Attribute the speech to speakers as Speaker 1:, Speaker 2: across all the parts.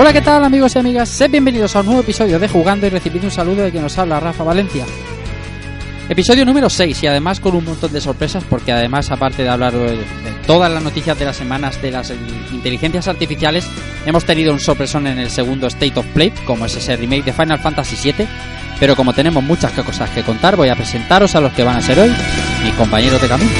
Speaker 1: Hola, ¿qué tal amigos y amigas? Sed bienvenidos a un nuevo episodio de Jugando y recibid un saludo de quien nos habla, Rafa Valencia. Episodio número 6 y además con un montón de sorpresas porque además aparte de hablar de todas las noticias de las semanas de las inteligencias artificiales, hemos tenido un sorpresón en el segundo State of Play, como es ese remake de Final Fantasy VII, pero como tenemos muchas cosas que contar, voy a presentaros a los que van a ser hoy mis compañeros de camino.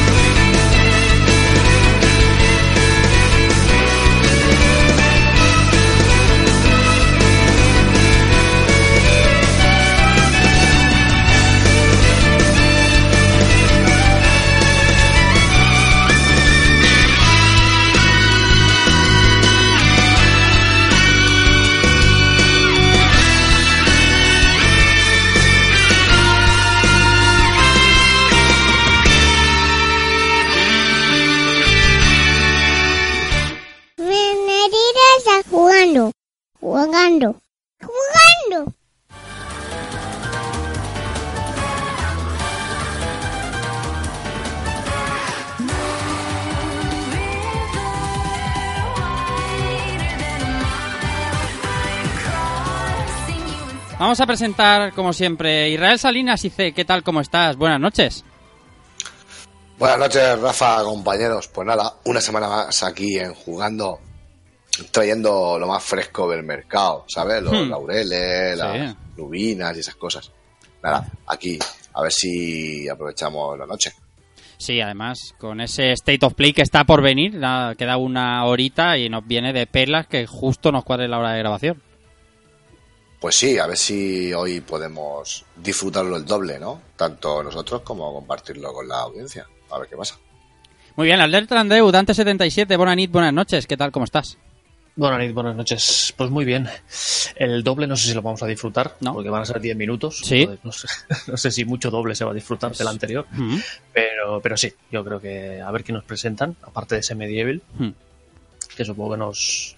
Speaker 1: Vamos a presentar, como siempre, Israel Salinas y C. ¿Qué tal? ¿Cómo estás? Buenas noches.
Speaker 2: Buenas noches, Rafa, compañeros. Pues nada, una semana más aquí en Jugando, trayendo lo más fresco del mercado, ¿sabes? Los
Speaker 1: Hmm.
Speaker 2: laureles, las
Speaker 1: Sí.
Speaker 2: lubinas y esas cosas. Nada, aquí, a ver si aprovechamos la noche.
Speaker 1: Sí, además, con ese State of Play que está por venir, nada, queda una horita y nos viene de perlas que justo nos cuadre la hora de grabación.
Speaker 2: Pues sí, a ver si hoy podemos disfrutarlo el doble, ¿no? Tanto nosotros como compartirlo con la audiencia. A ver qué pasa.
Speaker 1: Muy bien, Albert Andreu, Dante77, buenas nit, buenas noches, ¿qué tal? ¿Cómo estás?
Speaker 3: Buenas noches, buenas noches. Pues muy bien. El doble no sé si lo vamos a disfrutar,
Speaker 1: No.
Speaker 3: porque van a ser 10 minutos.
Speaker 1: Sí.
Speaker 3: No sé, no sé si mucho doble se va a disfrutar del anterior,
Speaker 1: Mm,
Speaker 3: pero, pero sí, yo creo que a ver qué nos presentan, aparte de ese Medieval,
Speaker 1: mm.
Speaker 3: que supongo que nos...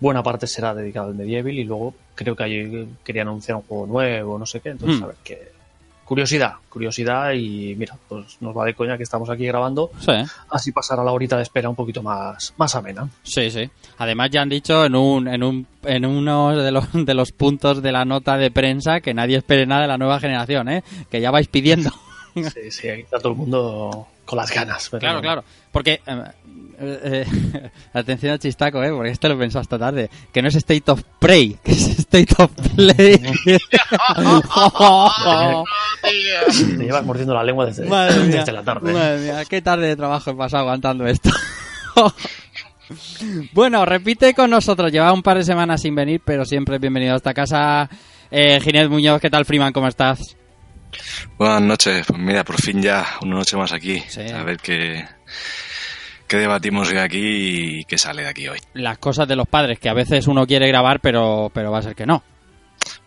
Speaker 3: Buena parte será dedicada al Medieval y luego creo que ahí quería anunciar un juego nuevo, no sé qué, entonces
Speaker 1: Hmm.
Speaker 3: a ver qué... Curiosidad, curiosidad y mira, pues nos va de coña que estamos aquí grabando,
Speaker 1: Sí,
Speaker 3: así pasará la horita de espera un poquito más, más amena.
Speaker 1: sí, sí. Además ya han dicho en un, en un, en uno de los, de los puntos de la nota de prensa que nadie espere nada de la nueva generación, ¿eh? Que ya vais pidiendo.
Speaker 3: Sí, sí, ahí está todo el mundo con las ganas.
Speaker 1: Claro, claro. Porque, eh, eh, eh, atención al chistaco, ¿eh? Porque este lo pensó hasta tarde. Que no es State of Prey, que es State of Play.
Speaker 3: Te llevas mordiendo la lengua desde,
Speaker 1: Madre mía,
Speaker 3: desde la tarde.
Speaker 1: Madre mía, qué tarde de trabajo he pasado aguantando esto. bueno, repite con nosotros. Lleva un par de semanas sin venir, pero siempre bienvenido a esta casa. Eh, Ginés Muñoz, ¿qué tal, Freeman? ¿Cómo estás?
Speaker 4: Buenas noches, pues mira, por fin ya una noche más aquí.
Speaker 1: Sí.
Speaker 4: A ver qué, qué debatimos hoy aquí y qué sale de aquí hoy.
Speaker 1: Las cosas de los padres, que a veces uno quiere grabar, pero, pero va a ser que no.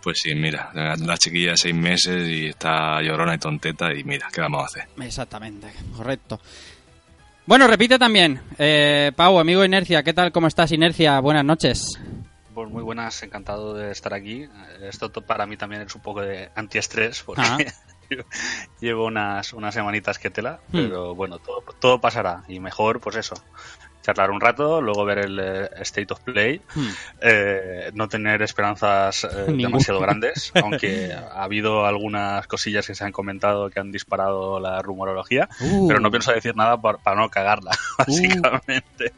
Speaker 4: Pues sí, mira, la chiquilla de seis meses y está llorona y tonteta y mira, ¿qué vamos a hacer?
Speaker 1: Exactamente, correcto. Bueno, repite también. Eh, Pau, amigo de Inercia, ¿qué tal? ¿Cómo estás, Inercia? Buenas noches.
Speaker 5: Pues muy buenas, encantado de estar aquí. Esto to- para mí también es un poco de antiestrés porque
Speaker 1: Ah.
Speaker 5: llevo unas, unas semanitas que tela,
Speaker 1: Hmm.
Speaker 5: pero bueno, todo, todo pasará y mejor pues eso, charlar un rato, luego ver el eh, State of Play,
Speaker 1: Hmm.
Speaker 5: eh, no tener esperanzas eh, demasiado grandes, aunque ha habido algunas cosillas que se han comentado que han disparado la rumorología,
Speaker 1: Uh.
Speaker 5: pero no pienso decir nada para, para no cagarla, básicamente.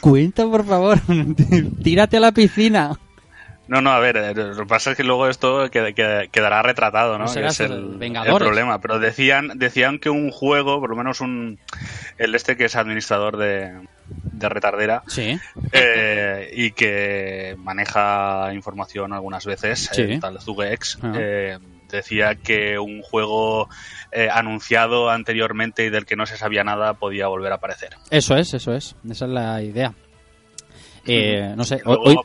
Speaker 1: Cuenta, por favor. Tírate a la piscina.
Speaker 5: No, no, a ver, eh, lo que pasa es que luego esto qued- qued- quedará retratado, ¿no?
Speaker 1: No
Speaker 5: es
Speaker 1: el
Speaker 5: el, problema. Pero decían, decían que un juego, por lo menos un el este que es administrador de, de retardera
Speaker 1: Sí.
Speaker 5: eh, y que maneja información algunas veces,
Speaker 1: Sí.
Speaker 5: tal Zugex,
Speaker 1: Ah.
Speaker 5: eh, decía que un juego eh, anunciado anteriormente y del que no se sabía nada podía volver a aparecer.
Speaker 1: Eso es, eso es. Esa es la idea. Eh, no sé, hoy...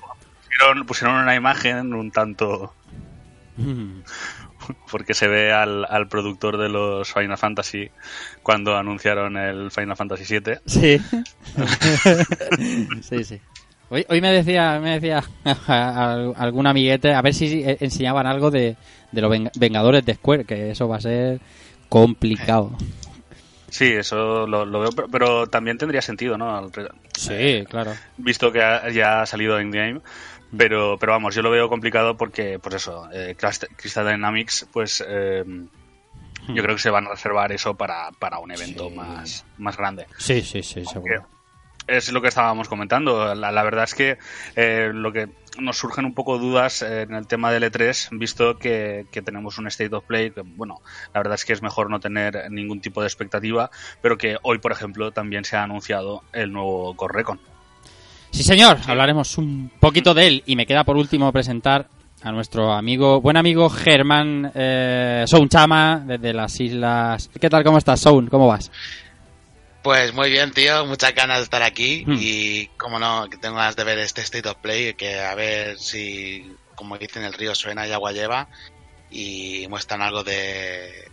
Speaker 5: Pusieron, pusieron una imagen un tanto porque se ve al, al productor de los Final Fantasy cuando anunciaron el Final Fantasy VII.
Speaker 1: Sí. sí, sí. Hoy, hoy me decía, me decía al- algún amiguete a ver si eh, enseñaban algo de, de los Ven- Vengadores de Square, que eso va a ser complicado.
Speaker 5: Sí, eso lo, lo veo, pero, pero también tendría sentido, ¿no? Al
Speaker 1: Sí, claro.
Speaker 5: visto que ha- ya ha salido en game. Pero, pero vamos, yo lo veo complicado porque, pues eso, eh, Crystal Dynamics, pues eh, yo creo que se van a reservar eso para, para un evento
Speaker 1: Sí.
Speaker 5: más, más grande.
Speaker 1: Sí, sí, sí, seguro.
Speaker 5: Es lo que estábamos comentando. La, la verdad es que eh, lo que nos surgen un poco dudas eh, en el tema del E3, visto que, que tenemos un State of Play, que bueno, la verdad es que es mejor no tener ningún tipo de expectativa, pero que hoy, por ejemplo, también se ha anunciado el nuevo Correcon.
Speaker 1: Sí, señor, hablaremos un poquito de él y me queda por último presentar a nuestro amigo, buen amigo Germán eh, Soun Chama desde las islas. ¿Qué tal? ¿Cómo estás, Soun? ¿Cómo vas?
Speaker 6: Pues muy bien, tío. Muchas ganas de estar aquí.
Speaker 1: Hmm.
Speaker 6: Y como no, que tengo ganas de ver este State of Play. Que a ver si, como dicen, el río suena y agua lleva. Y muestran algo de.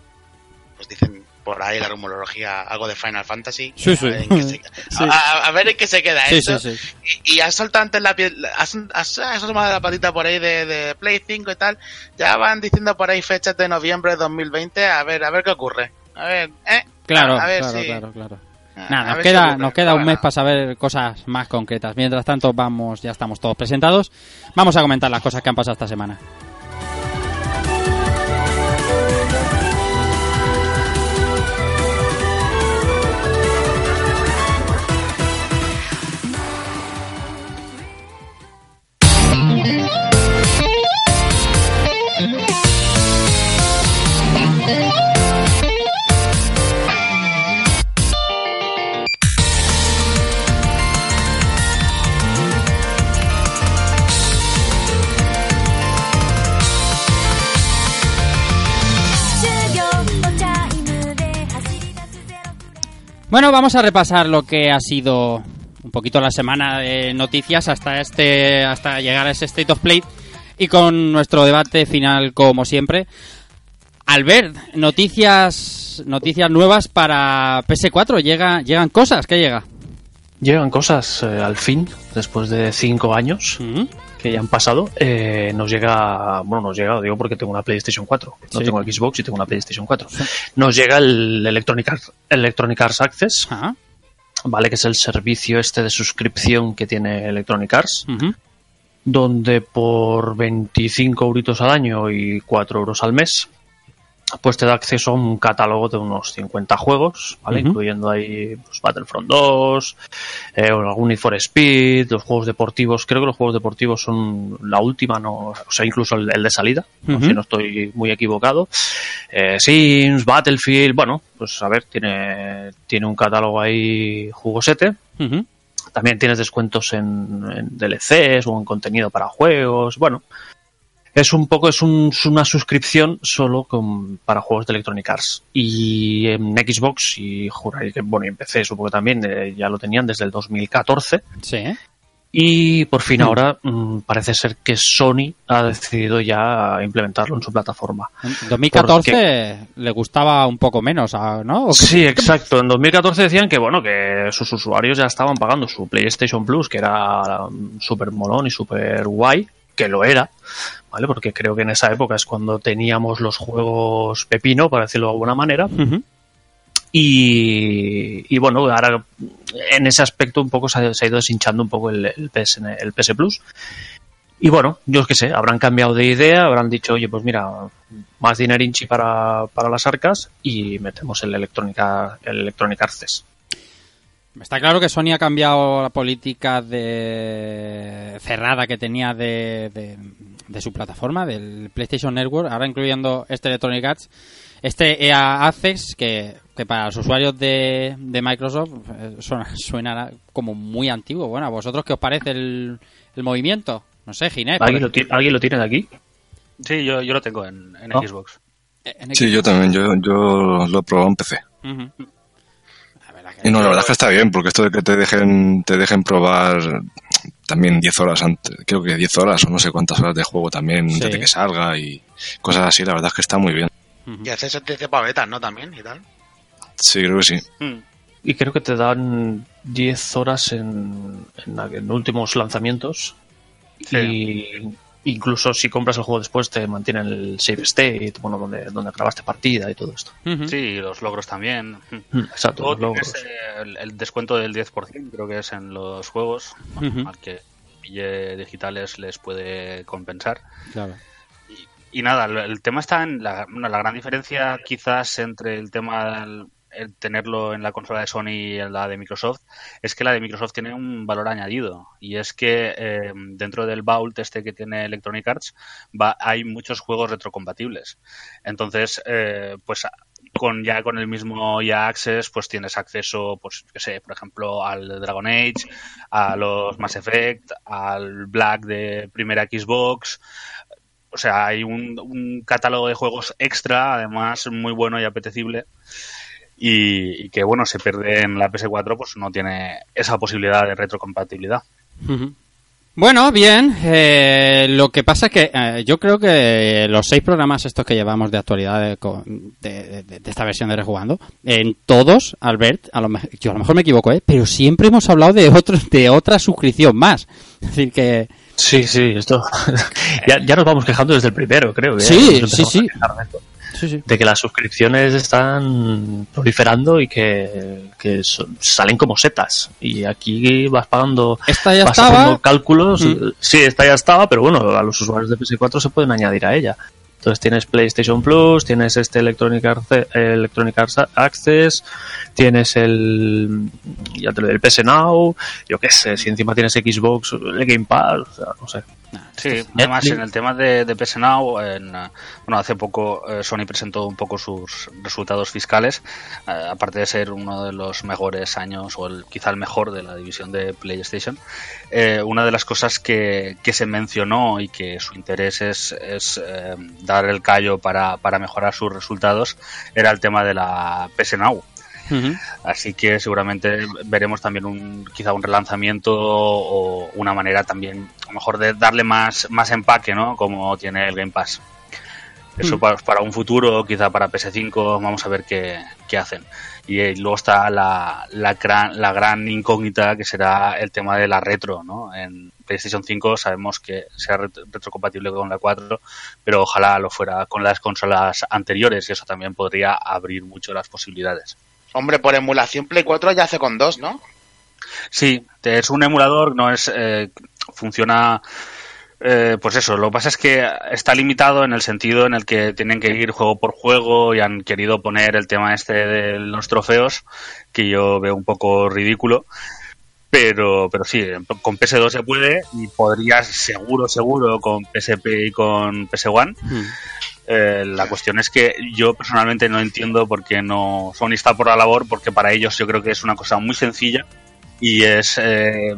Speaker 6: Pues dicen por ahí la rumorología, algo de Final Fantasy.
Speaker 1: Sí,
Speaker 6: A
Speaker 1: sí.
Speaker 6: ver en qué se, a- a ver en qué se queda
Speaker 1: Sí,
Speaker 6: esto.
Speaker 1: sí, sí.
Speaker 6: Y, y has soltado antes la piel, has, has, has la patita por ahí de, de Play 5 y tal. Ya van diciendo por ahí fechas de noviembre de 2020. A ver, a ver qué ocurre. A ver, ¿eh?
Speaker 1: Claro,
Speaker 6: a ver
Speaker 1: claro,
Speaker 6: si-
Speaker 1: claro, claro.
Speaker 6: a-
Speaker 1: Nada,
Speaker 6: a
Speaker 1: nos queda,
Speaker 6: ocurre.
Speaker 1: nos queda un mes para saber cosas más concretas. Mientras tanto, vamos, ya estamos todos presentados. Vamos a comentar las cosas que han pasado esta semana. Bueno, vamos a repasar lo que ha sido un poquito la semana de noticias hasta este hasta llegar a ese State of Play y con nuestro debate final como siempre. Albert, noticias noticias nuevas para PS4, llega llegan cosas, ¿qué llega?
Speaker 3: Llegan cosas eh, al fin, después de cinco años
Speaker 1: ¿Mm?
Speaker 3: Que ya han pasado. eh, nos llega, bueno, nos llega, digo porque tengo una PlayStation 4. No
Speaker 1: Sí.
Speaker 3: tengo Xbox y tengo una PlayStation 4. Nos llega el Electronic Arts, Electronic Arts Access,
Speaker 1: Ah,
Speaker 3: ¿vale? Que es el servicio este de suscripción que tiene Electronic Arts, donde por 25 euritos al año y 4 euros al mes, pues te da acceso a un catálogo de unos 50 juegos, ¿vale? Incluyendo ahí pues, Battlefront 2, eh, algún Need for Speed, los juegos deportivos. Creo que los juegos deportivos son la última, no, o sea, incluso el, el de salida, si no estoy muy equivocado. Eh, Sims, Battlefield, bueno, pues a ver, tiene, tiene un catálogo ahí jugosete.
Speaker 1: Ujú.
Speaker 3: También tienes descuentos en, en DLCs o en contenido para juegos. Bueno, es un poco, es, un- es una suscripción solo con, para juegos de Electronic Arts. Y en Xbox y juraría que, bueno, y en PC supongo que también eh, ya lo tenían desde el 2014.
Speaker 1: Sí.
Speaker 3: Y por fin ahora mm, parece ser que Sony ha decidido ya implementarlo en su plataforma.
Speaker 1: En 2014 le gustaba un poco menos, ah, ¿no?
Speaker 3: Sí, exacto. En 2014 decían que bueno que sus usuarios ya estaban pagando su PlayStation Plus, que era um, súper molón y súper guay, que lo era, ¿vale? Porque creo que en esa época es cuando teníamos los juegos pepino, para decirlo de alguna manera. Y, y bueno, ahora en ese aspecto un poco se ha, se ha ido deshinchando un poco el, el, PS, el PS Plus. Y bueno, yo qué sé, habrán cambiado de idea, habrán dicho, oye, pues mira, más dinerinchi para, para las arcas y metemos el Electronic, Ar- el Electronic Arts.
Speaker 1: Está claro que Sony ha cambiado la política de cerrada que tenía de, de, de su plataforma, del PlayStation Network, ahora incluyendo este Electronic Arts, este EA Access, que, que para los usuarios de, de Microsoft eh, suena, suena como muy antiguo. Bueno, ¿a vosotros qué os parece el, el movimiento? No sé, Ginés.
Speaker 3: ¿Alguien lo, ti- ¿Alguien lo tiene de aquí?
Speaker 5: Sí, yo, yo lo tengo en, en
Speaker 3: ¿No?
Speaker 5: Xbox.
Speaker 1: En
Speaker 4: Sí, yo también, yo, yo lo he probado en PC.
Speaker 1: Ujú. La verdad que-
Speaker 4: Y no, la verdad es que está bien, porque esto de que te dejen, te dejen probar también 10 horas antes, creo que 10 horas o no sé cuántas horas de juego también
Speaker 1: Sí.
Speaker 4: desde que salga y cosas así, la verdad es que está muy bien.
Speaker 6: Y haces el para betas, ¿no? También y tal.
Speaker 4: Sí, creo que sí.
Speaker 5: Mm.
Speaker 3: Y creo que te dan 10 horas en, en, en últimos lanzamientos.
Speaker 5: Sí.
Speaker 3: Y incluso si compras el juego después te mantienen el save state, bueno, donde, donde grabaste partida y todo esto.
Speaker 5: Sí, y los logros también. Mm.
Speaker 3: Exacto. Los logros.
Speaker 5: el, el descuento del 10%, creo que es en los juegos. Al que pille digitales les puede compensar.
Speaker 1: Claro.
Speaker 5: Y nada, el tema está en la, bueno, la gran diferencia quizás entre el tema del el tenerlo en la consola de Sony y en la de Microsoft es que la de Microsoft tiene un valor añadido. Y es que eh, dentro del Vault este que tiene Electronic Arts va, hay muchos juegos retrocompatibles. Entonces eh, pues con ya con el mismo ya Access pues tienes acceso pues yo sé por ejemplo al Dragon Age a los Mass Effect al Black de primera Xbox. O sea, hay un, un catálogo de juegos extra, además muy bueno y apetecible. Y, y que, bueno, se pierde en la PS4, pues no tiene esa posibilidad de retrocompatibilidad.
Speaker 1: Bueno, bien. eh, lo que pasa es que eh, yo creo que los seis programas estos que llevamos de actualidad de, co- de- de- de esta versión de Rejugando, en todos, Albert, a lo, yo a lo mejor me equivoco, ¿eh? pero siempre hemos hablado de otro, de otra suscripción más. Es decir, que
Speaker 3: Sí, sí, esto. ya, ya nos vamos quejando desde el primero, creo. ya
Speaker 1: Sí, sí, sí.
Speaker 3: De esto.
Speaker 1: Sí, sí.
Speaker 3: de que las suscripciones están proliferando y que, que son- salen como setas. Y aquí vas pagando,
Speaker 1: Esta ya
Speaker 3: vas
Speaker 1: estaba.
Speaker 3: haciendo cálculos.
Speaker 1: Mm.
Speaker 3: Sí, esta ya estaba, pero bueno, a los usuarios de PS4 se pueden añadir a ella. Entonces tienes PlayStation Plus, tienes este Electronic, Arce- Electronic Access, tienes el, ya te lo el PS Now, yo qué sé, si encima tienes Xbox, el Game Pass, o sea, no sé.
Speaker 5: Sí, además en el tema de, de PS Now, en, bueno, hace poco eh, Sony presentó un poco sus resultados fiscales, eh, aparte de ser uno de los mejores años o el, quizá el mejor de la división de PlayStation. eh, una de las cosas que, que se mencionó y que su interés es, es eh, dar el callo para, para mejorar sus resultados era el tema de la PS Now. Así que seguramente veremos también un quizá un relanzamiento o una manera también lo mejor de darle más, más empaque, ¿no? Como tiene el Game Pass. Eso
Speaker 1: Mm.
Speaker 5: para, para un futuro, quizá para PS5, vamos a ver qué, qué hacen. Y eh, luego está la, la, gran, la gran incógnita que será el tema de la retro, ¿no? En PlayStation 5 sabemos que sea ret- retrocompatible con la 4, pero ojalá lo fuera con las consolas anteriores y eso también podría abrir mucho las posibilidades.
Speaker 6: Hombre, por emulación Play 4 ya hace con dos, ¿no?
Speaker 5: Sí, es un emulador, no es. eh, funciona. eh, pues eso, lo que pasa es que está limitado en el sentido en el que tienen que ir juego por juego y han querido poner el tema este de los trofeos, que yo veo un poco ridículo. Pero, pero sí, con PS2 se puede y podrías seguro, seguro con PSP y con PS1.
Speaker 1: Mm.
Speaker 5: Eh, la cuestión es que yo personalmente no entiendo por qué no Sony está por la labor, porque para ellos yo creo que es una cosa muy sencilla y es eh,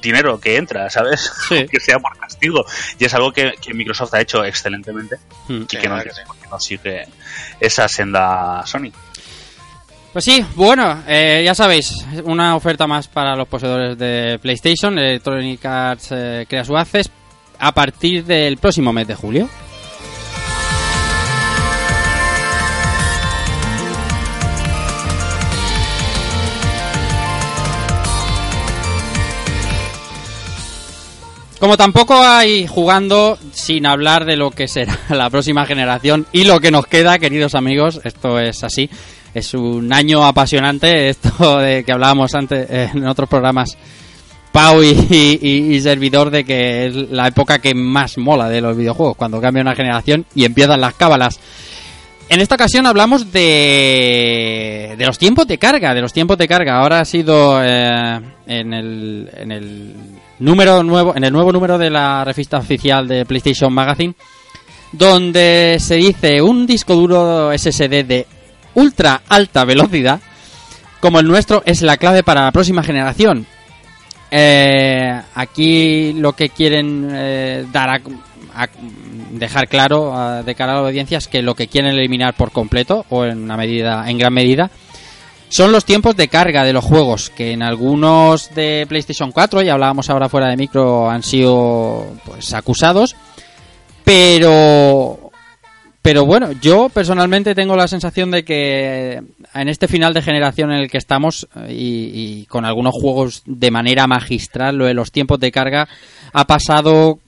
Speaker 5: dinero que entra, ¿sabes?
Speaker 1: Sí.
Speaker 5: que sea por castigo. Y es algo que, que Microsoft ha hecho excelentemente
Speaker 1: Mm.
Speaker 5: y
Speaker 6: Sí,
Speaker 5: que no,
Speaker 6: verdad que
Speaker 5: no sigue esa senda Sony.
Speaker 1: Pues sí, bueno, eh, ya sabéis, una oferta más para los poseedores de PlayStation. Electronic Arts eh, crea su a partir del próximo mes de julio. Como tampoco hay jugando sin hablar de lo que será la próxima generación y lo que nos queda, queridos amigos, esto es así. Es un año apasionante, esto de que hablábamos antes eh, en otros programas, Pau y, servidor, de que es la época que más mola de los videojuegos, cuando cambia una generación y empiezan las cábalas. En esta ocasión hablamos de, de los tiempos de carga, de los tiempos de carga. Ahora ha sido eh, en, el, en el número nuevo, en el nuevo número de la revista oficial de PlayStation Magazine, donde se dice un disco duro SSD de ultra alta velocidad, como el nuestro, es la clave para la próxima generación. Eh, aquí lo que quieren eh, dar a, a- dejar claro ah, de cara a las audiencias que lo que quieren eliminar por completo o en una medida, en gran medida, son los tiempos de carga de los juegos, que en algunos de PlayStation 4, ya hablábamos ahora fuera de micro, han sido pues acusados, pero pero bueno, yo personalmente tengo la sensación de que en este final de generación en el que estamos y, y con algunos juegos de manera magistral, lo de los tiempos de carga ha pasado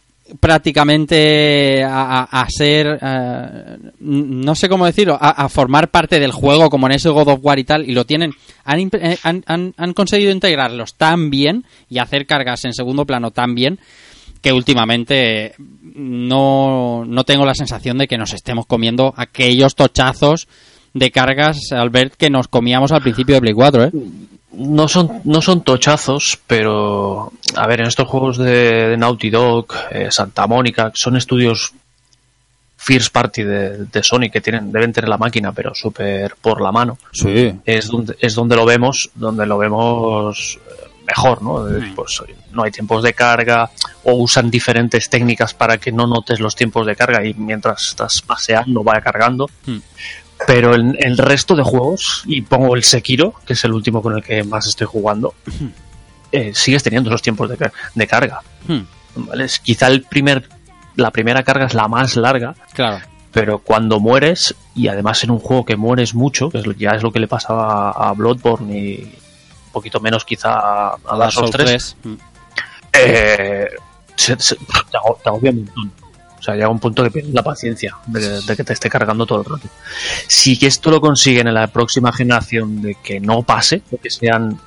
Speaker 1: prácticamente a, a- ser, eh, no sé cómo decirlo, a, formar parte del juego como en ese God of War y tal, y lo tienen, han, eh, han, han- han conseguido integrarlos tan bien y hacer cargas en segundo plano tan bien que últimamente no, no tengo la sensación de que nos estemos comiendo aquellos tochazos de cargas, Albert, que nos comíamos al principio de Play 4, ¿eh?
Speaker 3: No son, no son tochazos, pero a ver, en estos juegos de, de Naughty Dog, eh, Santa Mónica, son estudios first party de, de Sony que tienen, deben tener la máquina, pero súper por la mano.
Speaker 1: Sí.
Speaker 3: Es donde, es donde lo vemos, donde lo vemos eh, mejor, ¿no? Pues no hay tiempos de carga o usan diferentes técnicas para que no notes los tiempos de carga y mientras estás paseando vaya cargando.
Speaker 1: Hmm.
Speaker 3: Pero en el resto de juegos, y pongo el Sekiro, que es el último con el que más estoy jugando, eh, sigues teniendo esos tiempos de, car- de carga.
Speaker 1: Hmm,
Speaker 3: ¿vale? Es- Quizá el primer, la primera carga es la más larga,
Speaker 1: claro.
Speaker 3: pero cuando mueres, y además en un juego que mueres mucho, que es lo- ya es lo que le pasaba a, Bloodborne y un poquito menos quizá a, a Dark Souls 3,
Speaker 1: Mm.
Speaker 3: eh, se- se- te agobia un montón. O sea, llega un punto que pierdes la paciencia de, de que te esté cargando todo el rato. Si que esto lo consiguen en la próxima generación de que no pase, de que sean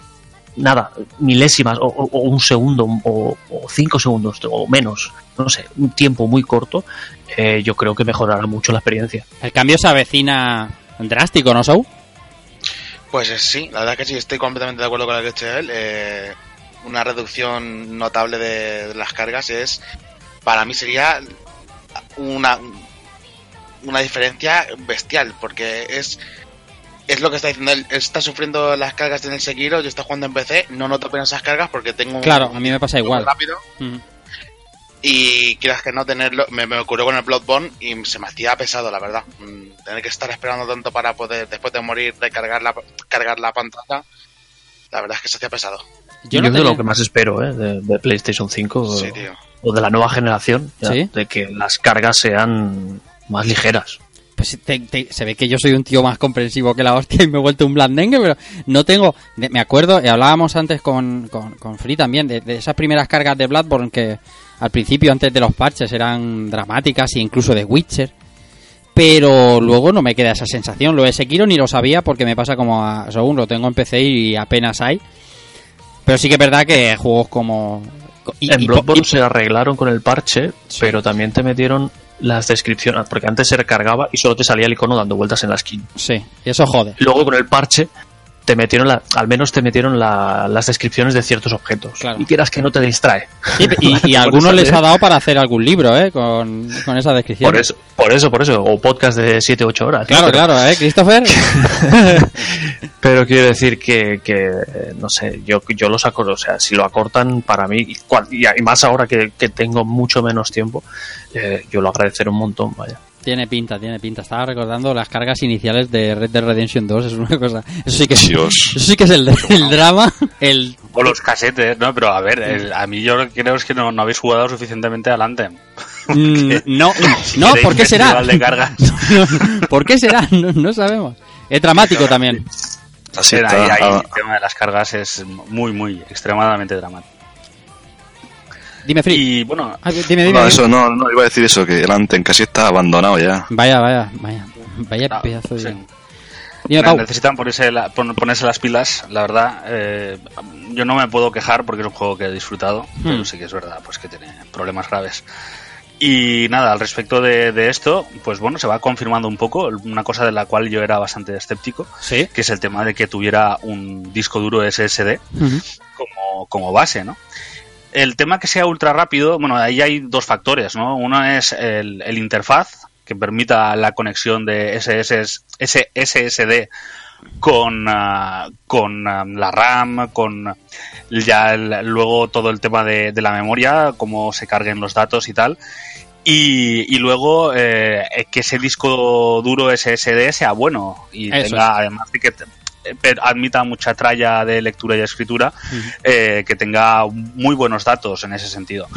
Speaker 3: nada, milésimas o, o- o un segundo o, o cinco segundos o menos, no sé, un tiempo muy corto, eh, yo creo que mejorará mucho la experiencia.
Speaker 1: El cambio se avecina drástico, ¿no, Sau?
Speaker 6: Pues eh, sí, la verdad que sí, estoy completamente de acuerdo con lo que ha dicho él. Eh, una reducción notable de, de las cargas es, para mí sería una, una diferencia bestial, porque es, es lo que está diciendo él. Él está sufriendo las cargas en el Sekiro, yo estoy jugando en PC, no noto apenas esas cargas porque tengo un-
Speaker 1: Claro, a mí me pasa
Speaker 6: un
Speaker 1: igual.
Speaker 6: rápido.
Speaker 1: Mm.
Speaker 6: Y quieras que no tenerlo, me, me ocurrió con el Bloodborne y se me hacía pesado, la verdad. Mm, Tener que estar esperando tanto para poder, después de morir, recargar la, cargar la pantalla, la verdad es que se hacía pesado.
Speaker 1: Yo
Speaker 3: Yo,
Speaker 1: no
Speaker 3: es de
Speaker 1: tenía-
Speaker 3: lo que más espero ¿eh? de, de PlayStation 5
Speaker 6: Sí,
Speaker 3: o-
Speaker 6: tío.
Speaker 3: O de la nueva generación, ya,
Speaker 1: ¿Sí?
Speaker 3: de que las cargas sean más ligeras.
Speaker 1: Pues te- te- se ve que yo soy un tío más comprensivo que la hostia y me he vuelto un blandengue, pero no tengo... me acuerdo, y hablábamos antes con, con, con Free también, de, de esas primeras cargas de Bloodborne que al principio, antes de los parches, eran dramáticas e incluso de Witcher. Pero luego no me queda esa sensación. Lo de Sekiro ni lo sabía porque me pasa como a según lo tengo en PC y apenas hay. Pero sí que es verdad que juegos como... y-
Speaker 3: en
Speaker 1: y-
Speaker 3: Bloodborne
Speaker 1: y-
Speaker 3: se arreglaron con el parche,
Speaker 1: Sí.
Speaker 3: pero también te metieron las descripciones, porque antes se recargaba y solo te salía el icono dando vueltas en la skin.
Speaker 1: Sí, y eso jode.
Speaker 3: Luego con el parche te metieron la, al menos te metieron la- las descripciones de ciertos objetos.
Speaker 1: Claro.
Speaker 3: Y quieras que no te distrae.
Speaker 1: Sí, y, y a
Speaker 3: Por
Speaker 1: algunos les ha dado para hacer algún libro, ¿eh? Con, con esa descripción.
Speaker 3: Por eso, por eso, por eso. O podcast de 7-8 horas.
Speaker 1: Claro,
Speaker 3: ¿no? Pero-
Speaker 1: claro, ¿eh, Christopher?
Speaker 3: Pero quiero decir que, que, no sé, yo, yo lo saco, o sea, si lo acortan para mí, y, cual- y y más ahora que, que tengo mucho menos tiempo, eh, yo lo agradeceré un montón, vaya.
Speaker 1: Tiene pinta, tiene pinta. Estaba recordando las cargas iniciales de Red Dead Redemption 2, es una cosa... Eso sí que es,
Speaker 4: Dios.
Speaker 1: eso sí que es el, el drama, el...
Speaker 5: O los casetes, ¿no? Pero a ver, el- a mí yo creo es que no, no habéis jugado suficientemente al Anthem.
Speaker 1: Mm, no,
Speaker 5: Si
Speaker 1: no, ¿por qué será?
Speaker 5: de cargas.
Speaker 1: ¿Por qué será? No, no sabemos. Es dramático también.
Speaker 5: Ahí, ahí
Speaker 4: Ah,
Speaker 5: el tema de las cargas es muy, muy, extremadamente dramático.
Speaker 1: Dime, Free.
Speaker 5: Y bueno,
Speaker 1: Ah, dime, dime.
Speaker 4: no,
Speaker 1: dime.
Speaker 4: eso no, no, iba a decir eso, que el Anthem casi está abandonado ya.
Speaker 1: Vaya, vaya, vaya. Vaya
Speaker 5: ah,
Speaker 1: pedazo de...
Speaker 5: sí.
Speaker 1: Dime,
Speaker 5: Ne-
Speaker 1: Pau.
Speaker 5: necesitan ponerse, la- pon- ponerse las pilas, la verdad. eh, yo no me puedo quejar porque es un juego que he disfrutado, pero sí que es verdad pues que tiene problemas graves. Y nada, al respecto de, de esto, pues bueno, se va confirmando un poco una cosa de la cual yo era bastante escéptico,
Speaker 1: Sí.
Speaker 5: que es el tema de que tuviera un disco duro SSD como, como base, ¿no? El tema que sea ultra rápido, bueno, ahí hay dos factores, ¿no? Uno es el, el interfaz, que permita la conexión de SS, ese SSD con, ah, con ah, la RAM, con ya el- luego todo el tema de, de la memoria, cómo se carguen los datos y tal. Y, y luego eh, que ese disco duro SSD sea bueno y
Speaker 1: Eso
Speaker 5: tenga, además de que te- eh, per- admita mucha tralla de lectura y escritura, eh, que tenga muy buenos datos en ese sentido.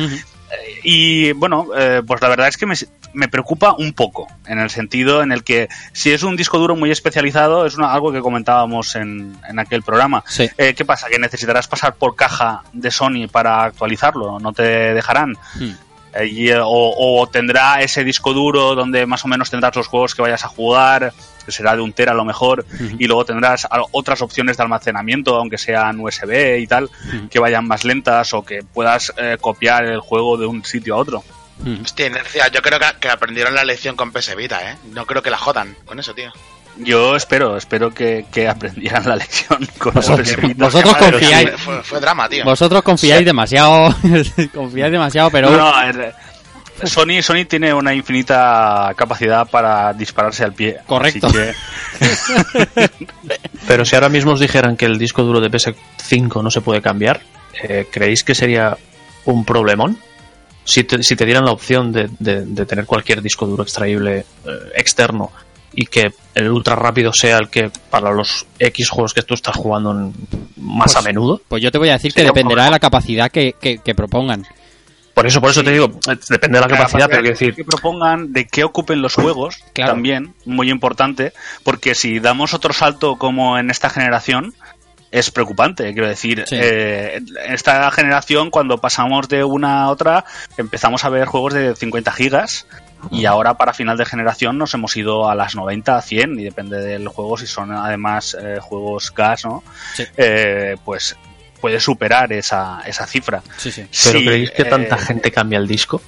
Speaker 5: Y bueno, eh, pues la verdad es que me, me preocupa un poco, en el sentido en el que si es un disco duro muy especializado, es una- algo que comentábamos en, en aquel programa.
Speaker 1: Sí.
Speaker 5: Eh, ¿Qué pasa? Que necesitarás pasar por caja de Sony para actualizarlo, no te dejarán. Eh, y, eh, o, o tendrá ese disco duro donde más o menos tendrás los juegos que vayas a jugar, que será de un tera a lo mejor, y luego tendrás otras opciones de almacenamiento, aunque sean USB y tal, que vayan más lentas o que puedas eh, copiar el juego de un sitio a otro.
Speaker 6: Hostia, inercia, yo creo que, que aprendieron la lección con PS Vita, ¿eh? No creo que la jodan con eso, tío.
Speaker 5: Yo espero, espero que, que aprendieran la lección con
Speaker 1: Vosotros-
Speaker 5: el PS Vita.
Speaker 1: vosotros confiáis-
Speaker 6: Fue, drama, tío.
Speaker 1: Vosotros confiáis demasiado, confiáis demasiado, pero
Speaker 5: No, no, a ver, Sony, Sony tiene una infinita capacidad para dispararse al pie.
Speaker 1: Correcto.
Speaker 5: Así que,
Speaker 3: Pero si ahora mismo os dijeran que el disco duro de PS5 no se puede cambiar, eh, ¿creéis que sería un problemón? Si te, si te dieran la opción de, de- de tener cualquier disco duro extraíble eh, externo y que el ultra rápido sea el que para los X juegos que tú estás jugando más a menudo.
Speaker 1: pues yo te voy a decir que dependerá de la capacidad que, que- que propongan.
Speaker 3: Por eso, por eso te digo, depende de la capacidad, pero quiero decir,
Speaker 5: que propongan de qué ocupen los juegos,
Speaker 1: Claro.
Speaker 5: también, muy importante, porque si damos otro salto como en esta generación, es preocupante. Quiero decir,
Speaker 1: Sí.
Speaker 5: eh, en esta generación, cuando pasamos de una a otra, empezamos a ver juegos de 50 gigas. Y ahora para final de generación nos hemos ido a las 90, a 100, y depende del juego, si son además eh, juegos gas, ¿no?
Speaker 1: Sí.
Speaker 5: Eh, pues puede superar esa, esa cifra.
Speaker 1: Sí, sí.
Speaker 3: ¿pero
Speaker 5: Sí,
Speaker 3: creéis que tanta
Speaker 5: eh,
Speaker 3: gente cambia el disco?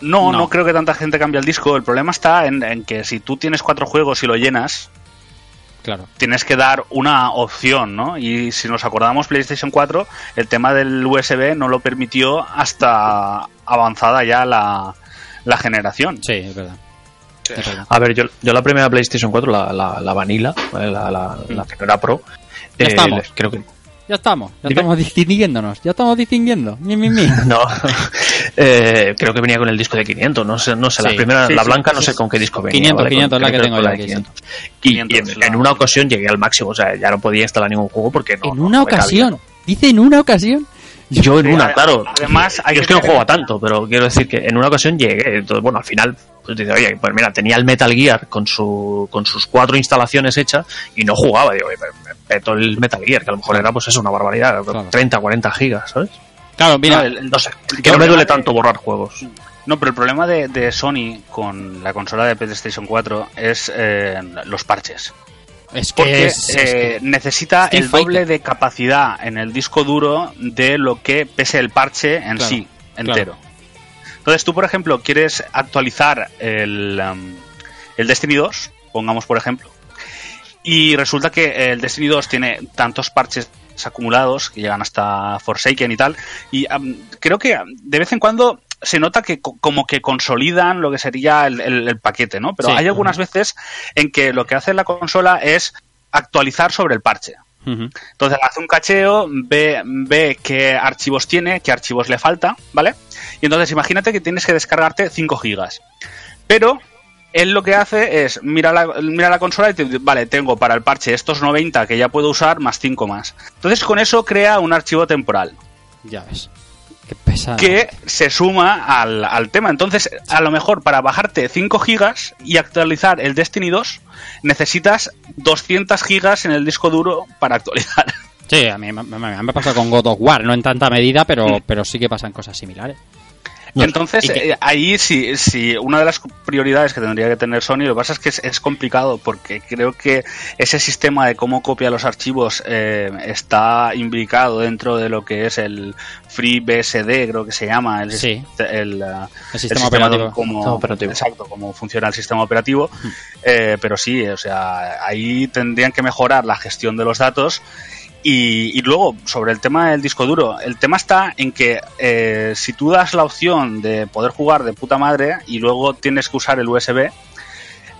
Speaker 5: no,
Speaker 1: No.
Speaker 5: no, creo que tanta gente cambie el disco. El problema está en, en que si tú tienes cuatro juegos y lo llenas,
Speaker 1: Claro.
Speaker 5: tienes que dar una opción, ¿no? Y si nos acordamos, PlayStation 4, el tema del USB no lo permitió hasta avanzada ya la, la generación.
Speaker 1: Sí, es verdad. Es verdad.
Speaker 3: A ver, yo, yo la primera PlayStation 4, la, la, la Vanilla, ¿vale? la, la, la Pro,
Speaker 1: Ya
Speaker 3: eh,
Speaker 1: estamos.
Speaker 3: creo que
Speaker 1: Ya estamos, ya
Speaker 3: Dime.
Speaker 1: estamos distinguiéndonos, ya estamos distinguiendo. Mi, mi, mi.
Speaker 3: No, eh, creo que venía con el disco de 500, no sé, no sé, la primera,
Speaker 5: sí,
Speaker 3: la
Speaker 5: sí,
Speaker 3: blanca no sé
Speaker 5: sí.
Speaker 3: con qué disco venía.
Speaker 1: 500,
Speaker 3: ¿vale?
Speaker 1: 500
Speaker 3: Con-
Speaker 1: la que tengo yo aquí,
Speaker 3: de
Speaker 1: sí.
Speaker 3: 500. Y,
Speaker 5: 500,
Speaker 3: y en,
Speaker 5: la-
Speaker 3: en una ocasión llegué al máximo, o sea, ya no podía instalar ningún juego porque no.
Speaker 1: en
Speaker 3: no
Speaker 1: una ocasión,
Speaker 3: ¿no?
Speaker 1: dice en una ocasión.
Speaker 3: Yo en una, claro.
Speaker 5: además, hay
Speaker 3: Yo
Speaker 5: que
Speaker 3: es que no
Speaker 5: tener-
Speaker 3: juego tanto, pero quiero decir que en una ocasión llegué. Entonces, bueno, al final, pues dice, oye, pues mira, tenía el Metal Gear con, su, con sus cuatro instalaciones hechas y no jugaba. Digo, oye, me, el Metal Gear, que a lo mejor era pues eso, una barbaridad,
Speaker 1: Claro.
Speaker 3: 30, 40 gigas, ¿sabes?
Speaker 1: Claro, mira,
Speaker 5: No, el-
Speaker 3: No sé, que no me duele
Speaker 5: de-
Speaker 3: tanto borrar juegos.
Speaker 5: No, pero el problema de, de Sony con la consola de PlayStation 4 es eh, los parches.
Speaker 1: es que
Speaker 5: Porque
Speaker 1: es, es
Speaker 5: eh,
Speaker 1: que-
Speaker 5: necesita el doble
Speaker 1: Fighter.
Speaker 5: de capacidad en el disco duro de lo que pese el parche en
Speaker 1: Claro,
Speaker 5: sí, entero. Entonces tú, por ejemplo, quieres actualizar el, um, el Destiny 2, pongamos por ejemplo, y resulta que el Destiny 2 tiene tantos parches acumulados que llegan hasta Forsaken y tal, y um, creo que de vez en cuando se nota que co- como que consolidan lo que sería el, el- el paquete, ¿no? Pero
Speaker 1: Sí.
Speaker 5: hay algunas veces en que lo que hace la consola es actualizar sobre el parche. Entonces hace un cacheo, ve, ve qué archivos tiene, qué archivos le falta, ¿vale? Y entonces imagínate que tienes que descargarte 5 gigas. Pero él lo que hace es, mira la, mira la consola y te dice, vale, tengo para el parche estos 90 que ya puedo usar más 5 más. Entonces con eso crea un archivo temporal
Speaker 1: Ya ves. Qué pesado.
Speaker 5: que se suma al, al tema. Entonces, a lo mejor para bajarte 5 gigas y actualizar el Destiny 2, necesitas 200 gigas en el disco duro para actualizar.
Speaker 1: Sí, a mí me, me, me ha pasado con God of War, no en tanta medida, pero, pero sí que pasan cosas similares.
Speaker 5: Entonces, eh, ahí sí, sí, una de las prioridades que tendría que tener Sony, lo que pasa es que es, es complicado porque creo que ese sistema de cómo copia los archivos eh, está imbricado dentro de lo que es el FreeBSD, creo que se llama, el,
Speaker 1: Sí.
Speaker 5: el, uh,
Speaker 1: El sistema operativo.
Speaker 5: Como,
Speaker 3: Sistema operativo.
Speaker 5: Exacto, cómo funciona el sistema operativo. Eh, pero sí, o sea, ahí tendrían que mejorar la gestión de los datos. Y, y luego, sobre el tema del disco duro, el tema está en que eh, si tú das la opción de poder jugar de puta madre y luego tienes que usar el USB,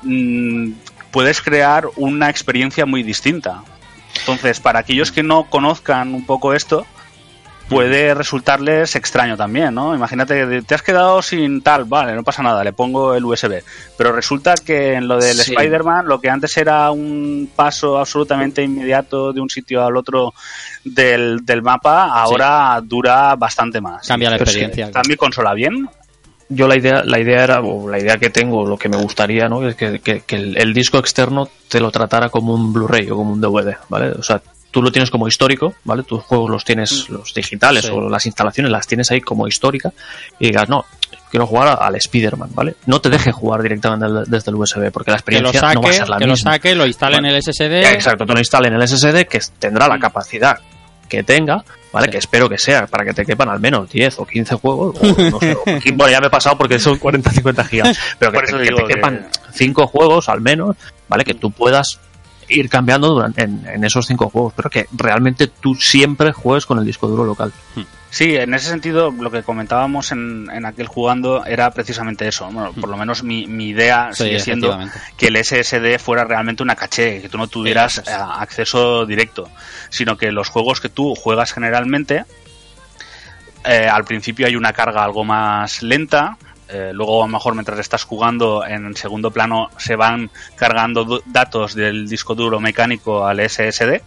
Speaker 5: mm, puedes crear una experiencia muy distinta. Entonces, para aquellos que no conozcan un poco esto, puede resultarles extraño también, ¿no? Imagínate que te has quedado sin tal, vale, no pasa nada, le pongo el USB. Pero resulta que en lo del
Speaker 3: Sí.
Speaker 5: Spider-Man, lo que antes era un paso absolutamente inmediato de un sitio al otro del, del mapa, ahora dura bastante más.
Speaker 1: Cambia la
Speaker 5: Pero
Speaker 1: experiencia.
Speaker 5: ¿Está mi consola bien?
Speaker 3: Yo la idea, la idea era, o la idea que tengo, lo que me gustaría, ¿no? Es que, que- que el, el disco externo te lo tratara como un Blu-ray o como un DVD, ¿vale? O sea, tú lo tienes como histórico, ¿vale? Tus juegos los tienes, los digitales
Speaker 1: Sí.
Speaker 3: o las instalaciones las tienes ahí como histórica y digas, no, quiero jugar al Spider-Man, ¿vale? No te deje jugar directamente desde el USB porque la
Speaker 1: Que lo
Speaker 3: experiencia
Speaker 1: saque,
Speaker 3: no va a ser la
Speaker 1: que lo
Speaker 3: misma.
Speaker 1: saque, lo instale en el SSD.
Speaker 3: Exacto, tú lo instales en el SSD que tendrá la capacidad que tenga, ¿vale?
Speaker 1: Sí.
Speaker 3: Que espero que sea para que te quepan al menos 10 o 15 juegos, o no sé, o- bueno, ya me he pasado porque son 40 50 gigas, pero que, te, que te
Speaker 5: que-
Speaker 3: quepan 5 juegos al menos, ¿vale? Que tú puedas ir cambiando durante, en, en esos 5 juegos, pero que realmente tú siempre juegues con el disco duro local.
Speaker 5: Sí, en ese sentido, lo que comentábamos en, en aquel jugando era precisamente eso. Bueno, por lo menos mi, mi idea
Speaker 1: Sí,
Speaker 5: sigue siendo que el SSD fuera realmente una caché, que tú no tuvieras eh, acceso directo, sino que los juegos que tú juegas generalmente, eh, al principio hay una carga algo más lenta, eh, luego a lo mejor mientras estás jugando en segundo plano se van cargando datos del disco duro mecánico al SSD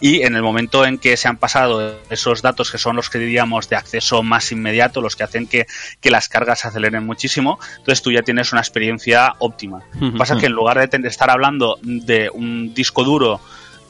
Speaker 5: y en el momento en que se han pasado esos datos que son los que diríamos de acceso más inmediato, los que hacen que, que las cargas se aceleren muchísimo, entonces tú ya tienes una experiencia óptima.
Speaker 1: Ujú.
Speaker 5: Pasa que en lugar de estar hablando de un disco duro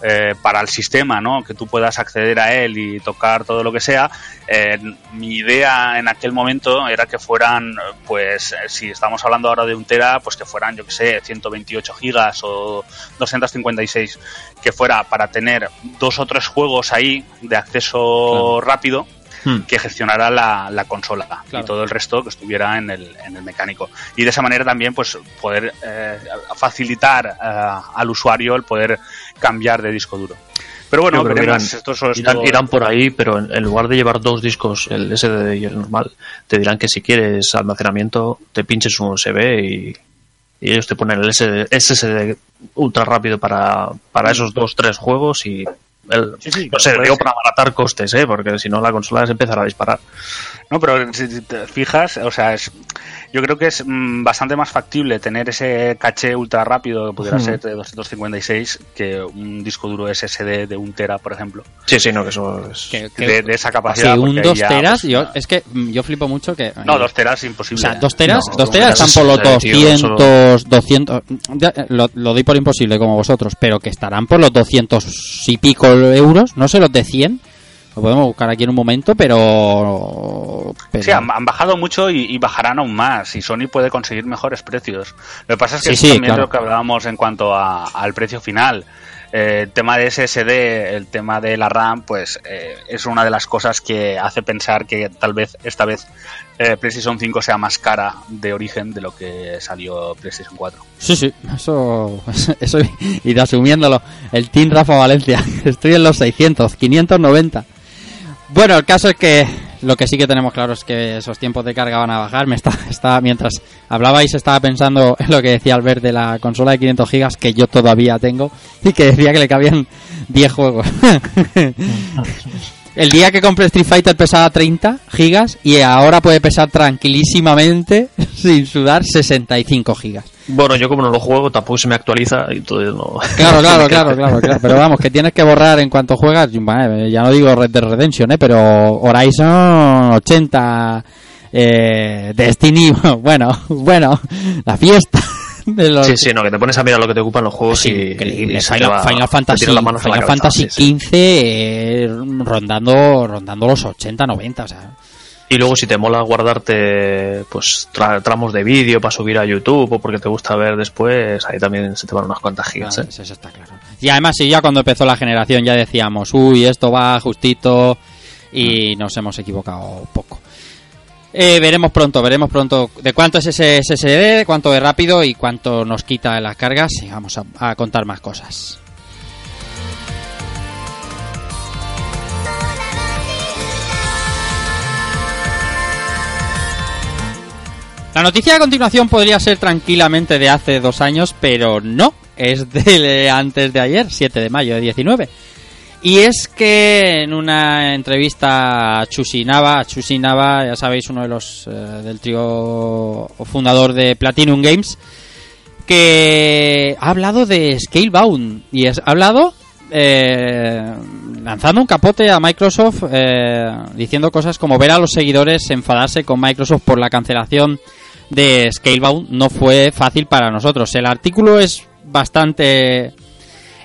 Speaker 5: eh, para el sistema, ¿no? Que tú puedas acceder a él y tocar todo lo que sea. eh, mi idea en aquel momento era que fueran, pues, eh, si estamos hablando ahora de un tera, pues que fueran, yo que sé, 128 gigas o 256, que fuera para tener dos o tres juegos ahí de acceso rápido
Speaker 3: Hmm.
Speaker 5: que gestionara la, la consola
Speaker 1: Claro.
Speaker 5: y todo el resto que estuviera en el, en el mecánico. Y de esa manera también pues poder eh, facilitar eh, al usuario el poder cambiar de disco duro. Pero bueno, veremos.
Speaker 3: irán-
Speaker 5: esto, esto-
Speaker 3: Irán, irán por ahí, pero en, en lugar de llevar dos discos, el SSD y el normal, te dirán que si quieres almacenamiento, te pinches un USB y, y ellos te ponen el SSD, SSD ultra rápido para, para esos dos, tres juegos y el,
Speaker 5: Sí, sí,
Speaker 3: no sé, digo para abaratar costes, ¿eh? porque si no la consola se empezará a disparar.
Speaker 5: No, pero si te fijas, o sea, es, yo creo que es mm, bastante más factible tener ese caché ultra rápido que pudiera
Speaker 3: Ujú.
Speaker 5: ser de 256 que un disco duro SSD de un tera, por ejemplo,
Speaker 3: Sí, sí, no, que eso es...
Speaker 1: Que- que-
Speaker 5: de, de esa
Speaker 1: Sí,
Speaker 5: capacidad.
Speaker 1: un
Speaker 5: porque ahí
Speaker 1: 2
Speaker 5: ya,
Speaker 1: teras,
Speaker 5: pues,
Speaker 1: yo,
Speaker 5: no-
Speaker 1: es que mm, yo flipo mucho que...
Speaker 5: No, dos teras
Speaker 1: O
Speaker 5: imposible.
Speaker 1: sea, dos teras,
Speaker 3: No,
Speaker 1: dos teras están por los
Speaker 3: no, tío,
Speaker 1: 200, 200, ya, lo, lo doy por imposible como vosotros, pero que estarán por los 200 y pico euros, no sé los de 100, lo podemos buscar aquí en un momento, pero... pero-
Speaker 5: Sí, han, han bajado mucho y, y bajarán aún más. Y Sony puede conseguir mejores precios. Lo que pasa es que
Speaker 1: Sí,
Speaker 5: también
Speaker 1: claro.
Speaker 5: lo que hablábamos en cuanto a- al precio final. Eh, el tema de SSD, el tema de la RAM, pues eh, es una de las cosas que hace pensar que tal vez esta vez eh, PlayStation 5 sea más cara de origen de lo que salió PlayStation 4.
Speaker 1: Sí, sí, eso, eso y asumiéndolo. El Team Rafa Valencia, estoy en los 600, 590. Bueno, el caso es que lo que sí que tenemos claro es que esos tiempos de carga van a bajar. Me está, está, mientras hablabais estaba pensando en lo que decía Albert de la consola de 500 gigas que yo todavía tengo y que decía que le cabían 10 juegos. El día que compré Street Fighter pesaba 30 gigas y ahora puede pesar tranquilísimamente, sin sudar, 65 gigas.
Speaker 3: Bueno, yo como no lo juego tampoco se me actualiza y entonces no...
Speaker 1: Claro, claro, claro, claro, claro. Pero vamos, que tienes que borrar en cuanto juegas. ya no digo Red Dead Redemption, ¿eh? Pero Horizon 80, eh, Destiny, bueno, bueno, la fiesta de los...
Speaker 3: Sí, sí, no, que te pones a mirar lo que te ocupan los juegos
Speaker 1: Sí,
Speaker 3: y,
Speaker 1: increíble.
Speaker 3: y se te
Speaker 1: Final,
Speaker 3: va-
Speaker 1: Final
Speaker 3: te
Speaker 1: Fantasy, Final
Speaker 3: cabeza,
Speaker 1: Fantasy
Speaker 3: sí, sí.
Speaker 1: 15 eh, rondando, rondando los 80, 90, o sea...
Speaker 3: Y luego si te mola guardarte pues tra- tramos de vídeo para subir a YouTube o porque te gusta ver después, ahí también se te van unas cuantas gigas,
Speaker 1: Ah,
Speaker 3: ¿eh?
Speaker 1: eso, eso está claro. Y además, sí, ya cuando empezó la generación ya decíamos, uy, esto va justito y nos hemos equivocado poco. Eh, veremos pronto, veremos pronto de cuánto es ese SSD, de cuánto es rápido y cuánto nos quita las cargas y vamos a, a contar más cosas. La noticia a continuación podría ser tranquilamente de hace dos años, pero no, es de antes de ayer, 7 de mayo de 19. Y es que en una entrevista a Chusinaba, Chusinaba, ya sabéis, uno de los eh, del trío fundador de Platinum Games, que ha hablado de Scalebound y ha hablado eh, lanzando un capote a Microsoft eh, diciendo cosas como ver a los seguidores enfadarse con Microsoft por la cancelación de Scalebound no fue fácil para nosotros. El artículo es bastante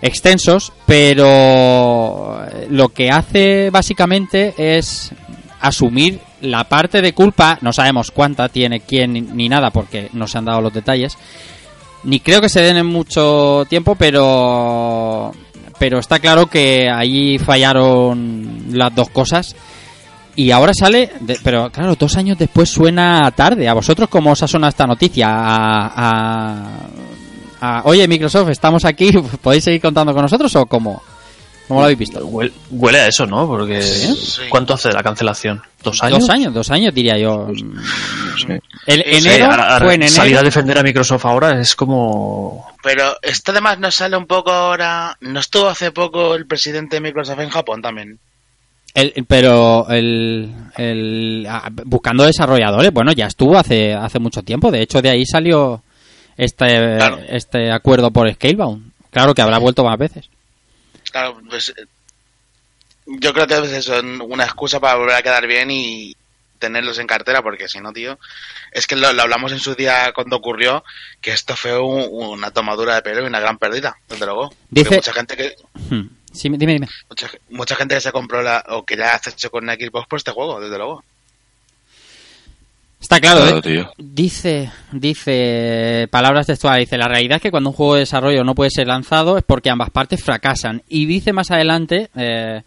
Speaker 1: extensos, pero lo que hace básicamente es asumir la parte de culpa, no sabemos cuánta tiene quién ni nada porque no se han dado los detalles, ni creo que se den en mucho tiempo, pero pero está claro que ahí fallaron las dos cosas. Y ahora sale, pero claro, dos años después suena tarde. ¿A vosotros cómo os ha sonado esta noticia? A- Oye, Microsoft, estamos aquí, ¿podéis seguir contando con nosotros o cómo? ¿Cómo lo habéis visto?
Speaker 3: Huele, huele a eso, ¿no? Porque
Speaker 6: Sí.
Speaker 3: ¿cuánto hace de la cancelación? ¿Dos años?
Speaker 1: Dos años, dos años diría yo.
Speaker 4: Sí.
Speaker 1: El
Speaker 6: Sí,
Speaker 1: enero
Speaker 3: a- a-
Speaker 1: fue en
Speaker 3: Salir a defender a Microsoft ahora es como...
Speaker 6: Pero esto además nos sale un poco ahora. ¿No estuvo hace poco el presidente de Microsoft en Japón también?
Speaker 1: El- pero el, el- buscando desarrolladores, bueno, ya estuvo hace hace mucho tiempo. De hecho, de ahí salió este
Speaker 6: Claro.
Speaker 1: este acuerdo por Scalebound. Claro que habrá vuelto más veces.
Speaker 6: Claro, pues. eh, Yo creo que es eso, una excusa para volver a quedar bien y tenerlos en cartera, porque si no, tío. Es que lo, lo hablamos en su día cuando ocurrió, que esto fue un- una tomadura de pelo y una gran pérdida, desde luego.
Speaker 1: Dice-
Speaker 6: mucha gente que.
Speaker 1: Hmm. Sí, dime, dime.
Speaker 6: Mucha, mucha gente que se compró la, o que ya ha hecho con Xbox por este juego, desde luego.
Speaker 1: Está claro,
Speaker 4: Claro,
Speaker 1: ¿eh?
Speaker 4: tío.
Speaker 1: Dice, dice, palabras textuales, dice, la realidad es que cuando un juego de desarrollo no puede ser lanzado es porque ambas partes fracasan. Y dice más adelante eh,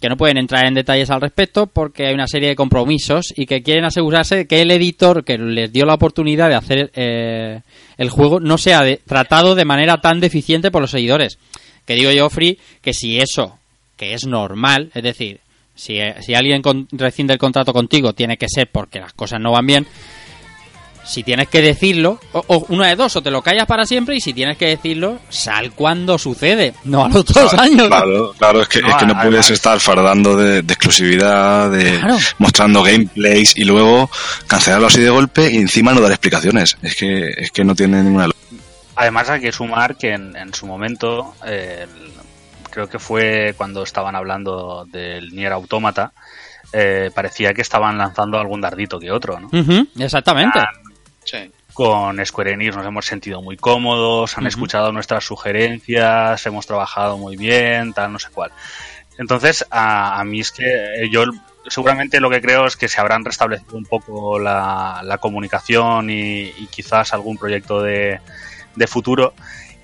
Speaker 1: que no pueden entrar en detalles al respecto porque hay una serie de compromisos y que quieren asegurarse de que el editor que les dio la oportunidad de hacer eh, el juego no sea de- tratado de manera tan deficiente por los seguidores. Que digo yo, Free, que si eso, que es normal, es decir, si, eh, si alguien con- rescinde el contrato contigo, tiene que ser porque las cosas no van bien. Si tienes que decirlo, o, o una de dos, o te lo callas para siempre, y si tienes que decirlo, sal cuando sucede, no a los dos años.
Speaker 4: Claro, claro, es que
Speaker 5: No,
Speaker 4: es que no puedes estar fardando de, de exclusividad, de
Speaker 1: Claro.
Speaker 4: mostrando gameplays y luego cancelarlo así de golpe y encima no dar explicaciones. Es que es que no tiene ninguna lógica.
Speaker 5: Además hay que sumar que en, en su momento, eh, el- creo que fue cuando estaban hablando del Nier Automata, eh, parecía que estaban lanzando algún dardito que otro, ¿no?
Speaker 1: Exactamente.
Speaker 6: Sí.
Speaker 5: Con Square Enix nos hemos sentido muy cómodos, han escuchado nuestras sugerencias, hemos trabajado muy bien, tal, no sé cuál. Entonces, a, a mí es que eh, yo seguramente lo que creo es que se habrán restablecido un poco la, la comunicación y, y quizás algún proyecto de, de futuro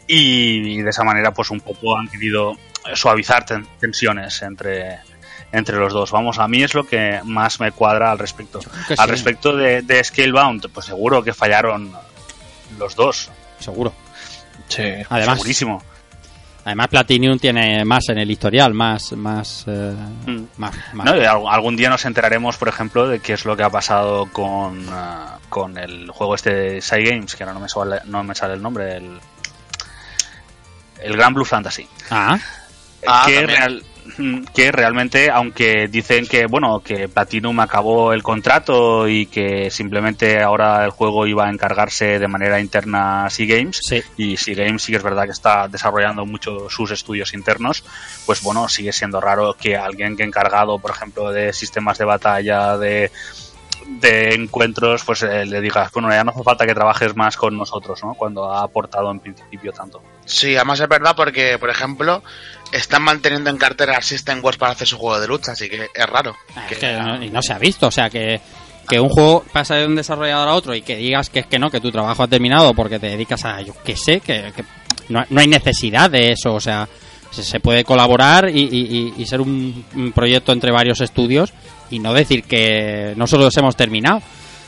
Speaker 5: y, de esa manera pues un poco han querido suavizar ten- tensiones entre entre los dos. Vamos, a mí es lo que más me cuadra al respecto. Al
Speaker 1: sí.
Speaker 5: respecto de, de Scalebound, pues seguro que fallaron los dos.
Speaker 1: Seguro.
Speaker 3: Sí.
Speaker 1: Además,
Speaker 5: Segurísimo.
Speaker 1: además Platinum tiene más en el historial, más, más, eh,
Speaker 5: Mm.
Speaker 1: más, más.
Speaker 5: ¿no? Algún día nos enteraremos, por ejemplo, de qué es lo que ha pasado con, ah, con el juego este de Side Games, que ahora no me sale, no me sale el nombre, el, el Gran Blue Fantasy.
Speaker 1: Ah,
Speaker 6: Ah,
Speaker 5: que, real- que realmente, aunque dicen que bueno que Platinum acabó el contrato y que simplemente ahora el juego iba a encargarse de manera interna a Sea Games,
Speaker 1: sí.
Speaker 5: y si Games sí que es verdad que está desarrollando mucho sus estudios internos, pues bueno, sigue siendo raro que alguien que encargado, por ejemplo, de sistemas de batalla, de, de encuentros, pues eh, le digas, bueno, ya no hace falta que trabajes más con nosotros, ¿no? Cuando ha aportado en principio tanto.
Speaker 6: Sí, además es verdad porque, por ejemplo, están manteniendo en cartera System Wars para hacer su juego de lucha, así que es raro.
Speaker 1: Es que no, y no se ha visto, o sea que, que un juego pasa de un desarrollador a otro y que digas que es que no, que tu trabajo ha terminado porque te dedicas a, yo qué sé, que, que no, no hay necesidad de eso, o sea, se, se puede colaborar y, y- y- y ser un, un proyecto entre varios estudios y no decir que nosotros hemos terminado.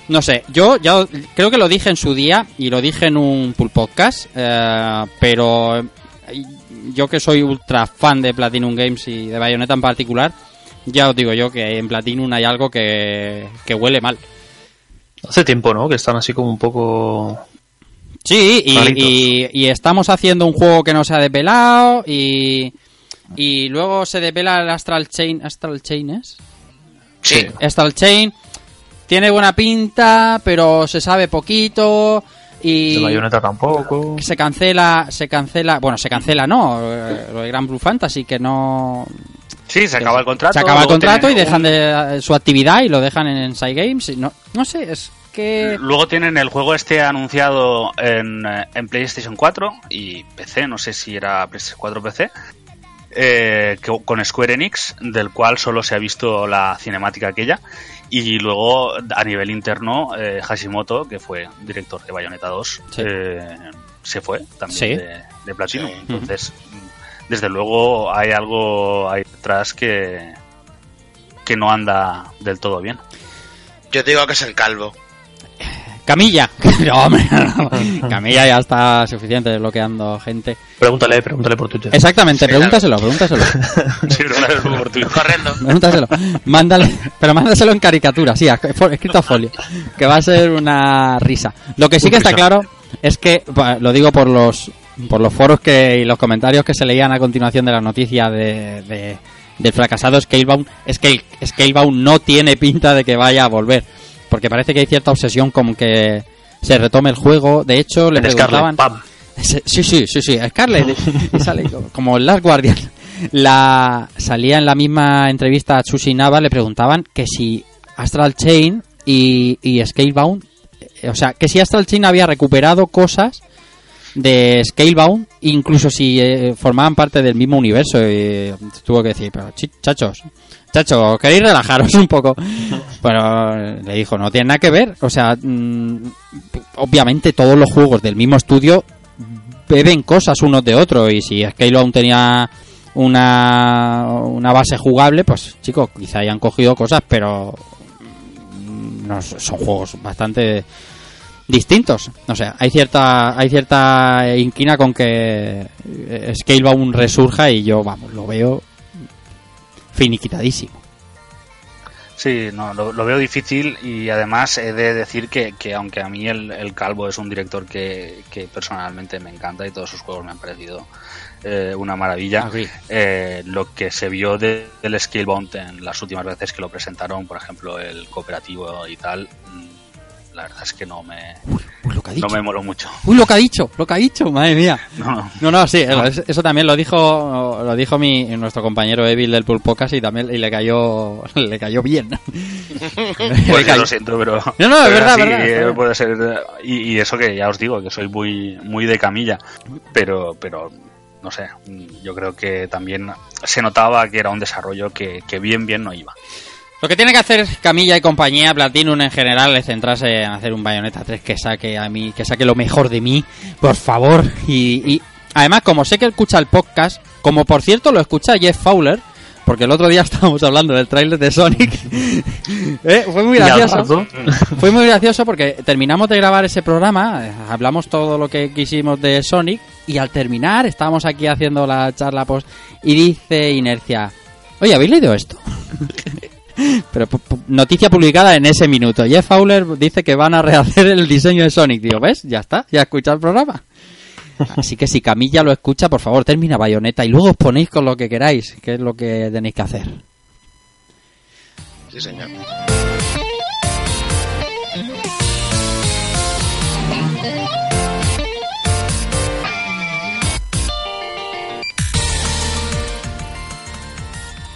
Speaker 1: No sé, yo ya creo que lo dije en su día y lo dije en un pull podcast, eh, pero eh, yo que soy ultra fan de Platinum Games y de Bayonetta en particular, ya os digo yo que en Platinum hay algo que, que huele mal.
Speaker 3: Hace tiempo, ¿no? Que están así como un poco...
Speaker 1: Sí, y,
Speaker 3: Raritos.
Speaker 1: y- y estamos haciendo un juego que no se ha desvelado y, Y luego se desvela el Astral Chain. ¿Astral Chain es?
Speaker 6: Sí.
Speaker 1: Astral Chain tiene buena pinta, pero se sabe poquito. Y
Speaker 3: Bayonetta tampoco.
Speaker 1: se cancela, se cancela, bueno, se cancela, no, eh, lo de Grand Blue Fantasy, que no,
Speaker 5: Sí, se acaba el contrato.
Speaker 1: se acaba el contrato y dejan
Speaker 5: un-
Speaker 1: de su actividad y lo dejan en Side Games. y no, no sé, es que
Speaker 5: Luego tienen el juego este anunciado en, eh, en PlayStation 4 y PC, no sé si era PlayStation 4 o PC, eh, con Square Enix, del cual solo se ha visto la cinemática aquella. Y luego, a nivel interno, eh, Hashimoto, que fue director de Bayonetta 2,
Speaker 1: Sí.
Speaker 5: eh, se fue también
Speaker 1: Sí.
Speaker 5: de, de Platinum.
Speaker 6: Sí.
Speaker 5: Entonces, desde luego, hay algo ahí detrás que, que no anda del todo bien.
Speaker 6: Yo te digo que es el calvo.
Speaker 1: Camilla. No, hombre, no. Camilla ya está suficiente bloqueando gente.
Speaker 3: Pregúntale, pregúntale por Twitter.
Speaker 1: Exactamente,
Speaker 6: Sí,
Speaker 1: pregúntaselo, pregúntaselo.
Speaker 5: Sí, vez por Twitter.
Speaker 6: Corriendo.
Speaker 1: Pregúntaselo. Mándale, pero mándaselo en caricatura, sí, escrito a folio. Que va a ser una risa. Lo que sí que está claro es que, lo digo por los por los foros que y los comentarios que se leían a continuación de la noticia de, de- del fracasado Scalebound, es que el Scalebound no tiene pinta de que vaya a volver. Porque parece que hay cierta obsesión con que se retome el juego. De hecho, le
Speaker 3: En
Speaker 1: preguntaban...
Speaker 3: Scarlet.
Speaker 1: Sí, sí, sí, sí, Scarlett y sale como- el Last Guardian. La salía en la misma entrevista a Tsushinawa, le preguntaban que si Astral Chain y, y Scalebound, eh, o sea, que si Astral Chain había recuperado cosas de Scalebound, incluso si eh, formaban parte del mismo universo. Y tuvo que decir, pero chachos, chachos, queréis relajaros un poco. Pero le dijo, no tiene nada que ver. O sea, mm, obviamente todos los juegos del mismo estudio beben cosas unos de otros. Y si Scalebound tenía una, una base jugable, pues chicos, quizá hayan cogido cosas, pero mm, no, son juegos bastante distintos. O sea, hay cierta hay cierta inquina con que Scalebound resurja y yo, vamos, lo veo finiquitadísimo.
Speaker 5: Sí, no, lo, lo veo difícil y además he de decir que, que aunque a mí el, el Calvo es un director que, que personalmente me encanta y todos sus juegos me han parecido eh, una maravilla,
Speaker 1: Agree.
Speaker 5: eh, lo que se vio de- del Scalebound en las últimas veces que lo presentaron, por ejemplo el cooperativo y tal, la verdad es que no me,
Speaker 1: Uy, lo que ha dicho.
Speaker 5: no me moló mucho.
Speaker 1: Uy, lo que ha dicho, lo que ha dicho, madre mía.
Speaker 5: No, no.
Speaker 1: No, no, sí, eso- eso también lo dijo lo dijo mi nuestro compañero Evil del Pulpocas y también y le cayó le cayó bien.
Speaker 5: Pues
Speaker 1: cayó-
Speaker 5: lo siento, pero.
Speaker 1: No, no, es verdad, verdad,
Speaker 5: eh,
Speaker 1: verdad.
Speaker 5: Puede ser. Y, y eso que ya os digo, que soy muy, muy de camilla. Pero, pero, no sé. Yo creo que también se notaba que era un desarrollo que, que bien, bien no iba.
Speaker 1: Lo que tiene que hacer Camilla y compañía, Platinum en general, es centrarse en hacer un Bayonetta 3 que saque a mí, que saque lo mejor de mí, por favor. Y, y además, como sé que escucha el podcast, como por cierto lo escucha Jeff Fowler, porque el otro día estábamos hablando del tráiler de Sonic, eh, fue muy gracioso. Fue muy gracioso porque terminamos de grabar ese programa, eh, hablamos todo lo que quisimos de Sonic y al terminar estábamos aquí haciendo la charla post y dice Inercia, oye, ¿habéis leído esto? Pero noticia publicada en ese minuto. Jeff Fowler dice que van a rehacer el diseño de Sonic. Digo, ¿ves? Ya está, ya escucha el programa. Así que si Camilla lo escucha, por favor, termina Bayonetta y luego os ponéis con lo que queráis, que es lo que tenéis que hacer.
Speaker 6: Sí, señor.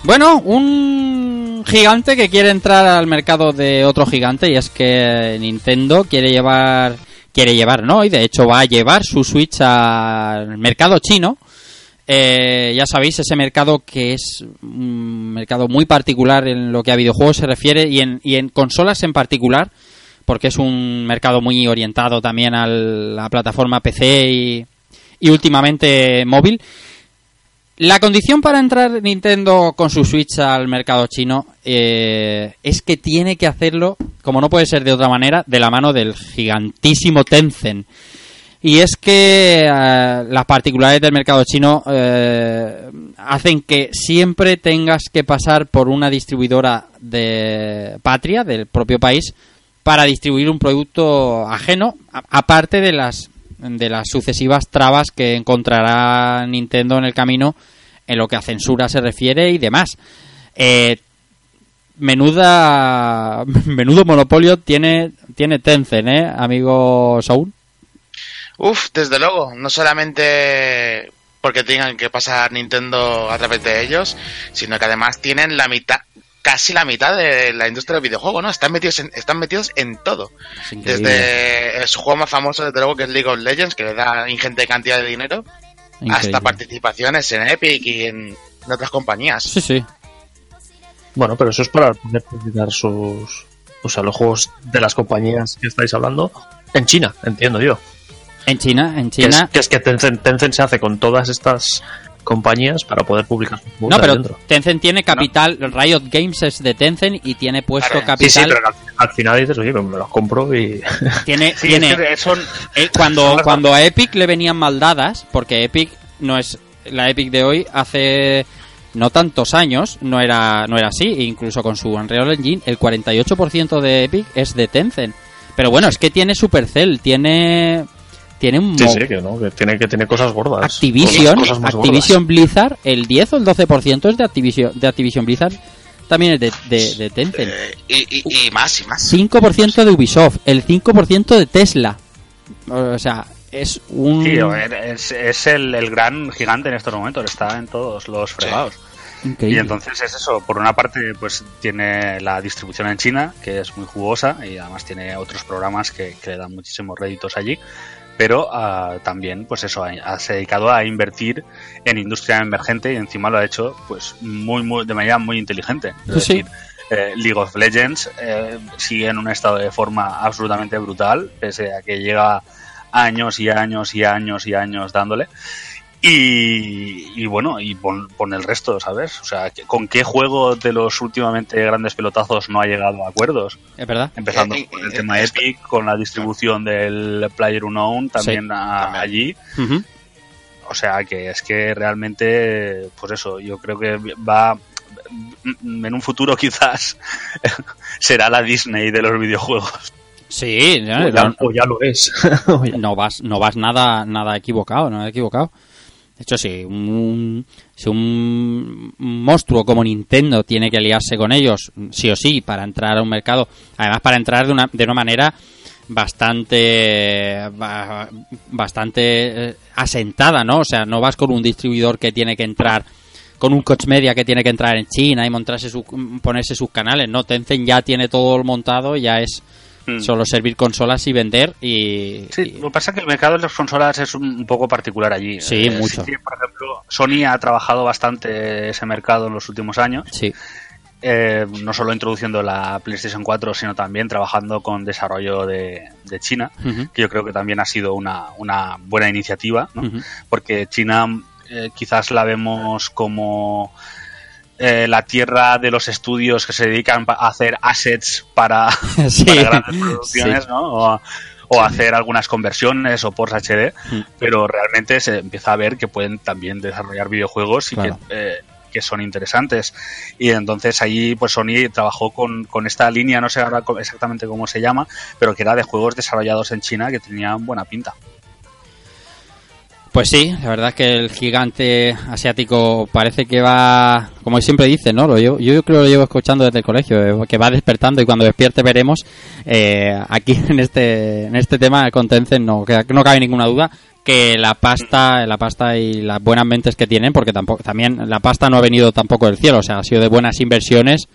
Speaker 1: Bueno, un gigante que quiere entrar al mercado de otro gigante y es que Nintendo quiere llevar, quiere llevar, ¿no? Y de hecho va a llevar su Switch al mercado chino. Eh, ya sabéis, ese mercado que es un mercado muy particular en lo que a videojuegos se refiere y en, y en consolas en particular, porque es un mercado muy orientado también a la plataforma PC y últimamente móvil. La condición para entrar Nintendo con su Switch al mercado chino eh, es que tiene que hacerlo, como no puede ser de otra manera, de la mano del gigantísimo Tencent. Y es que eh, las particularidades del mercado chino eh, hacen que siempre tengas que pasar por una distribuidora de patria, del propio país, para distribuir un producto ajeno, aparte de las de las sucesivas trabas que encontrará Nintendo en el camino en lo que a censura se refiere y demás. Eh, menuda menudo monopolio tiene tiene Tencent, ¿eh, amigo Saúl?
Speaker 6: Uf, desde luego, no solamente porque tengan que pasar Nintendo a través de ellos, sino que además tienen la mitad, casi la mitad de la industria del videojuego, ¿no? Están metidos en, están metidos en todo. Desde su juego más famoso, desde luego, que es League of Legends, que le da ingente cantidad de dinero,
Speaker 1: Increíble.
Speaker 6: hasta participaciones en Epic y en, en otras compañías.
Speaker 1: Sí, sí.
Speaker 3: Bueno, pero eso es para poder publicar sus. O sea, los juegos de las compañías que estáis hablando en China, entiendo yo.
Speaker 1: En China, en
Speaker 3: Que es
Speaker 1: China.
Speaker 3: que, es que Tencent, Tencent se hace con todas estas compañías para poder publicar sus
Speaker 1: No, pero
Speaker 3: dentro.
Speaker 1: Tencent tiene capital, Riot Games es de Tencent y tiene puesto
Speaker 6: Claro.
Speaker 1: capital.
Speaker 3: Sí, sí, pero al, al final dices, oye, me los compro y.
Speaker 1: Tiene,
Speaker 5: Sí,
Speaker 1: tiene
Speaker 5: es que son,
Speaker 1: eh, cuando, cuando a Epic le venían mal dadas, porque Epic no es la Epic de hoy, hace no tantos años no era, no era así, e incluso con su Unreal Engine, el 48% de Epic es de Tencent. Pero bueno, es que tiene Supercell, tiene tiene un
Speaker 3: Sí, que no, que tiene, que tiene cosas gordas.
Speaker 1: Activision,
Speaker 3: Cosas más
Speaker 1: Activision Blizzard, el 10 o el 12% es de Activision, de Activision Blizzard, también es de, de, de Tencent.
Speaker 6: Eh, y, y, y más, y más.
Speaker 1: 5% de Ubisoft, el 5% de Tesla. O sea, es un...
Speaker 5: Es, es el, el gran gigante en estos momentos, está en todos los fregados. Y
Speaker 1: Increíble.
Speaker 5: entonces es eso, por una parte pues tiene la distribución en China, que es muy jugosa, y además tiene otros programas que, que le dan muchísimos réditos allí, pero ah, también pues eso, ha- se dedicado a invertir en industria emergente y encima lo ha hecho pues muy, muy de manera muy inteligente. Es
Speaker 1: Sí, sí.
Speaker 5: decir, eh, League of Legends eh, sigue en un estado de forma absolutamente brutal, pese a que lleva años y años y años y años dándole. Y, y bueno, y pon, pon el resto, ¿sabes? O sea, que- ¿con qué juego de los últimamente grandes pelotazos no ha llegado a acuerdos?
Speaker 1: Es verdad.
Speaker 5: Empezando
Speaker 6: Eh, eh,
Speaker 5: con el
Speaker 6: eh,
Speaker 5: tema
Speaker 6: esto-
Speaker 5: Epic, con la distribución del Player Unknown también, a-
Speaker 6: también.
Speaker 5: allí. O sea, que es que realmente, pues eso, yo creo que va en un futuro quizás será la Disney de los videojuegos.
Speaker 1: Sí, no,
Speaker 3: O ya, o ya lo es. O ya-
Speaker 1: no vas, no vas nada, nada equivocado, no equivocado. De hecho, si un, si un monstruo como Nintendo tiene que aliarse con ellos, sí o sí, para entrar a un mercado, además para entrar de una, de una manera bastante ba- bastante eh, asentada, ¿no? O sea, no vas con un distribuidor que tiene que entrar con un coach media que tiene que entrar en China y montarse su, ponerse sus canales, no, Tencent ya tiene todo montado, ya es
Speaker 5: Mm.
Speaker 1: solo servir consolas y vender y,
Speaker 5: Sí,
Speaker 1: y-
Speaker 5: lo que pasa es que el mercado de las consolas es un, poco particular allí.
Speaker 1: Sí,
Speaker 5: Eh,
Speaker 1: mucho.
Speaker 5: por ejemplo, Sony ha trabajado bastante ese mercado en los últimos años,
Speaker 1: sí.
Speaker 5: eh, no solo introduciendo la PlayStation 4, sino también trabajando con desarrollo de, de China,
Speaker 1: Ujú,
Speaker 5: que yo creo que también ha sido una, una buena iniciativa, ¿no?
Speaker 1: ujú.
Speaker 5: porque China eh, quizás la vemos como eh, la tierra de los estudios que se dedican a hacer assets para,
Speaker 1: Sí,
Speaker 5: para grandes producciones,
Speaker 1: sí.
Speaker 5: ¿no? O, hacer algunas conversiones o por HD,
Speaker 1: Mm.
Speaker 5: pero realmente se empieza a ver que pueden también desarrollar videojuegos y
Speaker 1: Claro.
Speaker 5: que, eh, que son interesantes. Y entonces ahí pues Sony trabajó con, con esta línea, no sé ahora exactamente cómo se llama, pero que era de juegos desarrollados en China que tenían buena pinta.
Speaker 1: Pues sí, la verdad es que el gigante asiático parece que va, como siempre dice, ¿no? Lo llevo- yo creo que lo llevo escuchando desde el colegio, eh, que va despertando y cuando despierte veremos. Eh, aquí en este en este tema con Tencent no, que no cabe ninguna duda que la pasta, la pasta y las buenas mentes que tienen, porque tampoco también la pasta no ha venido tampoco del cielo, o sea, ha sido de buenas inversiones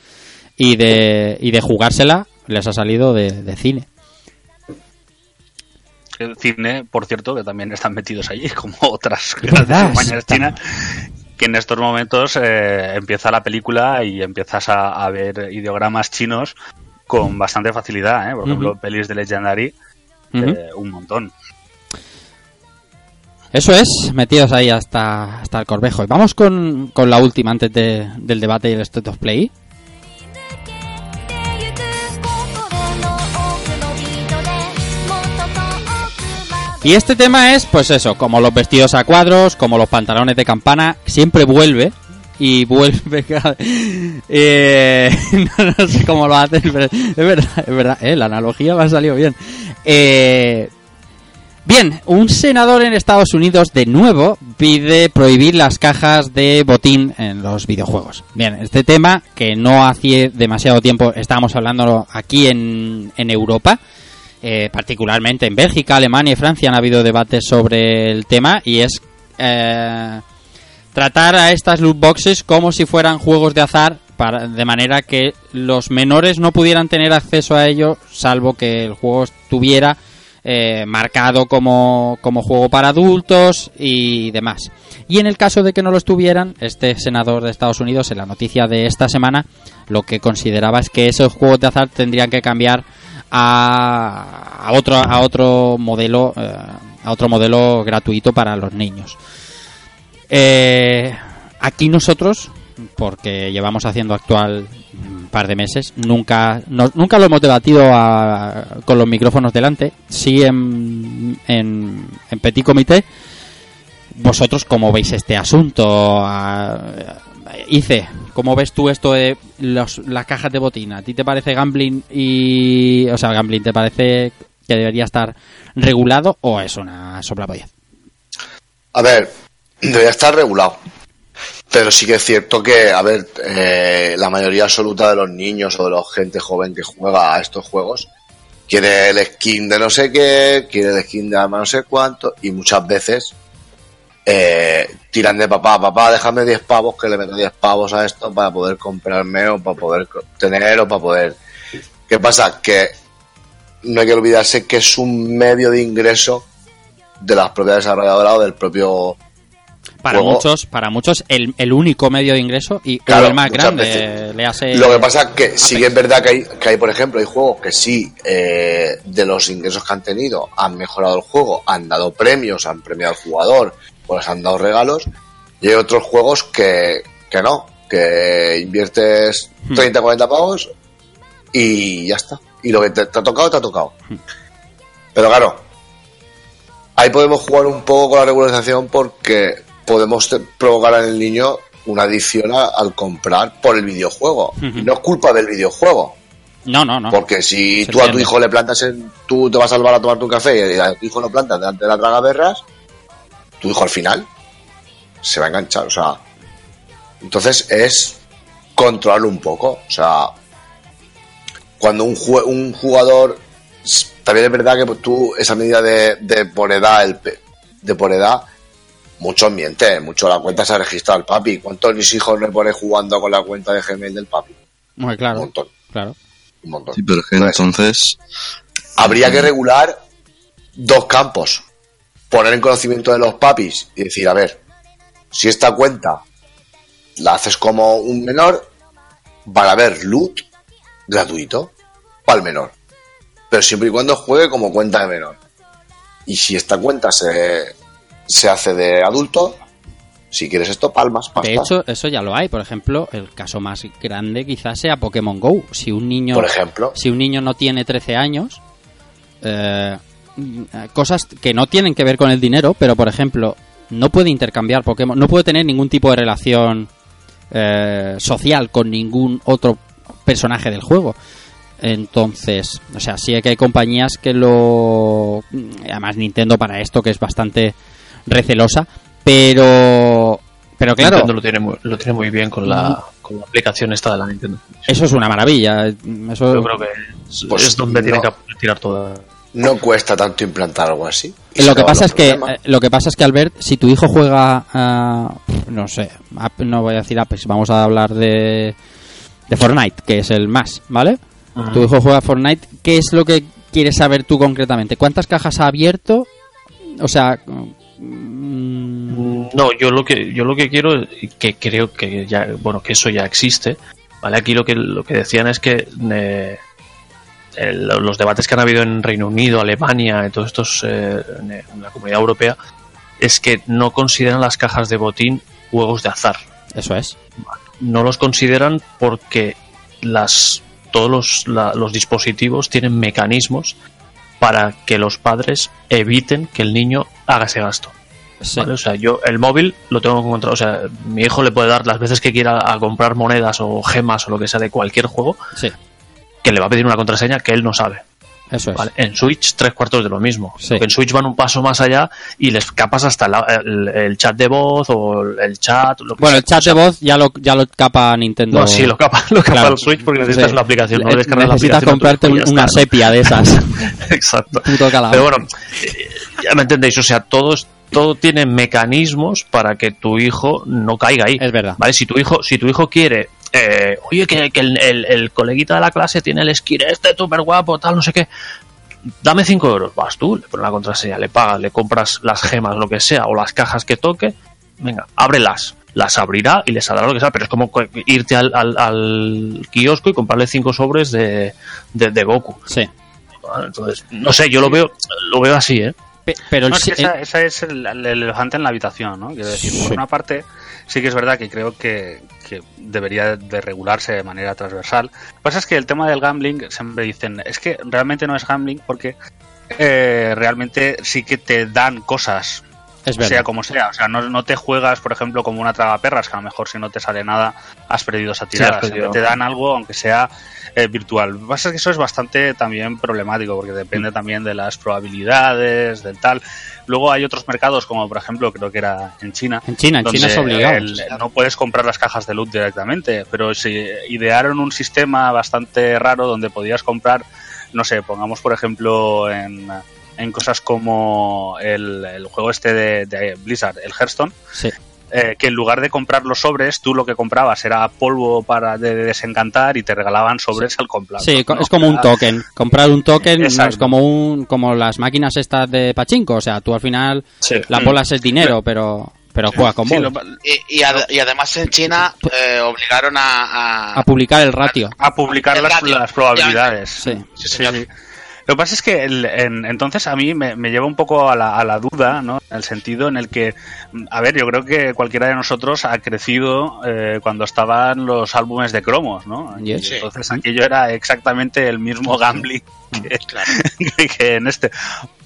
Speaker 1: y de y de jugársela les ha salido de, de cine.
Speaker 5: El cine, por cierto, que también están metidos allí, como otras
Speaker 1: Es
Speaker 5: grandes compañías chinas, que en estos momentos eh, empieza la película y empiezas a, a ver ideogramas chinos con bastante facilidad, ¿eh? por ejemplo, pelis de Legendary, eh, un montón.
Speaker 1: Eso es, metidos ahí hasta, hasta el corvejo. Y vamos con, con la última antes de- del debate y el State of Play. Y este tema es, pues eso, como los vestidos a cuadros, como los pantalones de campana, siempre vuelve. Y vuelve eh, no, no sé cómo lo hacen, pero es verdad, es verdad, eh, la analogía me ha salido bien. Eh, Bien, un senador en Estados Unidos de nuevo pide prohibir las cajas de botín en los videojuegos. Bien, este tema que no hace demasiado tiempo estábamos hablando aquí en Europa, eh, particularmente en Bélgica, Alemania y Francia han habido debates sobre el tema y es eh, tratar a estas loot boxes como si fueran juegos de azar para, de manera que los menores no pudieran tener acceso a ello salvo que el juego estuviera eh, marcado como, como juego para adultos y demás. Y en el caso de que no lo estuvieran, este senador de Estados Unidos, en la noticia de esta semana, lo que consideraba es que esos juegos de azar tendrían que cambiar a, a otro a otro modelo eh, a otro modelo gratuito para los niños. Eh, aquí nosotros, porque llevamos haciendo actual un par de meses, nunca nunca lo hemos debatido a- con los micrófonos delante. Sí en, en, en petit comité. Vosotros, ¿cómo veis este asunto? Ah, Ice, ¿cómo ves tú esto de los, las cajas de botina? ¿A ti te parece gambling y... O sea, gambling, ¿te parece que debería estar regulado o es una soplapollez?
Speaker 2: A ver, debería estar regulado. Pero sí que es cierto que, a ver, eh, la mayoría absoluta de los niños o de la gente joven que juega a estos juegos quiere el skin de no sé qué, quiere el skin de no sé cuánto, y muchas veces eh, tiran de papá, papá, déjame 10 pavos, que le meto 10 pavos a esto para poder comprarme o para poder tener o para poder... ¿Qué pasa? Que no hay que olvidarse que es un medio de ingreso de las propias desarrolladoras o del propio
Speaker 1: Para muchos, para muchos el, el único medio de ingreso y
Speaker 2: Claro,
Speaker 1: el más grande.
Speaker 2: veces.
Speaker 1: Le hace
Speaker 2: Lo que pasa es que sí que es verdad que hay, que hay, por ejemplo, hay juegos que sí, eh, de los ingresos que han tenido, han mejorado el juego, han dado premios, han premiado al jugador, o les han dado regalos, y hay otros juegos que, que no, que inviertes
Speaker 1: Hmm.
Speaker 2: 30, 40 pavos y ya está. Y lo que te, te ha tocado, te ha tocado.
Speaker 1: Hmm.
Speaker 2: Pero claro, ahí podemos jugar un poco con la regularización porque podemos provocar en el niño una adicción al comprar por el videojuego. Y no es culpa del videojuego.
Speaker 1: No, no, no.
Speaker 2: Porque si
Speaker 1: Se
Speaker 2: tú a tu hijo le plantas en. Tú te vas a salvar a tomar tu café y a tu hijo lo plantas delante de la tragaberras, tu hijo al final se va a enganchar. O sea. Entonces es controlarlo un poco. O sea. Cuando un, jue- un jugador. También es verdad que pues, tú, esa medida de, de por edad, el, pe- de por edad, muchos mienten, mucho la cuenta se ha registrado el papi. ¿Cuántos de mis hijos le pone jugando con la cuenta de Gmail del papi?
Speaker 1: Muy
Speaker 2: Un
Speaker 1: claro,
Speaker 2: montón,
Speaker 1: claro.
Speaker 2: un montón.
Speaker 4: Sí, pero es que entonces,
Speaker 2: habría que regular dos campos. Poner en conocimiento de los papis y decir, a ver, si esta cuenta la haces como un menor, van a haber loot gratuito para el menor. Pero siempre y cuando juegue como cuenta de menor. Y si esta cuenta se, se hace de adulto, si quieres esto, palmas, pasta.
Speaker 1: De hecho, eso ya lo hay. Por ejemplo, el caso más grande quizás sea Pokémon Go. Si un niño,
Speaker 2: por ejemplo,
Speaker 1: si un niño no tiene 13 años, eh, cosas que no tienen que ver con el dinero, pero por ejemplo, no puede intercambiar Pokémon, no puede tener ningún tipo de relación eh, social con ningún otro personaje del juego. Entonces, o sea, sí que hay compañías que lo... Además, Nintendo para esto, que es bastante recelosa, pero... Pero claro,
Speaker 3: Nintendo lo tiene, muy, lo tiene muy bien con la, con la aplicación esta de la Nintendo.
Speaker 1: eso es una maravilla. Eso,
Speaker 3: Yo creo que es,
Speaker 2: Pues
Speaker 3: es donde tiene
Speaker 2: no.
Speaker 3: que tirar toda.
Speaker 2: No cuesta tanto implantar algo así. Y
Speaker 1: lo que pasa es que eh, lo que pasa es que Albert si tu hijo juega a, no sé no voy a decir Apex vamos a hablar de de Fortnite que es el más vale tu hijo juega Fortnite qué es lo que quieres saber tú concretamente cuántas cajas ha abierto o sea mm,
Speaker 3: No, yo lo que yo lo que quiero y que creo que ya bueno que eso ya existe, vale. Aquí lo que lo que decían es que eh, el- los debates que han habido en Reino Unido, Alemania, en todos estos eh, en, la Comunidad Europea es que no consideran las cajas de botín juegos de azar.
Speaker 1: eso es
Speaker 3: No los consideran porque las todos los, la- los dispositivos tienen mecanismos para que los padres eviten que el niño haga ese gasto.
Speaker 1: Sí.
Speaker 3: ¿vale? O sea, yo el móvil lo tengo que encontrar. O sea, mi hijo le puede dar las veces que quiera a comprar monedas o gemas o lo que sea de cualquier juego,
Speaker 1: sí
Speaker 3: que le va a pedir una contraseña que él no sabe.
Speaker 1: Eso es.
Speaker 3: ¿vale? En Switch, tres cuartos de lo mismo.
Speaker 1: Sí.
Speaker 3: En Switch van un paso más allá y les capas hasta la- el, el chat de voz o el chat. Lo que
Speaker 1: Bueno,
Speaker 3: sea.
Speaker 1: el chat de voz ya lo, ya lo capa Nintendo.
Speaker 3: No, sí, lo capa, lo capa
Speaker 1: Claro.
Speaker 3: el Switch porque necesitas
Speaker 1: Sí.
Speaker 3: una aplicación. No
Speaker 1: Eh,
Speaker 3: la
Speaker 1: Necesitas
Speaker 3: aplicación
Speaker 1: comprarte una sepia de esas.
Speaker 3: Exacto.
Speaker 1: Puto.
Speaker 3: Pero bueno, ya me entendéis, o sea, todo, es- todo tiene mecanismos para que tu hijo no caiga ahí.
Speaker 1: Es verdad.
Speaker 3: ¿Vale? Si tu hijo, si tu hijo quiere, eh, oye, que, que el, el- el coleguita de la clase tiene el esquí este súper guapo, tal, no sé qué. Dame 5 euros, vas tú, le pones la contraseña, le pagas, le compras las gemas, lo que sea, o las cajas que toque, venga, ábrelas. Las abrirá y le saldrá lo que sea, pero es como co- irte al, al, al kiosco y comprarle cinco sobres de, de, de Goku.
Speaker 1: Sí.
Speaker 3: Entonces, no sé, yo lo veo, lo veo así, ¿eh?
Speaker 1: Pe- Pero el,
Speaker 5: No, es que
Speaker 1: si-
Speaker 5: esa, esa es el, el elefante en la habitación, ¿no? Quiero decir, por una parte, sí que es verdad que creo que, debería de regularse de manera transversal. Lo que pasa es que el tema del gambling, siempre dicen, es que realmente no es gambling porque eh, realmente sí que te dan cosas,
Speaker 1: es verdad.
Speaker 5: sea como sea. O sea, no, no te juegas, por ejemplo, como una traga perras, que a lo mejor si no te sale nada, has perdido esa tirada.
Speaker 3: perdido.
Speaker 5: Te dan algo, aunque sea eh, virtual. Lo que pasa es que eso es bastante también problemático, porque depende
Speaker 1: Mm.
Speaker 5: también de las probabilidades, del tal. Luego hay otros mercados, como por ejemplo, creo que era en China.
Speaker 1: En China, en China es obligado.
Speaker 5: el- no puedes comprar las cajas de loot directamente, pero si idearon un sistema bastante raro donde podías comprar, no sé, pongamos por ejemplo en, en cosas como el, el juego este de, de Blizzard, el Hearthstone,
Speaker 1: Sí.
Speaker 5: eh, que en lugar de comprar los sobres, tú lo que comprabas era polvo para de, de desencantar y te regalaban sobres al comprar.
Speaker 1: Sí, co-
Speaker 5: ¿no?
Speaker 1: es como un token. Comprar un token no es como un como las máquinas estas de pachinko. O sea, tú al final
Speaker 3: Sí.
Speaker 1: las bolas es dinero, pero pero juegas con bolas.
Speaker 5: lo-
Speaker 6: Y, y, ad- y además en China eh, obligaron a, a-
Speaker 1: A publicar el ratio.
Speaker 5: a publicar las,
Speaker 6: ratio,
Speaker 5: las probabilidades.
Speaker 1: Sí.
Speaker 6: Sí, señor.
Speaker 5: Lo que pasa es que el- en- entonces a mí me, me lleva un poco a la, a la duda, ¿no? En el sentido en el que, a ver, yo creo que cualquiera de nosotros ha crecido eh, cuando estaban los álbumes de cromos, ¿no? Y.
Speaker 6: Sí.
Speaker 5: entonces aquello era exactamente el mismo gambling que,
Speaker 6: Claro.
Speaker 5: que- que en este.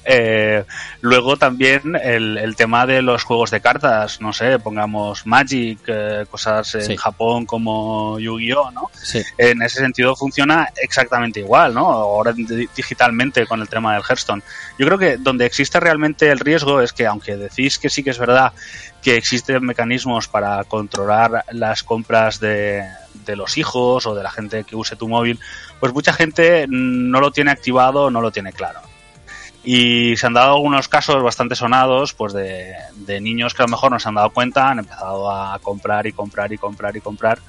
Speaker 5: Eh, luego también el, el tema de los juegos de cartas, no sé, pongamos Magic, eh, cosas en
Speaker 1: Sí.
Speaker 5: Japón como Yu-Gi-Oh, ¿no?
Speaker 1: Sí.
Speaker 5: en ese sentido funciona exactamente igual, ¿no? Ahora di- digitalmente con el tema del Hearthstone. Yo creo que donde existe realmente el riesgo es que, aunque decís que sí que es verdad que existen mecanismos para controlar las compras de, de los hijos o de la gente que use tu móvil, pues mucha gente no lo tiene activado no lo tiene claro. Y se han dado algunos casos bastante sonados, pues de, de niños que a lo mejor no se han dado cuenta, han empezado a comprar y comprar y comprar y comprar,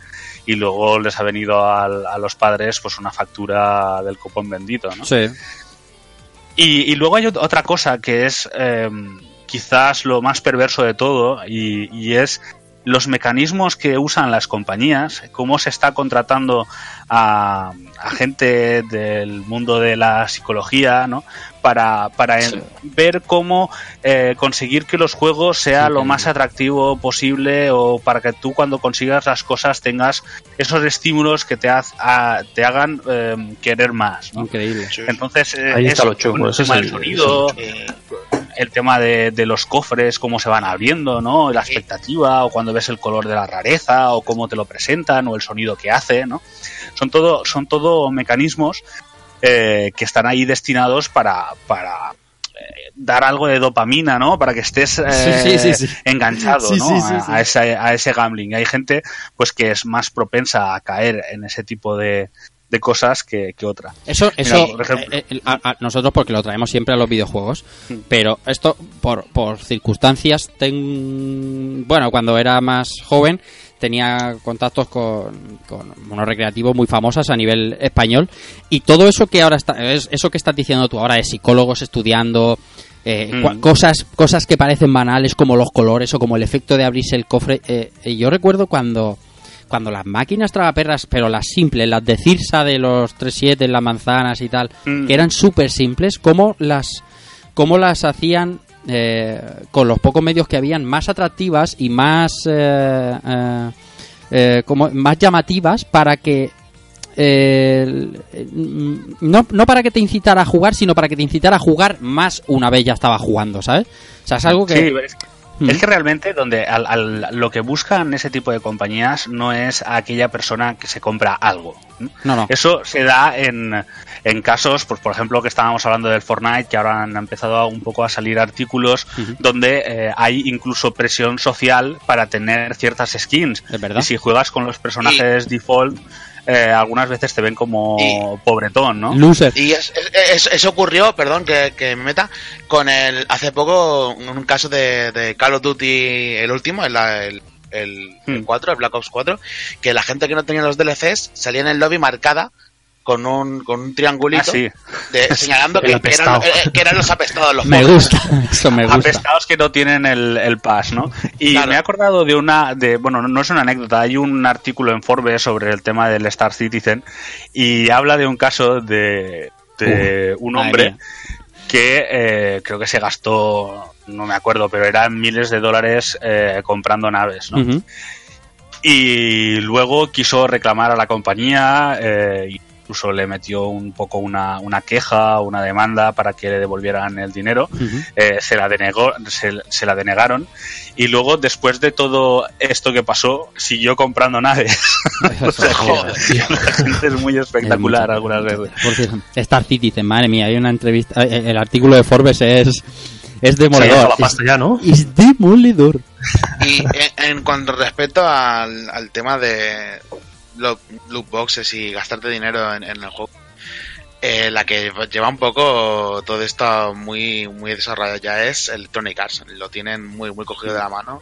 Speaker 5: y luego les ha venido a los padres pues una factura del cupón bendito, ¿no?
Speaker 1: Sí.
Speaker 5: Y, y luego hay ot- otra cosa que es eh, quizás lo más perverso de todo y, y es los mecanismos que usan las compañías, cómo se está contratando a, a gente del mundo de la psicología, ¿no? Para, para ver cómo eh, conseguir que los juegos sea lo más atractivo posible o para que tú cuando consigas las cosas tengas esos estímulos que te, haz- a- te hagan eh, querer más, ¿no?
Speaker 1: Increíble.
Speaker 5: Entonces, eh,
Speaker 3: Ahí está
Speaker 5: es
Speaker 3: lo
Speaker 5: bueno, el
Speaker 3: ese es
Speaker 5: tema del
Speaker 3: el-
Speaker 5: sonido, el tema de, de los cofres, cómo se van abriendo, ¿no? La expectativa, o cuando ves el color de la rareza, o cómo te lo presentan, o el sonido que hace, ¿no? Son todo, son todo mecanismos eh, que están ahí destinados para, para eh, dar algo de dopamina, ¿no? Para que estés eh,
Speaker 1: Sí, sí, sí, sí.
Speaker 5: enganchado, ¿no? a, a ese, a ese gambling. Hay gente, pues, que es más propensa a caer en ese tipo de, de cosas que, que otra.
Speaker 1: Eso, eso
Speaker 5: por ejemplo.
Speaker 1: eh, eh, a- a- nosotros porque lo traemos siempre a los videojuegos,
Speaker 5: Mm.
Speaker 1: pero esto por, por circunstancias, ten- bueno, cuando era más joven tenía contactos con, con unos recreativos muy famosos a nivel español y todo eso que ahora está, es- eso que estás diciendo tú ahora de psicólogos estudiando eh,
Speaker 5: Mm.
Speaker 1: cua- cosas cosas que parecen banales como los colores o como el efecto de abrirse el cofre. eh, eh, yo recuerdo cuando cuando las máquinas tragaperras, pero las simples, las de Cirsa de los 3.7, las manzanas y tal,
Speaker 5: Mm.
Speaker 1: que eran súper simples, cómo las, cómo las hacían eh, con los pocos medios que habían más atractivas y más, eh, eh, eh, como, más llamativas para que eh, no, no para que te incitara a jugar, sino para que te incitara a jugar más una vez ya estaba jugando, ¿sabes? O sea, es algo que...
Speaker 5: Sí, es-
Speaker 1: Mm.
Speaker 5: Es que realmente donde al- al- lo que buscan ese tipo de compañías no es a aquella persona que se compra algo. ¿no?
Speaker 1: No.
Speaker 5: Eso se da en, en casos, pues por ejemplo, que estábamos hablando del Fortnite, que ahora han empezado a- un poco a salir artículos donde eh, hay incluso presión social para tener ciertas skins.
Speaker 1: Es verdad.
Speaker 5: Y si juegas con los personajes default, eh, algunas veces te ven como pobretón, ¿no?
Speaker 1: Loser.
Speaker 6: Y es- es- es- eso ocurrió, perdón que, que me meta, con el hace poco un caso de, de Call of Duty, el último, el, el, el, el
Speaker 5: Hmm.
Speaker 6: 4, el Black Ops 4, que la gente que no tenía los DLCs salía en el lobby marcada con un, con un triangulito
Speaker 5: Ah, sí.
Speaker 6: de- señalando
Speaker 3: El
Speaker 6: que, que eran,
Speaker 3: apestado.
Speaker 6: eh, que eran los apestados los
Speaker 1: Me
Speaker 6: pobres.
Speaker 1: gusta, eso me gusta.
Speaker 5: apestados que no tienen el, el pass, ¿no? Y
Speaker 6: Claro.
Speaker 5: me he acordado de una, de, bueno, no es una anécdota, hay un artículo en Forbes sobre el tema del Star Citizen y habla de un caso de, de un hombre que eh, creo que se gastó, no me acuerdo, pero eran miles de dólares eh, comprando naves, ¿no? Y luego quiso reclamar a la compañía, eh, incluso le metió un poco una, una queja, una demanda para que le devolvieran el dinero.
Speaker 1: Ujú.
Speaker 5: Eh, se, la denegó, se, se la denegaron. Y luego, después de todo esto que pasó, siguió comprando naves. O sea,
Speaker 1: Joder, tío.
Speaker 5: la gente es muy espectacular algunas veces.
Speaker 1: Por cierto, Star Citizen, madre mía, hay una entrevista. eh, El artículo de Forbes es. Es demoledor.
Speaker 3: la pasta ya, ¿no?
Speaker 1: Es, es demoledor.
Speaker 6: Y en, en cuanto respecto al, al tema de loot boxes y gastarte dinero en, en el juego, eh, la que lleva un poco todo esto muy muy desarrollado ya es Electronic Arts. Lo tienen muy muy cogido de la mano.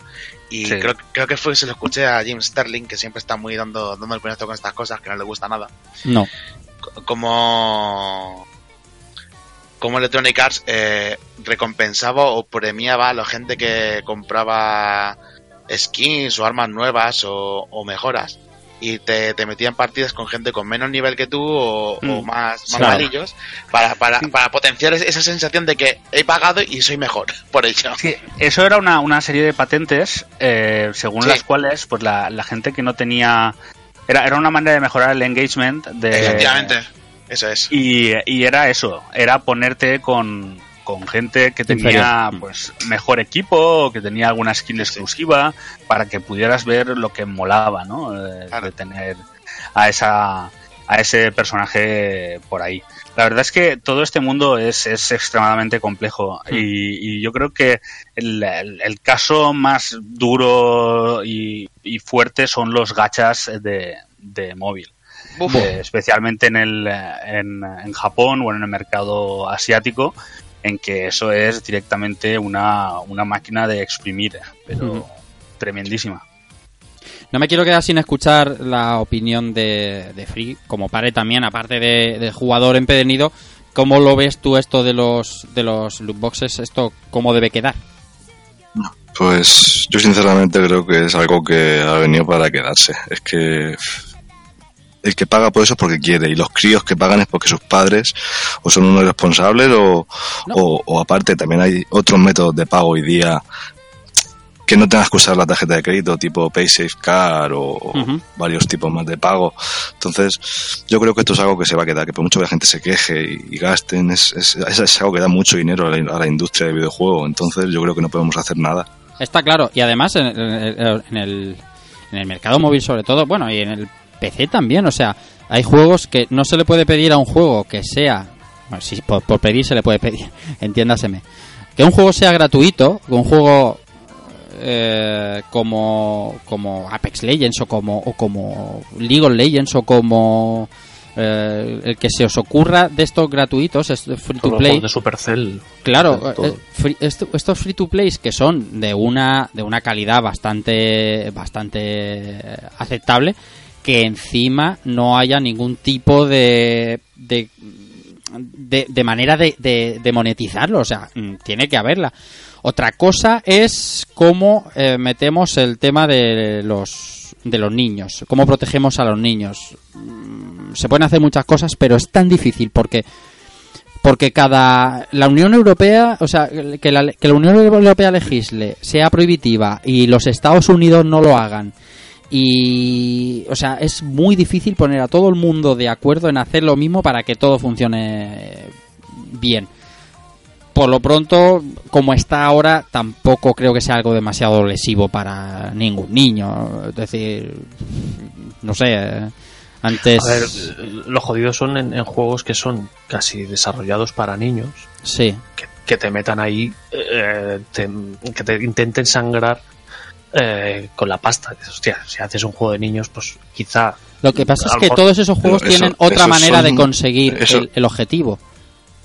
Speaker 6: Y
Speaker 5: Sí.
Speaker 6: creo, creo que fue se lo escuché a Jim Sterling, que siempre está muy dando, dando el puñetazo con estas cosas, que no le gusta nada.
Speaker 1: No.
Speaker 6: C- Como como Electronic Arts eh, recompensaba o premiaba a la gente que compraba skins o armas nuevas o, o mejoras y te, te metían partidas con gente con menos nivel que tú o, o
Speaker 5: Mm.
Speaker 6: más, más
Speaker 1: Claro.
Speaker 6: malillos para, para, para potenciar es- esa sensación de que he pagado y soy mejor por ello.
Speaker 5: Sí, eso era una, una serie de patentes eh, según
Speaker 6: Sí.
Speaker 5: las cuales pues la, la gente que no tenía... Era, era una manera de mejorar el engagement de,
Speaker 6: Efectivamente, eso es.
Speaker 5: Y, y era eso, era ponerte con, con gente que tenía
Speaker 1: Inferior.
Speaker 5: pues mejor equipo, que tenía alguna skin exclusiva, para que pudieras ver lo que molaba, ¿no? Eh,
Speaker 6: Claro.
Speaker 5: De tener a esa a ese personaje por ahí. La verdad es que todo este mundo es, es extremadamente complejo y, y yo creo que el, el- el caso más duro y, y fuerte son los gachas de, de móvil. Eh, especialmente en, el, en, en Japón o en el mercado asiático, en que eso es directamente una, una máquina de exprimir, pero tremendísima.
Speaker 1: No me quiero quedar sin escuchar la opinión de, de Free, como pare también, aparte de, de jugador empedernido. ¿Cómo lo ves tú esto de los de los loot boxes? ¿Esto cómo debe quedar?
Speaker 4: Pues yo sinceramente creo que es algo que ha venido para quedarse. Es que el que paga por eso es porque quiere y los críos que pagan es porque sus padres o son unos irresponsables o,
Speaker 1: No.
Speaker 4: o, o aparte también hay otros métodos de pago hoy día que no tengas que usar la tarjeta de crédito tipo PaySafeCard o o
Speaker 1: Ujú.
Speaker 4: varios tipos más de pago. Entonces yo creo que esto es algo que se va a quedar, que por mucho que la gente se queje y, y gasten, es, es, es- es algo que da mucho dinero a la, a la industria del videojuego. Entonces yo creo que no podemos hacer nada.
Speaker 1: Está claro, y además en, en- en el, en el mercado móvil sobre todo, bueno, y en el PC también, o sea, hay juegos que no se le puede pedir a un juego que sea, bueno, si por, por pedir se le puede pedir, entiéndaseme, que un juego sea gratuito, que un juego eh, como, como Apex Legends o como, o como League of Legends o como eh, el que se os ocurra de estos gratuitos, es free to play.
Speaker 3: de Supercell.
Speaker 1: Claro, eh, free- esto- estos free to plays que son de una de una calidad bastante bastante aceptable, que encima no haya ningún tipo de de, de, manera de, de- de monetizarlo, o sea, mm, tiene que haberla. Otra cosa es cómo eh, metemos el tema de los de los niños, cómo protegemos a los niños. Mm, Se pueden hacer muchas cosas, pero es tan difícil porque porque cada la Unión Europea, o sea, que la, que la Unión Europea legisle sea prohibitiva y los Estados Unidos no lo hagan. Y, o sea, es muy difícil poner a todo el mundo de acuerdo en hacer lo mismo para que todo funcione bien. por lo pronto, como está ahora, tampoco creo que sea algo demasiado lesivo para ningún niño. Es decir, no sé, antes...
Speaker 3: A ver, los jodidos son en, en juegos que son casi desarrollados para niños,
Speaker 1: Sí,
Speaker 3: que, que te metan ahí, eh, te- que te intenten sangrar eh, con la pasta. Dices, Hostia, si haces un juego de niños, pues quizá...
Speaker 1: lo que pasa
Speaker 3: A
Speaker 1: es que
Speaker 3: mejor-
Speaker 1: todos esos juegos
Speaker 4: eso-
Speaker 1: tienen otra manera de conseguir
Speaker 4: eso-
Speaker 1: el, el objetivo.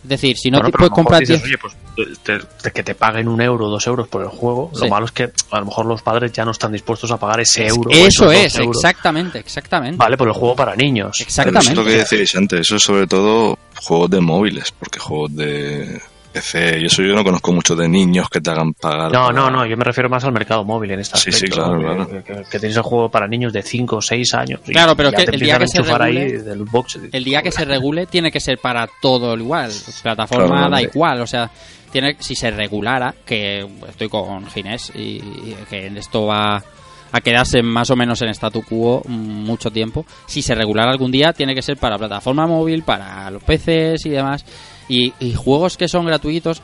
Speaker 1: Es decir, si no
Speaker 3: Bueno,
Speaker 1: te puedes comprar
Speaker 3: dices,
Speaker 1: 10
Speaker 3: Oye, pues te- te- que te paguen un euro o dos euros por el juego.
Speaker 1: Sí.
Speaker 3: Lo malo es que a lo mejor los padres ya no están dispuestos a pagar ese euro.
Speaker 1: Eso es,
Speaker 3: euros.
Speaker 1: exactamente, exactamente.
Speaker 3: Vale, por el juego para niños.
Speaker 4: Pero
Speaker 1: Exactamente.
Speaker 4: eso es lo que decíais antes, eso es sobre todo juegos de móviles, porque juegos de PC, y eso yo no conozco mucho de niños que te hagan pagar.
Speaker 3: No,
Speaker 4: para-
Speaker 3: no, no, yo me refiero más al mercado móvil en este
Speaker 4: Sí, sí,
Speaker 3: aspecto,
Speaker 4: claro,
Speaker 3: ¿no?
Speaker 4: claro.
Speaker 3: Que, que- que tienes el juego para niños de 5 o 6 años. y
Speaker 1: Claro, pero que el día que se
Speaker 3: enchufar ahí
Speaker 1: regule-
Speaker 3: del box.
Speaker 1: El día que se regule tiene que ser para todo igual. Plataforma
Speaker 4: Claro,
Speaker 1: da
Speaker 4: vale.
Speaker 1: igual, o sea, tiene si se regulara, que estoy con Ginés y, y que esto va a quedarse más o menos en statu quo mucho tiempo. Si se regulara algún día, tiene que ser para plataforma móvil, para los PCs y demás. Y, juegos que son gratuitos,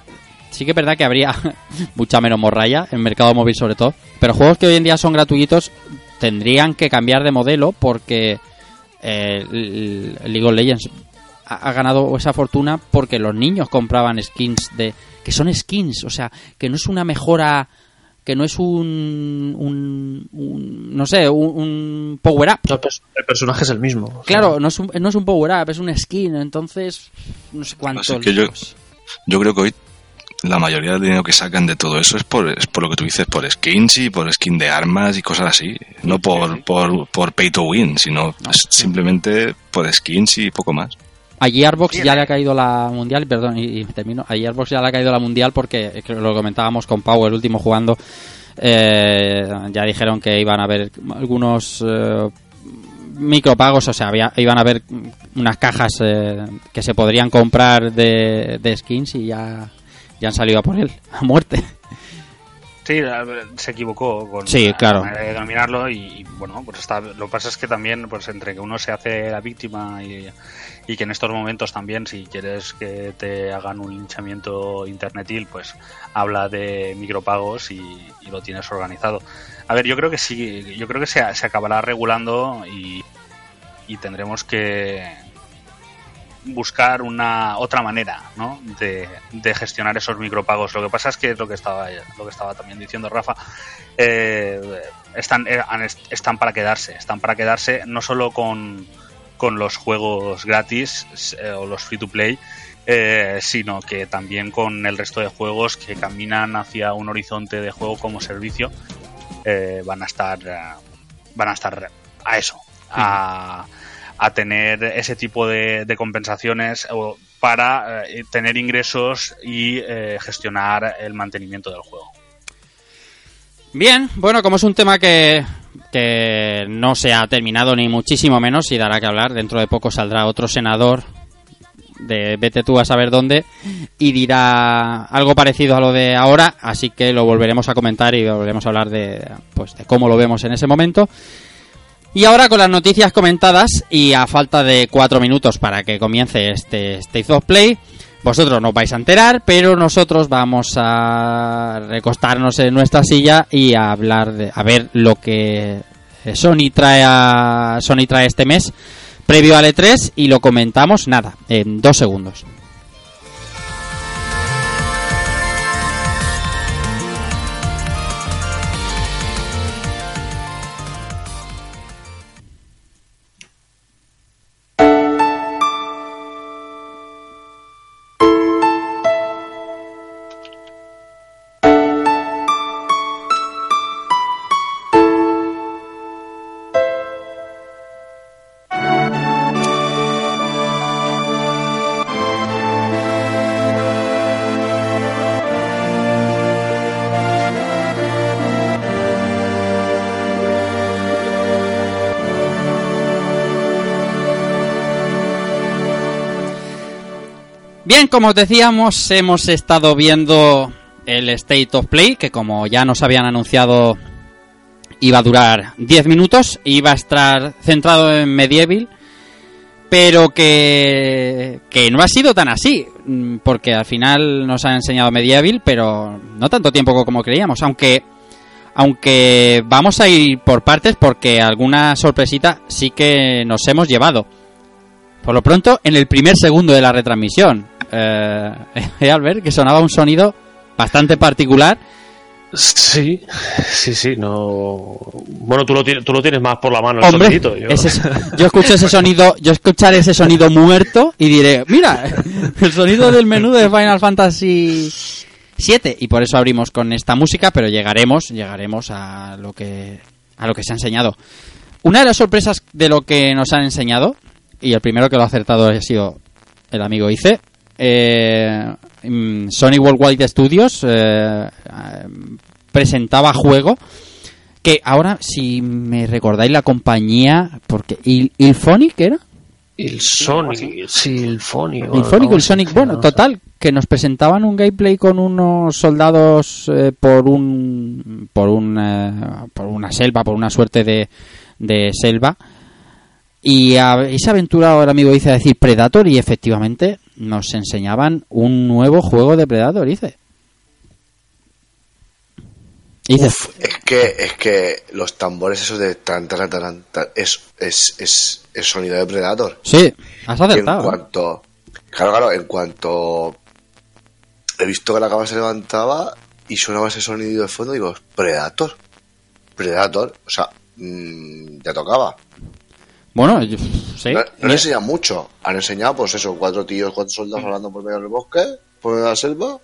Speaker 1: sí que es verdad que habría mucha menos morralla en mercado móvil sobre todo. Pero juegos que hoy en día son gratuitos tendrían que cambiar de modelo porque eh, League of Legends ha, ha ganado esa fortuna porque los niños compraban skins de que son skins, o sea, que no es una mejora, que no es un, un, un- no sé, un, un power up.
Speaker 3: No, el pers- el personaje es el mismo. o sea,
Speaker 1: Claro, no es un, no es un power up, es un skin, entonces no sé cuánto.
Speaker 4: Que yo- Yo creo que hoy la mayoría del dinero que sacan de todo eso es por, es por lo que tú dices, por skins y por skin de armas y cosas así. No por, por, por pay to win, sino pues, simplemente por skins y poco más.
Speaker 1: A Gearbox ya le ha caído la mundial, perdón, y, y termino. A Gearbox ya le ha caído la mundial porque lo comentábamos con Pau el último jugando. eh, ya dijeron que iban a haber algunos eh, micropagos, o sea, había, iban a haber unas cajas eh, que se podrían comprar de, de skins y ya, ya han salido a por él, a muerte.
Speaker 5: Sí, se equivocó con
Speaker 1: Sí,
Speaker 5: la
Speaker 1: claro.
Speaker 5: de denominarlo y, y, bueno, pues está, lo que pasa es que también, pues entre que uno se hace la víctima y, y que en estos momentos también, si quieres que te hagan un linchamiento internetil, pues habla de micropagos y, y lo tienes organizado. A ver, yo creo que sí, yo creo que se, se acabará regulando y, y tendremos que buscar una otra manera ¿no? de, de gestionar esos micropagos. Lo que pasa es que lo que estaba lo que estaba también diciendo Rafa eh, están eh, están para quedarse, están para quedarse no solo con, con los juegos gratis eh, o los free to play, sino que también con el resto de juegos que caminan hacia un horizonte de juego como servicio van a estar van a estar a eso a, a tener ese tipo de, de compensaciones para eh, tener ingresos y eh, gestionar el mantenimiento del juego.
Speaker 1: Bien, bueno, como es un tema que, que no se ha terminado ni muchísimo menos y dará que hablar, dentro de poco saldrá otro senador de vete tú a saber dónde y dirá algo parecido a lo de ahora, así que lo volveremos a comentar y volveremos a hablar de, pues, de cómo lo vemos en ese momento. Y ahora con las noticias comentadas y a falta de cuatro minutos para que comience este State of Play, vosotros no vais a enterar, pero nosotros vamos a recostarnos en nuestra silla y a hablar de, a ver lo que Sony trae a, Sony trae este mes previo al E3 y lo comentamos nada, en dos segundos. Como os decíamos, hemos estado viendo el State of Play, que como ya nos habían anunciado iba a durar 10 minutos, iba a estar centrado en Medieval, pero que, que no ha sido tan así. mm, porque al final nos han enseñado Medieval, pero no tanto tiempo como creíamos, aunque aunque vamos a ir por partes porque alguna sorpresita sí que nos hemos llevado. Por lo pronto, en el primer segundo de la retransmisión, eh, Albert, que sonaba un sonido bastante particular.
Speaker 7: Sí, sí, sí, no. Bueno, tú lo, tienes, tú lo tienes más por la mano, el
Speaker 1: Hombre,
Speaker 7: sonidito, Yo...
Speaker 1: ese- yo escucho ese sonido, yo escucharé ese sonido muerto y diré, mira, el sonido del menú de Final Fantasy 7 y por eso abrimos con esta música, pero llegaremos, llegaremos a lo que a lo que se ha enseñado. Una de las sorpresas de lo que nos han enseñado y el primero que lo ha acertado ha sido el amigo Ice. Eh, mm, Sony Worldwide Studios eh, presentaba juego que ahora, si me recordáis la compañía, porque Il Ilphonic era,
Speaker 7: El Sonic, sí, el Phonic.
Speaker 1: el Sonic, el Sonic, bueno, total, que nos presentaban un gameplay con unos soldados eh, por un por un eh, por una selva, por una suerte de, de selva. Y, a, y se aventura el amigo dice a decir Predator y efectivamente nos enseñaban un nuevo juego de Predator, dice. Dice,
Speaker 2: Uf, es que, es que los tambores esos de tan, tan, tan, tan, es, es, es, es sonido de Predator.
Speaker 1: sí, has
Speaker 2: Y en
Speaker 1: acertado. ¿eh?
Speaker 2: cuanto, claro, claro, en cuanto he visto que la cama se levantaba y sonaba ese sonido de fondo, digo, Predator. Predator, o sea, mm, ya tocaba.
Speaker 1: Bueno, yo- sí.
Speaker 2: No, no han enseñado mucho. Han enseñado, pues eso, cuatro tíos, cuatro soldados hablando por medio del bosque, por medio de la selva.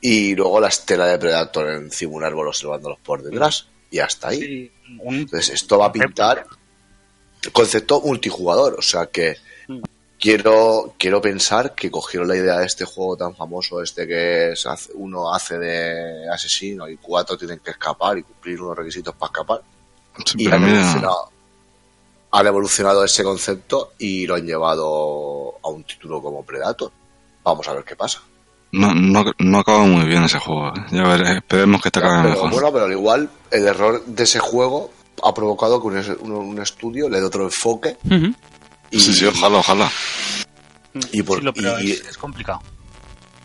Speaker 2: Y luego la estela de Predator encima un árbol observándolos por detrás. Y hasta ahí.
Speaker 5: Sí, un-
Speaker 2: Entonces, esto va a pintar concepto multijugador. O sea que quiero, quiero pensar que cogieron la idea de este juego tan famoso, este que es, uno hace de asesino y cuatro tienen que escapar y cumplir unos requisitos para escapar.
Speaker 4: Sí,
Speaker 2: Y han
Speaker 4: mira,
Speaker 2: evolucionado, han evolucionado ese concepto y lo han llevado a un título como Predator. Vamos a ver qué pasa.
Speaker 4: no, no, no acaba muy bien ese juego. ¿eh? Ya veré, esperemos que te acabe
Speaker 2: Pero
Speaker 4: mejor.
Speaker 2: bueno, pero al igual el error de ese juego ha provocado que un, un- un estudio le dé otro enfoque y,
Speaker 4: Sí, sí, ojalá, ojalá.
Speaker 2: y por-
Speaker 5: sí, lo- pero
Speaker 2: y-
Speaker 5: es, es complicado.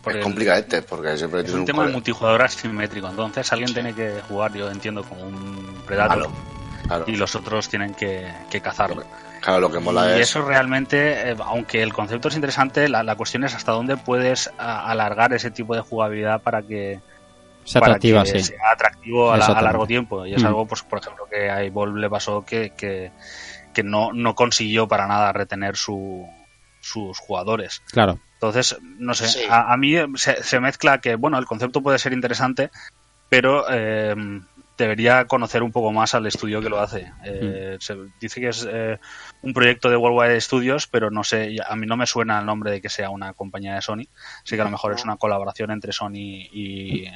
Speaker 5: Por
Speaker 2: es complicadete porque siempre
Speaker 5: Es
Speaker 2: tiene
Speaker 5: un tema de multijugador asimétrico, entonces alguien tiene que jugar, yo entiendo, como un Predator
Speaker 2: claro.
Speaker 5: y los otros tienen que, que cazarlo.
Speaker 2: Claro, lo que mola
Speaker 5: Y
Speaker 2: es
Speaker 5: eso realmente, eh, aunque el concepto es interesante, la, la cuestión es hasta dónde puedes a- alargar ese tipo de jugabilidad para que,
Speaker 1: Se
Speaker 5: para
Speaker 1: atractiva,
Speaker 5: que
Speaker 1: sí.
Speaker 5: sea atractivo a, la- a largo tiempo. Y es
Speaker 1: Mm.
Speaker 5: algo, pues, por ejemplo, que a Evolve le pasó que, que, que no, no consiguió para nada retener su, sus jugadores.
Speaker 1: Claro.
Speaker 5: Entonces, no sé,
Speaker 6: Sí.
Speaker 5: a, a mí se, se mezcla que, bueno, el concepto puede ser interesante, pero eh, debería conocer un poco más al estudio que lo hace. Eh, Se dice que es eh, un proyecto de Worldwide Studios, pero no sé, a mí no me suena el nombre de que sea una compañía de Sony, así que a lo mejor es una colaboración entre Sony y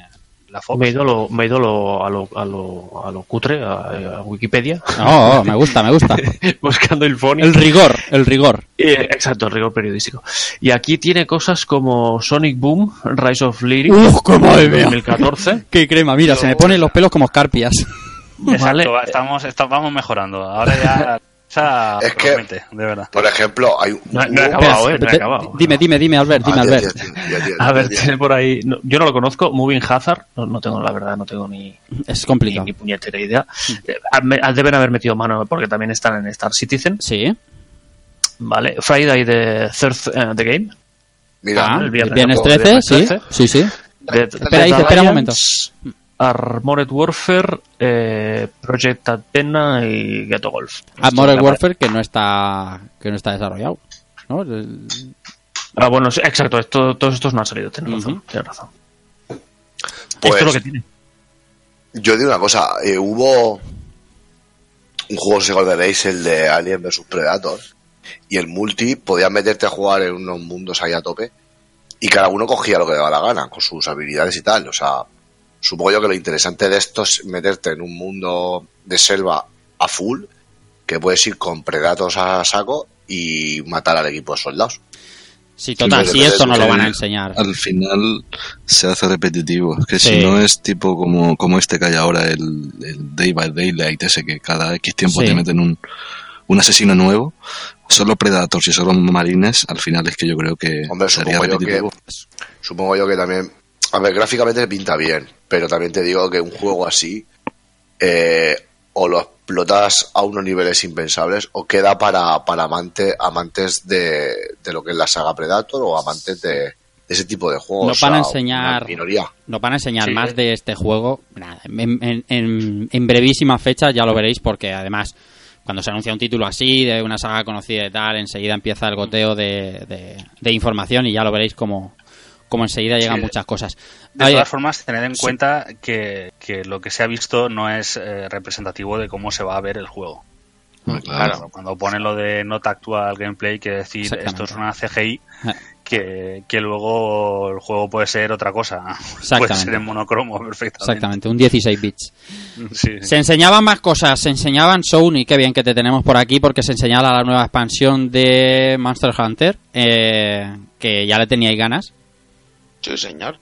Speaker 5: la Fox.
Speaker 7: Me he ido, a lo, me he ido a, lo, a, lo, a, lo, a lo cutre, a, a Wikipedia,
Speaker 1: Oh, oh, me gusta, me gusta.
Speaker 7: buscando el Phonic.
Speaker 1: El rigor, el rigor.
Speaker 7: Eh, exacto, el rigor periodístico. Y aquí tiene cosas como Sonic Boom, Rise of Lyric,
Speaker 1: Uf, qué madre mía.
Speaker 7: 2014.
Speaker 1: Qué crema, mira, se me ponen los pelos como escarpias.
Speaker 5: Exacto,
Speaker 7: Vale.
Speaker 5: estamos, estamos mejorando. Ahora ya... Sea,
Speaker 2: Es que-
Speaker 5: de verdad.
Speaker 2: por ejemplo hay un
Speaker 7: No, no he acabado, eh, no he acabado.
Speaker 1: Dime, dime, dime, Albert, dime,
Speaker 2: Ah,
Speaker 1: Albert.
Speaker 2: tío, tío, tío,
Speaker 7: A ver, tiene por ahí. no, yo no lo conozco. Moving Hazard. No, no tengo, la verdad, no tengo ni,
Speaker 1: Es
Speaker 7: ni,
Speaker 1: complicado.
Speaker 7: ni puñetera idea. Eh, me- deben haber metido mano porque también están en Star Citizen.
Speaker 1: Sí.
Speaker 7: Vale. Friday the Third eh, the Game.
Speaker 2: Mira,
Speaker 1: Ah,
Speaker 7: el
Speaker 1: el
Speaker 7: viernes,
Speaker 1: viernes
Speaker 7: ¿no?
Speaker 1: 13,
Speaker 7: Viernes
Speaker 1: sí.
Speaker 7: 13.
Speaker 1: Sí, sí.
Speaker 7: Dead-
Speaker 1: Espera, dice, espera un momento.
Speaker 7: Armored Warfare, eh, Project Athena y Ghetto Golf.
Speaker 1: A
Speaker 7: Esto
Speaker 1: Modern
Speaker 7: me
Speaker 1: Warfare que no está que no está desarrollado. ¿no?
Speaker 7: Ah, bueno, sí, exacto. Esto, todos estos no han salido. Tienes razón. Tienes razón.
Speaker 2: Pues-
Speaker 7: Esto es lo que tiene.
Speaker 2: yo digo una cosa eh, hubo un juego si recordaréis el de Alien vs Predator y el multi podías meterte a jugar en unos mundos ahí a tope y cada uno cogía lo que le daba la gana con sus habilidades y tal o sea supongo yo que lo interesante de esto es meterte en un mundo de selva a full que puedes ir con predatos a saco y matar al equipo de soldados
Speaker 1: Sí, total,
Speaker 2: Sí,
Speaker 1: si esto no lo van a enseñar.
Speaker 4: Al final se hace repetitivo. Es que
Speaker 1: Sí.
Speaker 4: si no es tipo como, como este que hay ahora, el, el Day by Daylight, ese que cada X tiempo
Speaker 1: Sí.
Speaker 4: te meten un, un asesino nuevo, solo Predators y solo Marines, al final es que yo creo que
Speaker 2: Hombre,
Speaker 4: sería
Speaker 2: supongo yo, que,
Speaker 4: repetitivo.
Speaker 2: supongo yo que también. A ver, gráficamente pinta bien, pero también te digo que un juego así eh, o lo explotas a unos niveles impensables o queda para, para amante, amantes de, de lo que es la saga Predator o amantes de, de ese tipo de juegos.
Speaker 1: Nos van a enseñar-. Nos van a enseñar
Speaker 5: Sí.
Speaker 1: más de este juego nada, en, en- en- en brevísima fecha, ya lo veréis, porque además, cuando se anuncia un título así, de una saga conocida y tal, enseguida empieza el goteo de, de- de información y ya lo veréis como, como enseguida llegan
Speaker 5: Sí.
Speaker 1: muchas cosas.
Speaker 5: De
Speaker 1: Oye,
Speaker 5: todas formas, tened en
Speaker 1: sí.
Speaker 5: cuenta que, que lo que se ha visto no es eh, representativo de cómo se va a ver el juego.
Speaker 4: Claro.
Speaker 5: Claro, cuando pone lo de not actual gameplay, quiere decir esto es una CGI
Speaker 1: Eh.
Speaker 5: que, que luego el juego puede ser otra cosa. Puede ser en monocromo perfectamente.
Speaker 1: Exactamente, un 16 bits.
Speaker 5: Sí, sí.
Speaker 1: Se enseñaban más cosas, se enseñaban Sony, qué bien que te tenemos por aquí porque se enseñaba la nueva expansión de Monster Hunter, eh, que ya le teníais ganas.
Speaker 6: Sí, señor.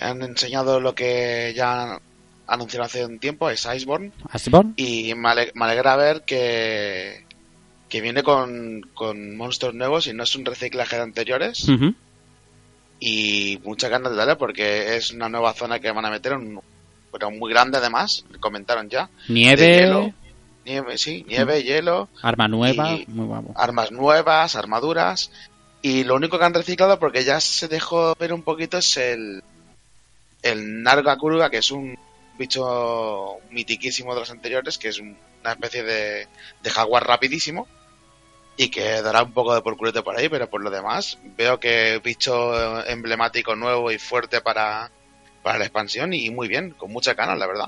Speaker 6: Han enseñado lo que ya anunciaron hace un tiempo, es Iceborne.
Speaker 1: Iceborne.
Speaker 6: Y me, ale- me alegra ver que, que viene con, con monstruos nuevos y no es un reciclaje de anteriores. Y muchas ganas de darle porque es una nueva zona que van a meter, un, pero muy grande además, comentaron ya.
Speaker 1: Nieve,
Speaker 6: hielo. Nieve, sí, nieve, hielo,
Speaker 1: arma nueva, muy guapo.
Speaker 6: armas nuevas, armaduras. Y lo único que han reciclado, porque ya se dejó ver un poquito, es el, el Nargacuruga, que es un bicho mitiquísimo de los anteriores, que es un- una especie de, de jaguar rapidísimo. Y que dará un poco de por culete por ahí, pero por lo demás, veo que bicho emblemático nuevo y fuerte para, para la expansión y muy bien, con muchas ganas, la verdad.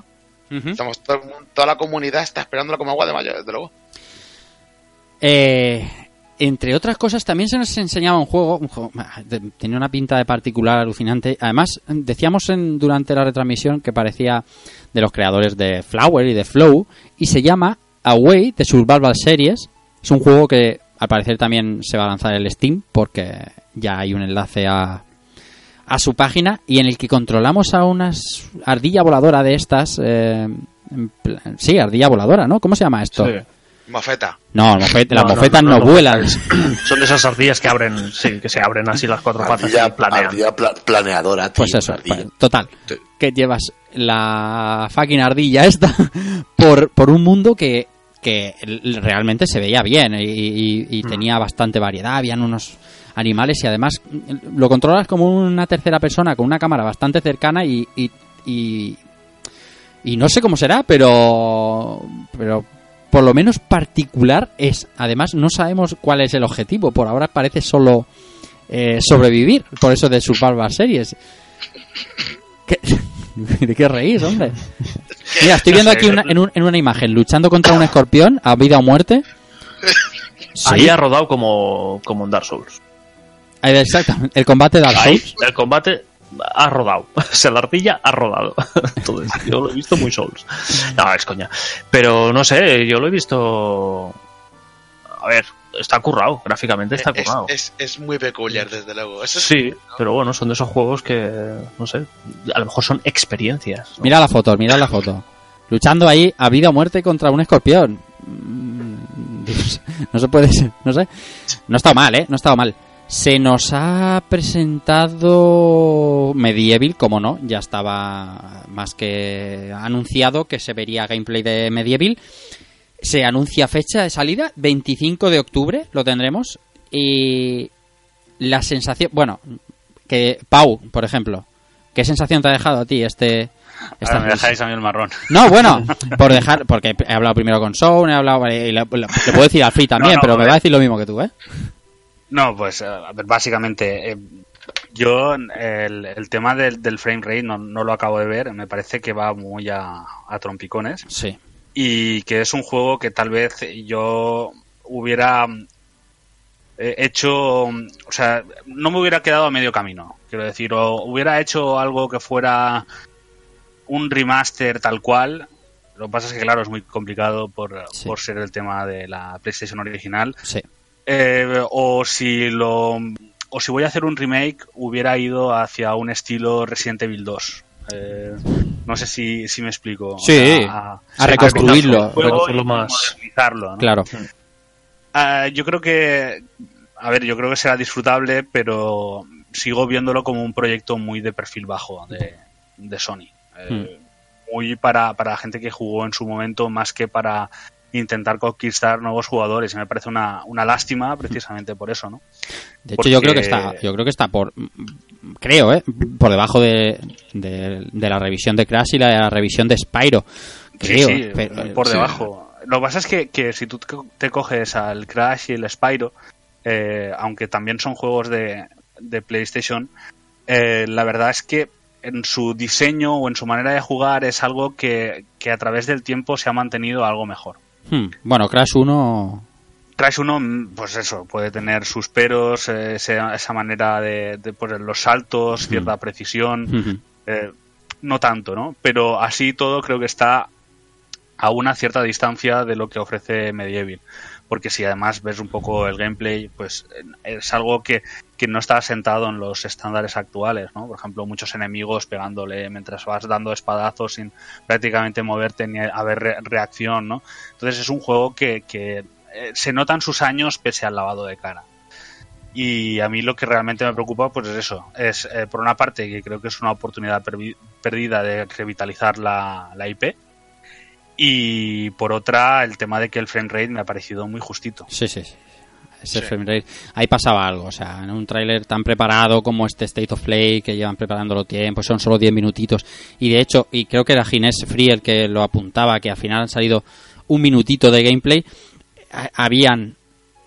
Speaker 1: Ujú.
Speaker 6: Estamos todo el mundo- toda la comunidad está esperándolo como agua de mayo, desde luego.
Speaker 1: Eh, entre otras cosas, también se nos enseñaba un juego, un juego- tenía una pinta de particular alucinante. Además, decíamos en, durante la retransmisión que parecía de los creadores de Flower y de Flow, y se llama Away de Survival Series. Es un juego que al parecer también se va a lanzar el Steam, porque ya hay un enlace a, a su página, y en el que controlamos a unas ardilla voladora de estas. eh, sí, ardilla voladora, ¿no? ¿Cómo se llama esto?
Speaker 3: Sí.
Speaker 6: Mofeta.
Speaker 1: No, las
Speaker 3: No,
Speaker 1: mofetas no,
Speaker 3: no, no,
Speaker 1: vuelan.
Speaker 3: Son de esas ardillas que abren, sí, que se abren así las cuatro patas
Speaker 2: Ardilla,
Speaker 3: y planean.
Speaker 2: ardilla pla- planeadora, tío,
Speaker 1: Pues eso,
Speaker 2: ardilla.
Speaker 1: pues, total. Que llevas la fucking ardilla esta por, por un mundo que, que realmente se veía bien y, y- y tenía bastante variedad. Habían unos animales y además mm, lo controlas como una tercera persona con una cámara bastante cercana y, y, y, y no sé cómo será, pero, pero por lo menos particular es. Además no sabemos cuál es el objetivo. Por ahora parece solo eh, sobrevivir. Por eso de Survival Series. ¿Qué? ¿De qué reís, hombre? Mira, estoy viendo aquí una- en, un- en una imagen luchando contra un escorpión a vida o muerte. Sí,
Speaker 3: Ahí ha rodado como, como en Dark Souls.
Speaker 1: ahí, exactamente. El combate de Dark
Speaker 3: Ahí,
Speaker 1: Souls.
Speaker 3: el combate ha rodado. O sea, la ardilla ha rodado. Entonces, yo lo he visto muy Souls. No, es coña. Pero no sé, yo lo he visto. A ver, está currado, gráficamente está
Speaker 6: Es,
Speaker 3: currado.
Speaker 6: es, es muy peculiar, desde luego. Eso
Speaker 3: Sí, pero bueno, son de esos juegos que, no sé, a lo mejor son experiencias. ¿no?
Speaker 1: Mira la foto, mira la foto. Luchando ahí a vida o muerte contra un escorpión. Mm, no se puede no sé. No ha estado mal, ¿eh? No ha estado mal. Se nos ha presentado Medieval, como no, ya estaba más que anunciado que se vería gameplay de Medieval. Se anuncia fecha de salida, 25 de octubre lo tendremos. Y la sensación, bueno, que Pau, por ejemplo, ¿qué sensación te ha dejado a ti este...
Speaker 5: Ahora me dejáis a mí el marrón.
Speaker 1: no, bueno, por dejar, porque he hablado primero con Sound, he hablado, y le, le- le puedo decir al Free también,
Speaker 5: No, no,
Speaker 1: pero
Speaker 5: a
Speaker 1: me va a decir lo mismo que tú, ¿eh?
Speaker 5: No, pues eh, a ver, básicamente eh, yo el, el tema del, del frame rate no, no lo acabo de ver, me parece que va muy a, a trompicones
Speaker 1: Sí.
Speaker 5: y que es un juego que tal vez yo hubiera eh, hecho, o sea, no me hubiera quedado a medio camino, quiero decir, o hubiera hecho algo que fuera un remaster tal cual. Lo que pasa es que, claro, es muy complicado por,
Speaker 1: Sí.
Speaker 5: por ser el tema de la PlayStation original.
Speaker 1: Sí.
Speaker 5: Eh, o si lo o si voy a hacer un remake hubiera ido hacia un estilo Resident Evil 2 Eh, no sé si, si me explico O
Speaker 1: Sí,
Speaker 5: sea,
Speaker 1: a reconstruirlo.
Speaker 5: a
Speaker 3: reconstruirlo más.
Speaker 5: modernizarlo, ¿no?
Speaker 1: Claro.
Speaker 5: Ah, yo creo que, a ver, yo creo que será disfrutable, pero sigo viéndolo como un proyecto muy de perfil bajo de, de Sony. Eh, Muy para, para gente que jugó en su momento más que para intentar conquistar nuevos jugadores y me parece una, una lástima precisamente por eso, ¿no?
Speaker 1: De hecho, yo creo que está, yo creo que está por, creo, ¿eh? por debajo de, de, de la revisión de Crash y la revisión de Spyro. Creo,
Speaker 5: sí, sí,
Speaker 1: pero-
Speaker 5: por
Speaker 1: sí.
Speaker 5: debajo. Lo que pasa es que, que si tú te coges al Crash y el Spyro, eh, aunque también son juegos de, de PlayStation, eh, la verdad es que en su diseño o en su manera de jugar es algo que, que a través del tiempo se ha mantenido algo mejor.
Speaker 1: Hmm, Bueno, Crash 1,
Speaker 5: Crash 1, mm, pues eso, puede tener sus peros, eh, esa manera de, de poner los saltos, cierta precisión,
Speaker 1: ujú,
Speaker 5: eh, no tanto, ¿no? Pero así todo creo que está a una cierta distancia de lo que ofrece Medieval. Porque si además ves un poco el gameplay, pues eh, es algo que, que no está asentado en los estándares actuales, ¿no? Por ejemplo, muchos enemigos pegándole mientras vas dando espadazos sin prácticamente moverte ni haber re- reacción, ¿no? Entonces es un juego que, que eh, se notan sus años pese al lavado de cara. Y a mí lo que realmente me preocupa, pues es eso. Es, eh, por una parte, que creo que es una oportunidad perdida de revitalizar la, la IP. Y por otra, el tema de que el frame rate me ha parecido muy justito.
Speaker 1: Sí, sí, sí. Ese frame rate. Ahí pasaba algo, o sea, en un tráiler tan preparado como este State of Play, que llevan preparándolo tiempo, son solo 10 minutitos. Y de hecho, y creo que era Ginés Free el que lo apuntaba, que al final han salido un minutito de gameplay, ha- habían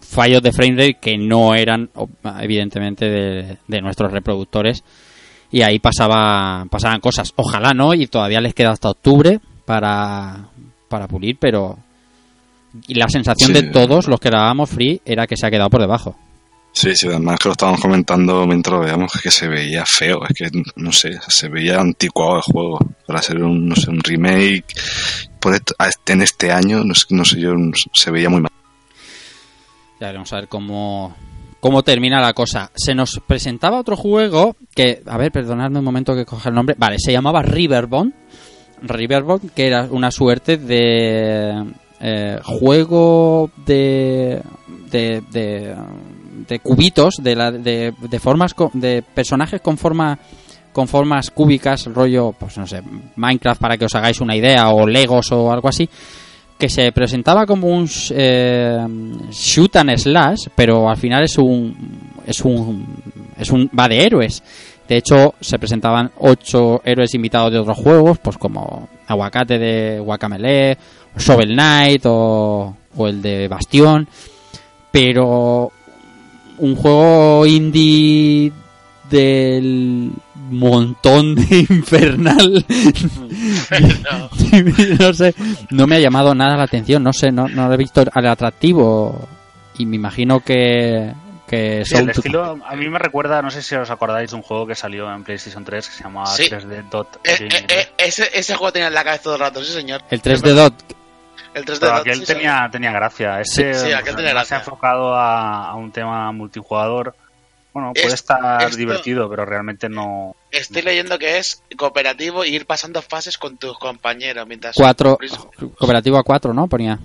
Speaker 1: fallos de frame rate que no eran, evidentemente, de, de nuestros reproductores. Y ahí pasaba, pasaban cosas. Ojalá no, y todavía les queda hasta octubre para, para pulir, pero y la sensación
Speaker 4: Sí.
Speaker 1: de todos los que grabábamos free era que se ha quedado por debajo.
Speaker 4: Sí, sí, además que lo estábamos comentando mientras lo veíamos que se veía feo, es que no sé, se veía anticuado el juego para ser un, no sé, un remake por esto- este- en este año, no sé, no sé yo, se veía muy mal.
Speaker 1: Ya veremos a ver cómo, cómo termina la cosa. Se nos presentaba otro juego que, a ver, perdonadme un momento que coja el nombre. Vale, se llamaba Riverbond. Riverbond, que era una suerte de eh, juego de, de, de, cubitos, de, la, de, de formas, de personajes con forma con formas cúbicas, rollo, pues no sé, Minecraft para que os hagáis una idea, o Legos o algo así, que se presentaba como un eh, shoot and slash, pero al final es un es un es un va de héroes. De hecho, se presentaban ocho héroes invitados de otros juegos, pues como Aguacate de Guacamele, Shovel Knight o, o el de Bastión, pero un juego indie del montón de infernal no sé no me ha llamado nada la atención no sé no, no lo he visto al atractivo. Y me imagino que que
Speaker 5: Sí, el estilo a mí me recuerda, no sé si os acordáis de un juego que salió en PlayStation 3 que se llamaba
Speaker 6: Sí.
Speaker 5: 3D Dot
Speaker 6: Eh, eh, eh, ese, ese juego tenía en la cabeza todo el rato, sí señor.
Speaker 1: el 3D Dot
Speaker 6: El 3D
Speaker 5: Pero
Speaker 6: Dot,
Speaker 5: aquel
Speaker 6: sí,
Speaker 5: tenía, tenía gracia.
Speaker 6: Sí, sí, aquel
Speaker 5: pues,
Speaker 6: tenía gracia.
Speaker 5: enfocado a, a un tema multijugador. Bueno, puede
Speaker 6: Es-
Speaker 5: estar
Speaker 6: esto-
Speaker 5: divertido, pero realmente no.
Speaker 6: Estoy leyendo que es cooperativo y ir pasando fases con tus compañeros mientras...
Speaker 1: cuatro cooperativo a 4 no ponía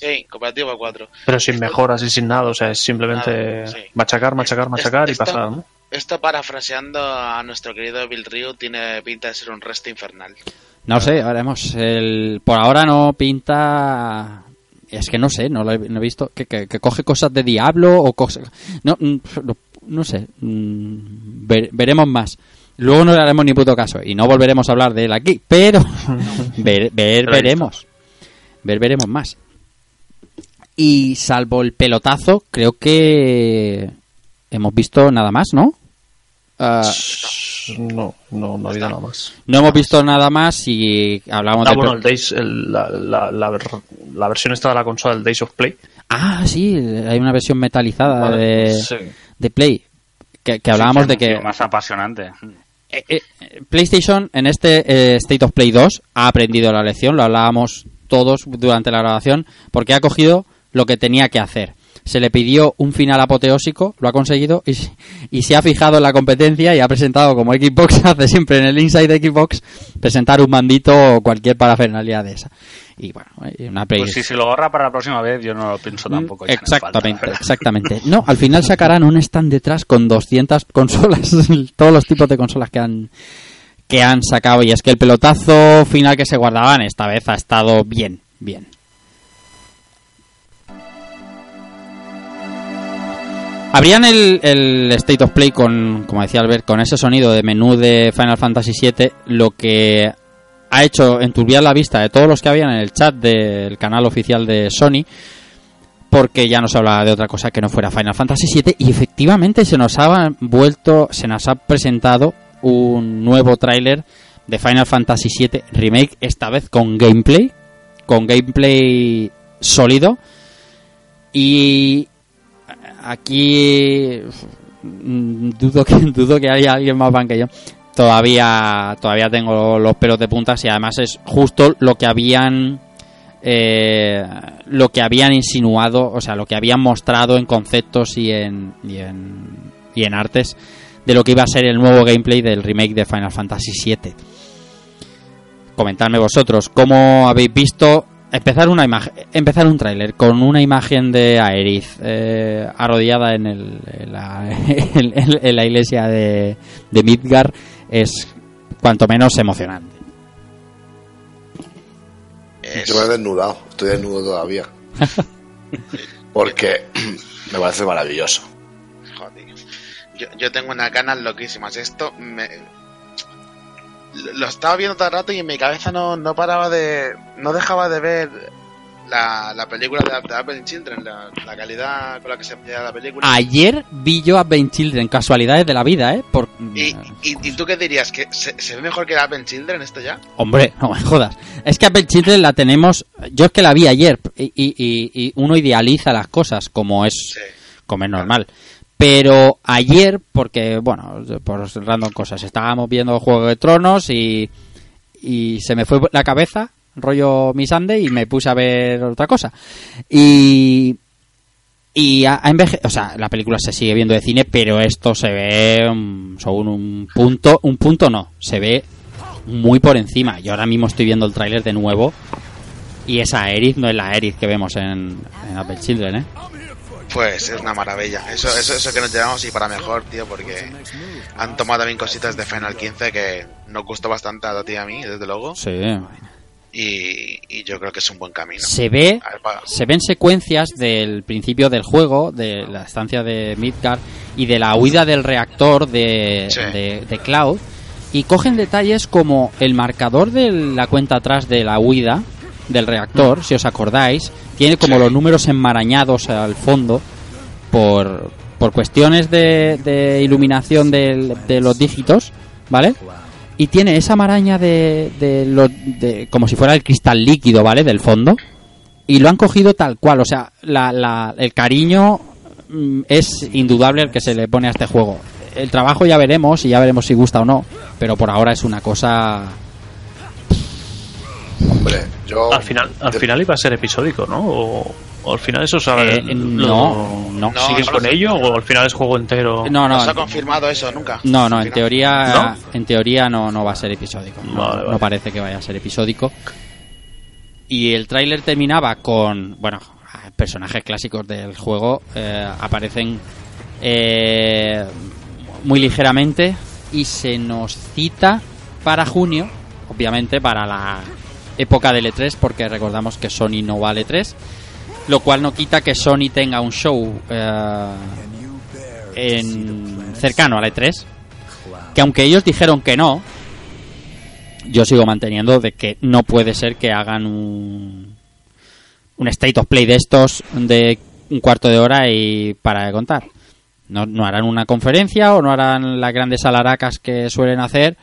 Speaker 6: Sí, cooperativo a 4.
Speaker 3: Pero sin mejoras y sin nada, o sea, es simplemente
Speaker 6: Nada, sí.
Speaker 3: machacar, machacar, machacar y pasar, ¿no?
Speaker 6: Esto parafraseando a nuestro querido Bill Ryu tiene pinta de ser un resto infernal.
Speaker 1: no sé veremos el por ahora no pinta es que no sé no lo he, no he visto que, que, que coge cosas de diablo o cosas no mm, no, no sé mm, ver- veremos más Luego no le haremos ni puto caso y no volveremos a hablar de él aquí, pero ver, veremos. Ver veremos más. Y salvo el pelotazo, creo que hemos visto nada más, ¿no? Ah,
Speaker 3: No, no, no ha habido nada más.
Speaker 1: no hemos visto nada más y hablamos
Speaker 3: Ah,
Speaker 1: del
Speaker 3: bueno,
Speaker 1: pe-
Speaker 3: el Days, el- la, la, la, ver- la versión esta de la consola, el Days of Play.
Speaker 1: Ah, sí, hay una versión metalizada
Speaker 3: Vale,
Speaker 1: de,
Speaker 3: sí.
Speaker 1: de Play. Que, que hablábamos
Speaker 5: Sí,
Speaker 1: de que
Speaker 5: más apasionante.
Speaker 1: eh, eh, PlayStation en este eh, State of Play 2 ha aprendido la lección, lo hablábamos todos durante la grabación, porque ha cogido lo que tenía que hacer. se le pidió un final apoteósico, lo ha conseguido y, y se ha fijado en la competencia y ha presentado como Xbox hace siempre en el Inside de Xbox presentar un mandito o cualquier parafernalia de esa. Y bueno, una Play-
Speaker 5: Pues si se lo ahorra para la próxima vez, yo no lo pienso tampoco. falta, la
Speaker 1: Exactamente, exactamente. No, al final sacarán un stand detrás con 200 consolas, todos los tipos de consolas que han que han sacado y es que el pelotazo final que se guardaban esta vez ha estado bien, bien. Abrían el, el State of Play con, como decía Albert, con ese sonido de menú de Final Fantasy VII, lo que ha hecho enturbiar la vista de todos los que habían en el chat del canal oficial de Sony, porque ya no se hablaba de otra cosa que no fuera Final Fantasy VII y efectivamente se nos ha vuelto, se nos ha presentado un nuevo tráiler de Final Fantasy VII Remake, esta vez con gameplay, con gameplay sólido. Y aquí mm, dudo que dudo que haya alguien más fan que yo. Todavía todavía tengo los pelos de puntas y además es justo lo que habían eh, lo que habían insinuado, o sea, lo que habían mostrado en conceptos y en, y en, y en artes de lo que iba a ser el nuevo gameplay del remake de Final Fantasy VII. Comentadme vosotros cómo habéis visto empezar una imagen, empezar un tráiler con una imagen de Aerith eh, arrodillada en, el, en, la, en- en- en la iglesia de, de Midgar es cuanto menos emocionante.
Speaker 6: Es-
Speaker 2: Yo me he desnudado, estoy desnudo todavía. Porque me parece maravilloso.
Speaker 6: Joder. Yo, yo tengo unas ganas loquísimas. Esto me. Lo estaba viendo todo el rato y en mi cabeza no, no paraba de. No dejaba de ver la, la película de, de Apple Children, la, la calidad con la que se hacía la película.
Speaker 1: Ayer vi yo Advent Children, casualidades de la vida, ¿eh? Por...
Speaker 6: ¿Y, y, y tú qué dirías? ¿Que se, se ve mejor que Apple Children esto ya?
Speaker 1: Hombre, no me jodas. Es que Apple Children la tenemos. Yo es que la vi ayer y, y- uno idealiza las cosas como es,
Speaker 6: Sí.
Speaker 1: como es normal. Pero ayer, porque, bueno, por random cosas, estábamos viendo Juego de Tronos y, y se me fue la cabeza, rollo mi y me puse a ver otra cosa. Y. Y ha, ha enveje- o sea, la película se sigue viendo de cine, pero esto se ve mm, según un punto, un punto no, se ve muy por encima. Yo ahora mismo estoy viendo el tráiler de nuevo y esa Aerith no es la Aerith que vemos en, en Apple Children, ¿eh?
Speaker 6: Pues es una maravilla. Eso, eso, eso que nos llevamos y para mejor, tío, porque han tomado también cositas de Final 15 que nos gustó bastante a ti y a mí, desde luego.
Speaker 1: Sí.
Speaker 6: Y, y yo creo que es un buen camino.
Speaker 1: Se ve,
Speaker 6: ver,
Speaker 1: se ven secuencias del principio del juego, de la estancia de Midgard y de la huida del reactor de,
Speaker 6: Sí.
Speaker 1: de, de Cloud y cogen detalles como el marcador de la cuenta atrás de la huida del reactor, si os acordáis, tiene como
Speaker 6: Sí.
Speaker 1: los números enmarañados al fondo por, por cuestiones de, de iluminación del- de los dígitos, ¿vale? Y tiene esa maraña de, de, de- como si fuera el cristal líquido, ¿vale? Del fondo. Y lo han cogido tal cual, o sea, la, la- el cariño mm, es indudable el que se le pone a este juego. El trabajo ya veremos y ya veremos si gusta o no, pero por ahora es una cosa...
Speaker 2: Hombre, yo.
Speaker 3: Al final, al final iba a ser episódico, ¿no? O, o al final eso sabe.
Speaker 1: Eh, no, no.
Speaker 6: No,
Speaker 3: ¿Sigues
Speaker 6: no
Speaker 3: con ello o al final es juego entero?
Speaker 1: No,
Speaker 6: No
Speaker 1: no,
Speaker 6: se ha confirmado eso nunca.
Speaker 1: No, no, en teoría,
Speaker 3: ¿No?
Speaker 1: en teoría no, no va a ser episódico. No,
Speaker 3: vale.
Speaker 1: no parece que vaya a ser episódico. Y el tráiler terminaba con, bueno, personajes clásicos del juego eh, aparecen eh, muy ligeramente y se nos cita para junio, obviamente para la época del E3, porque recordamos que Sony no va al E3, lo cual no quita que Sony tenga un show eh, en, cercano al E3, que aunque ellos dijeron que no, yo sigo manteniendo de que no puede ser que hagan un, un state of play de estos de un cuarto de hora y para de contar. No harán una conferencia o no harán las grandes alaracas que suelen hacer,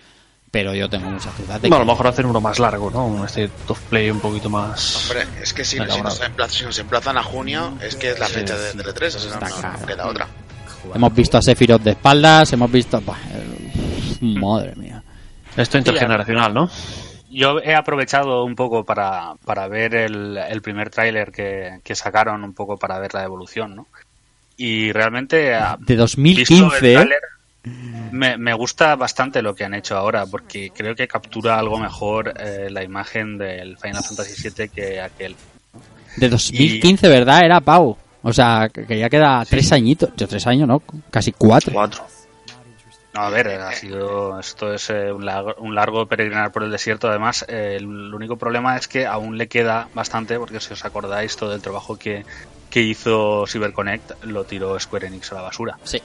Speaker 1: pero yo tengo muchas dudas de
Speaker 3: Bueno, a lo mejor hacer uno más largo, ¿no? Un state of play un poquito más.
Speaker 6: Hombre, es que si, nos emplazan, si nos emplazan a junio, es que es la
Speaker 1: Sí,
Speaker 6: fecha de,
Speaker 1: sí.
Speaker 6: de E3, o sea, no,
Speaker 1: claro.
Speaker 6: queda otra.
Speaker 1: hemos visto a Sephiroth de espaldas, hemos visto... madre mía.
Speaker 3: Esto intergeneracional, ¿no?
Speaker 5: yo he aprovechado un poco para, para ver el, el primer tráiler que, que sacaron, un poco para ver la evolución, ¿no? Y realmente... ah,
Speaker 1: De
Speaker 5: visto
Speaker 1: 2015,
Speaker 5: el
Speaker 1: ¿eh?
Speaker 5: Me, me gusta bastante lo que han hecho ahora, porque creo que captura algo mejor eh, la imagen del Final Fantasy VII que aquel.
Speaker 1: De 2015, ¿verdad? Era Pau. O sea, que que ya queda tres añitos. Yo tres años, ¿no? Casi cuatro.
Speaker 3: Cuatro.
Speaker 5: No, a ver, ha sido, esto es eh, un, largo, un largo peregrinar por el desierto. Además, eh, el, único problema es que aún le queda bastante, porque si os acordáis, todo el trabajo que, que hizo CyberConnect lo tiró Square Enix a la basura.
Speaker 1: Sí.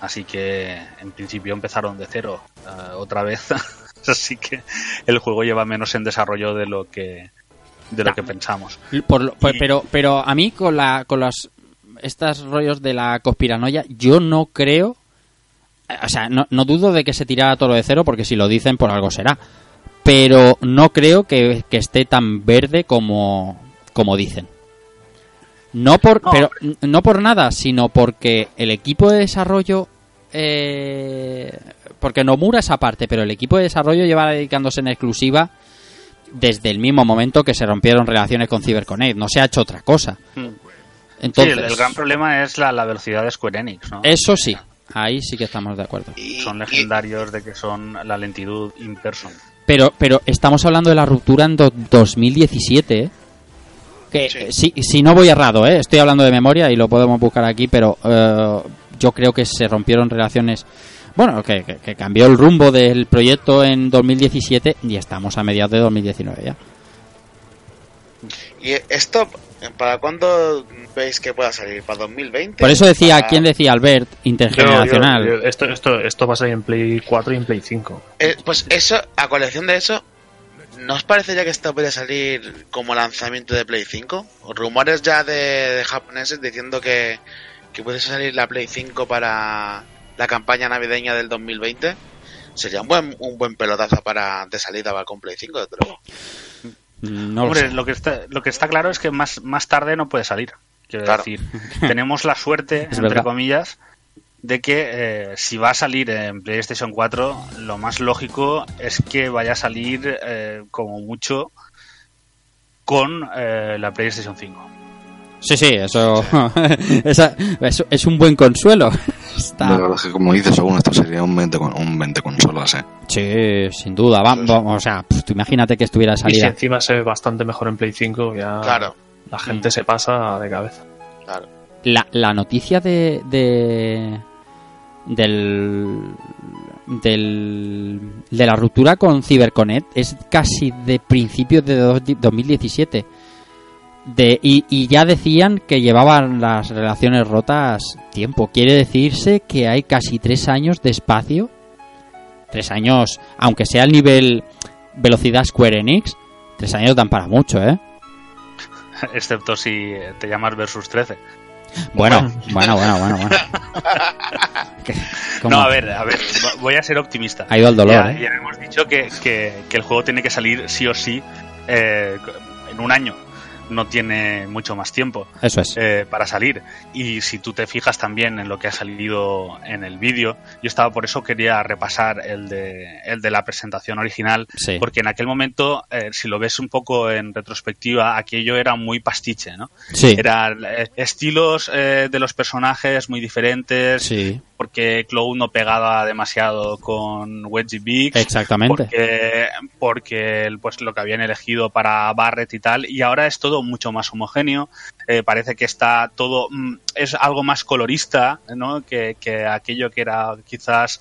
Speaker 5: Así que, en principio, empezaron de cero eh, otra vez. Así que el juego lleva menos en desarrollo de lo que de lo que pensamos.
Speaker 1: Por lo- por-
Speaker 5: Y-
Speaker 1: pero, pero a mí con la, con los estos rollos de la conspiranoia, yo no creo, eh, o sea, no, no dudo de que se tirara todo de cero, porque si lo dicen por algo será. Pero no creo que, que esté tan verde como, como dicen. No por,
Speaker 5: No,
Speaker 1: pero no por nada, sino porque el equipo de desarrollo, eh, porque Nomura esa parte, pero el equipo de desarrollo lleva dedicándose en exclusiva desde el mismo momento que se rompieron relaciones con CyberConnect. No se ha hecho otra cosa.
Speaker 5: Mm.
Speaker 1: Entonces,
Speaker 5: sí, el, el gran problema es la, la velocidad de Square Enix, ¿no?
Speaker 1: eso sí, ahí sí que estamos de acuerdo.
Speaker 6: Y-
Speaker 5: Son legendarios de que son la lentitud in person.
Speaker 1: Pero, pero estamos hablando de la ruptura en do- 2017, ¿eh? Que
Speaker 6: Sí.
Speaker 1: eh, si, si no voy errado, ¿eh? Estoy hablando de memoria y lo podemos buscar aquí, pero eh, yo creo que se rompieron relaciones. Bueno, que, que- que cambió el rumbo del proyecto en 2017 y estamos a mediados de 2019 ya.
Speaker 6: ¿Y esto, para cuándo veis que pueda salir? ¿Para 2020?
Speaker 1: Por eso decía,
Speaker 6: ¿Para-
Speaker 1: ¿quién decía Albert? Intergeneracional.
Speaker 3: Yo- yo- yo- esto, esto, esto va a salir en Play 4 y en Play 5.
Speaker 6: Eh, pues eso, a colección de eso, ¿no os parece ya que esto puede salir como lanzamiento de Play 5? O rumores ya de, de japoneses diciendo que, que puede salir la Play 5 para la campaña navideña del 2020. Sería un buen, un buen pelotazo para de salida para con Play 5, desde luego.
Speaker 1: No lo
Speaker 5: Hombre,
Speaker 1: sé.
Speaker 5: lo que está, lo que está claro es que más, más tarde no puede salir. Quiero
Speaker 6: Claro.
Speaker 5: decir, tenemos la suerte,
Speaker 1: Es
Speaker 5: entre
Speaker 1: verdad.
Speaker 5: comillas, de que eh, si va a salir en PlayStation 4, lo más lógico es que vaya a salir eh, como mucho con eh, la PlayStation 5.
Speaker 1: Sí, sí, eso, esa- eso es un buen consuelo. Está-
Speaker 4: La verdad es que, como dices, según esto sería un 20, con- un 20 consolas, ¿eh?
Speaker 1: Sí, sin duda. Va- vamos, o sea, pf, tú imagínate que estuviera
Speaker 3: Y si
Speaker 1: salida.
Speaker 3: encima se ve bastante mejor en Play 5, ya
Speaker 6: Claro,
Speaker 3: la gente se pasa de cabeza.
Speaker 6: claro.
Speaker 1: La, la noticia de, de del del de la ruptura con CyberConnect es casi de principios de do- 2017. De, y, y ya decían que llevaban las relaciones rotas tiempo. Quiere decirse que hay casi tres años de espacio. Tres años, aunque sea el nivel velocidad Square Enix, tres años dan para mucho, ¿eh?
Speaker 5: Excepto si te llamas Versus 13.
Speaker 1: Bueno, bueno, bueno, bueno, bueno.
Speaker 5: No, a ver, a ver, voy a ser optimista.
Speaker 1: Ha ido al dolor,
Speaker 5: ya,
Speaker 1: ¿eh?
Speaker 5: ya hemos dicho que, que- que el juego tiene que salir sí o sí eh, en un año. No tiene mucho más tiempo
Speaker 1: Eso es.
Speaker 5: eh, para salir. Y si tú te fijas también en lo que ha salido en el vídeo, yo estaba por eso quería repasar el de, el de la presentación original,
Speaker 1: Sí.
Speaker 5: porque en aquel momento, eh, si lo ves un poco en retrospectiva, aquello era muy pastiche, ¿no?
Speaker 1: Sí.
Speaker 5: Eran eh, estilos de los personajes muy diferentes,
Speaker 1: Sí,
Speaker 5: porque Cloud no pegaba demasiado con Wedgie Biggs.
Speaker 1: exactamente.
Speaker 5: Porque, porque pues lo que habían elegido para Barrett y tal, y ahora es todo mucho más homogéneo. Eh, parece que está todo, mm, es algo más colorista, ¿no? Que, que aquello que era quizás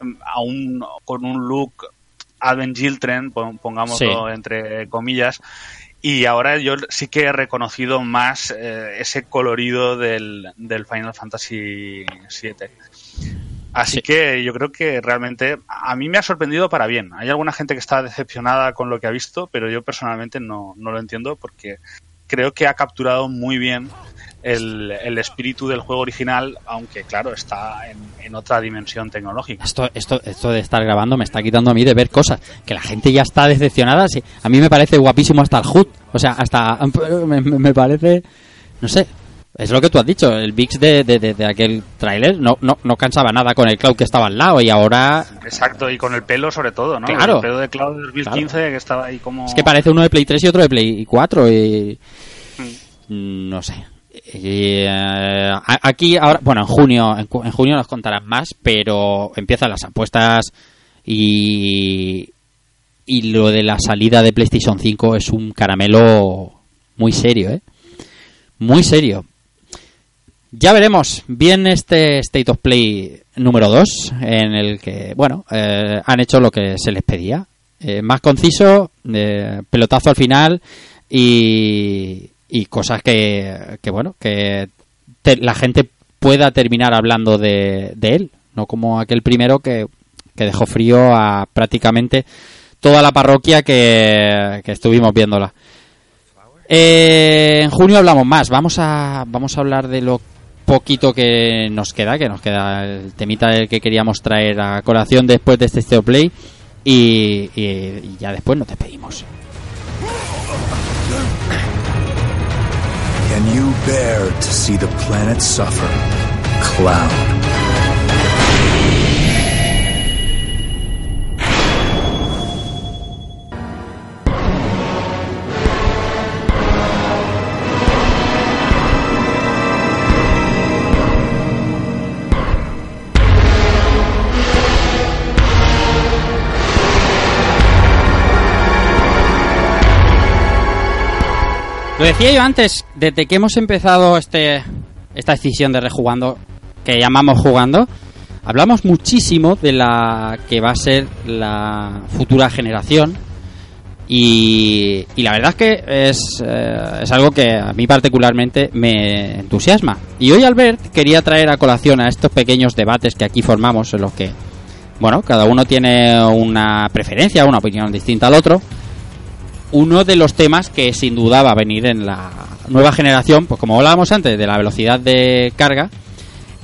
Speaker 5: mm, aún con un look Advent Children, pon- pongámoslo
Speaker 1: Sí.
Speaker 5: entre comillas. Y ahora yo sí que he reconocido más eh, ese colorido del, del Final Fantasy VII. Así
Speaker 1: Sí.
Speaker 5: que yo creo que realmente a mí me ha sorprendido para bien. Hay alguna gente que está decepcionada con lo que ha visto, pero yo personalmente no, no lo entiendo porque creo que ha capturado muy bien el, el espíritu del juego original, aunque claro, está en, en otra dimensión tecnológica.
Speaker 1: Esto, esto, esto de estar grabando me está quitando a mí de ver cosas. Que la gente ya está decepcionada. Sí. A mí me parece guapísimo hasta el HUD. O sea, hasta. Me, parece. No sé. es lo que tú has dicho, el VIX de, de, de, de aquel tráiler no, no, no cansaba nada con el Cloud que estaba al lado y ahora...
Speaker 5: Exacto, y con el pelo sobre todo, ¿no?
Speaker 1: Claro.
Speaker 5: El pelo de Cloud de 2015
Speaker 1: Claro.
Speaker 5: que estaba ahí como...
Speaker 1: Es que parece uno de Play 3 y otro de Play 4 y... No sé. Eh, aquí ahora, bueno, en junio, en, junio nos contarán más, pero empiezan las apuestas y y lo de la salida de PlayStation 5 es un caramelo muy serio, ¿eh? Muy serio. Ya veremos bien este State of Play número 2, en el que, bueno, eh, han hecho lo que se les pedía. Eh, más conciso, pelotazo al final y, y cosas que, que bueno, que te- la gente pueda terminar hablando de, de él, no como aquel primero que, que dejó frío a prácticamente toda la parroquia que, que estuvimos viéndola. Eh, en junio hablamos más. Vamos a, vamos a hablar de lo poquito que nos queda, que nos queda el temita del que queríamos traer a colación después de este Steel Play. Y, ya después nos despedimos.
Speaker 8: Bear to see the planet suffer? Cloud.
Speaker 1: Lo decía yo antes, desde que hemos empezado este esta decisión de rejugando, que llamamos jugando, hablamos muchísimo de la que va a ser la futura generación. Y, y la verdad es que es, eh, es algo que a mí particularmente me entusiasma. Y hoy Albert quería traer a colación a estos pequeños debates que aquí formamos, en los que, bueno, cada uno tiene una preferencia, una opinión distinta al otro uno de los temas que sin duda va a venir en la nueva generación, pues como hablábamos antes de la velocidad de carga,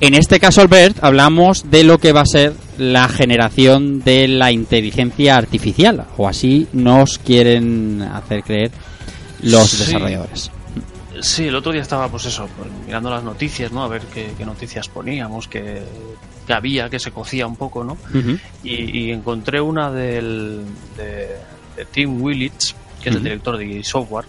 Speaker 1: en este caso, Albert, hablamos de lo que va a ser la generación de la inteligencia artificial, o así nos quieren hacer creer los
Speaker 3: Sí.
Speaker 1: desarrolladores.
Speaker 3: Sí, el otro día estaba, pues eso, pues, mirando las noticias, ¿no? A ver qué, qué noticias poníamos, que, que había, que se cocía un poco, ¿no? Y encontré una del, de, de Tim Willits, que es el director de Software,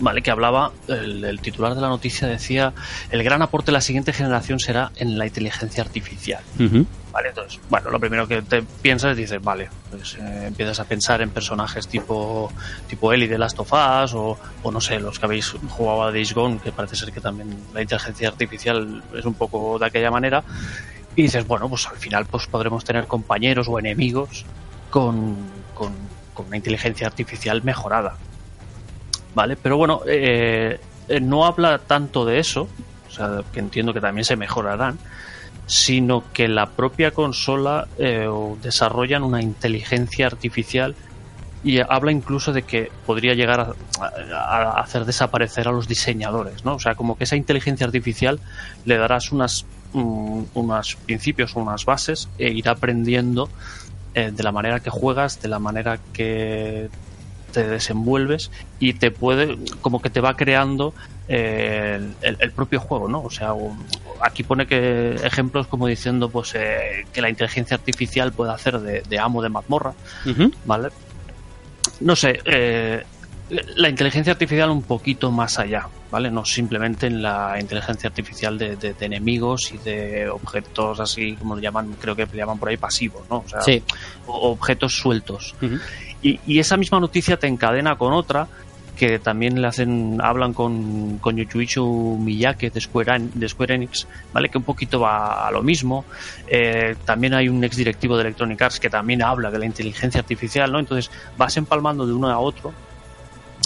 Speaker 3: ¿vale? que hablaba, el, el titular de la noticia decía, el gran aporte de la siguiente generación será en la inteligencia artificial.
Speaker 1: Ujú.
Speaker 3: Vale, entonces, bueno, lo primero que te piensas es dices, vale, pues eh, empiezas a pensar en personajes tipo tipo Ellie de Last of Us o, o no sé, los que habéis jugado a Days Gone, que parece ser que también la inteligencia artificial es un poco de aquella manera. Y dices, bueno, pues al final pues podremos tener compañeros o enemigos con, con, con una inteligencia artificial mejorada. ¿Vale? Pero bueno, eh, eh, no habla tanto de eso, o sea, que entiendo que también se mejorarán, sino que la propia consola eh, desarrollan una inteligencia artificial y habla incluso de que podría llegar a, a- hacer desaparecer a los diseñadores, ¿no? O sea, como que esa inteligencia artificial le darás unas mm, unos principios, unas bases e irá aprendiendo eh, de la manera que juegas, de la manera que te desenvuelves y te puede, como que te va creando eh, el, propio juego, ¿no? O sea, aquí pone que ejemplos como diciendo, pues, eh, que la inteligencia artificial puede hacer de, de amo de mazmorra. ¿vale? No sé, eh, la inteligencia artificial un poquito más allá, ¿vale? No simplemente en la inteligencia artificial de, de- de enemigos y de objetos así, como lo llaman, creo que le llaman por ahí pasivos, ¿no? O sea,
Speaker 1: Sí.
Speaker 3: objetos sueltos. Y, y esa misma noticia te encadena con otra que también le hacen hablan con, con Yuichu Miyake de Square, de Square Enix, ¿vale? Que un poquito va a lo mismo. Eh, también hay un ex directivo de Electronic Arts que también habla de la inteligencia artificial, ¿no? Entonces vas empalmando de uno a otro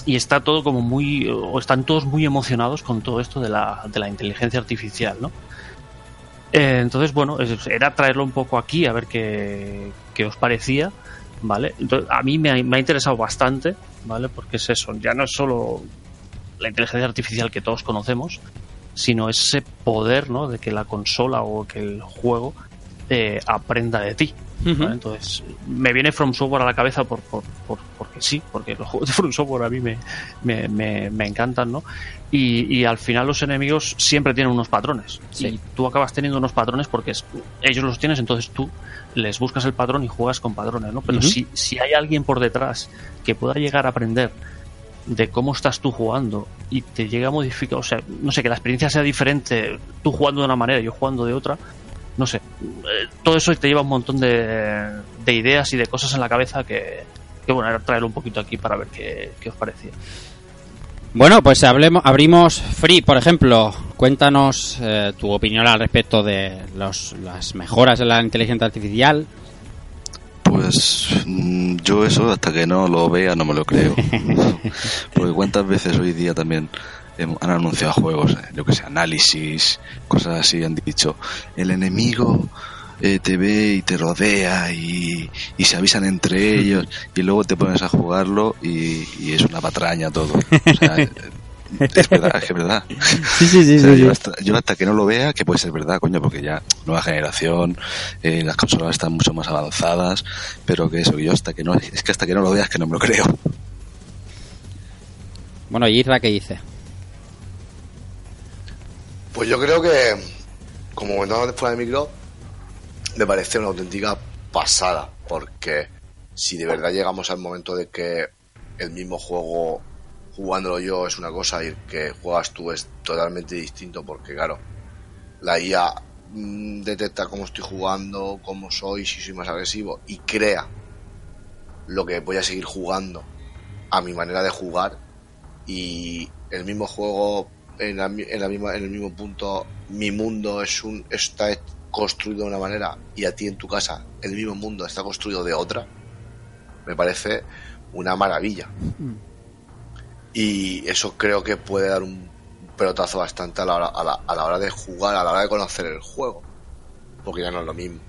Speaker 3: y está todo como muy, o están todos muy emocionados con todo esto de la, de la inteligencia artificial, ¿no? Eh, entonces, bueno, era traerlo un poco aquí a ver qué, qué os parecía, ¿vale? Entonces, a mí me ha, me ha interesado bastante, ¿vale? Porque es eso, ya no es solo la inteligencia artificial que todos conocemos, sino ese poder, ¿no? De que la consola o que el juego eh, aprenda de ti. Entonces, me viene From Software a la cabeza por, por, por- porque sí, porque los juegos de From Software a mí me, me, me, me encantan, ¿no? Y, y al final los enemigos siempre tienen unos patrones.
Speaker 1: Sí.
Speaker 3: Y tú acabas teniendo unos patrones porque es- ellos los tienes, entonces tú les buscas el patrón y juegas con patrones, ¿no? Pero si, si hay alguien por detrás que pueda llegar a aprender de cómo estás tú jugando y te llega a modificar, o sea, no sé, que la experiencia sea diferente, tú jugando de una manera, yo jugando de otra, no sé, eh, todo eso te lleva un montón de, de ideas y de cosas en la cabeza que, que bueno, era traerlo un poquito aquí para ver qué, qué os parecía.
Speaker 1: Bueno, pues hablemos, abrimos Free, por ejemplo. Cuéntanos eh, tu opinión al respecto de los, las mejoras en la inteligencia artificial.
Speaker 4: Pues mm, yo eso hasta que no lo vea no me lo creo. Porque cuántas veces hoy día también han anunciado juegos, eh, yo que sé, análisis, cosas así, han dicho, el enemigo eh, te ve y te rodea y, y se avisan entre ellos y luego te pones a jugarlo y, y es una patraña todo. O sea, es verdad, es que es verdad.
Speaker 1: Sí, sí, sí.
Speaker 4: O sea, yo, hasta, yo hasta que no lo vea, que puede ser verdad, coño, porque ya nueva generación, eh, las consolas están mucho más avanzadas, pero que eso, que yo hasta que no, es que hasta que no lo veas que no me lo creo.
Speaker 1: Bueno, ¿y Isra qué dice?
Speaker 2: Pues yo creo que, como comentábamos fuera de micro, me parece una auténtica pasada, porque si de verdad llegamos al momento de que el mismo juego, jugándolo yo, es una cosa y el que juegas tú es totalmente distinto, porque claro, la IA mm, detecta cómo estoy jugando, cómo soy, si soy más agresivo, y crea lo que voy a seguir jugando a mi manera de jugar y el mismo juego en, la en la misma, en el mismo punto mi mundo es un está construido de una manera y a ti en tu casa el mismo mundo está construido de otra me parece una maravilla. Y eso creo que puede dar un pelotazo bastante a la, hora, a, la, a la hora de jugar a la hora de conocer el juego. Porque ya no es lo mismo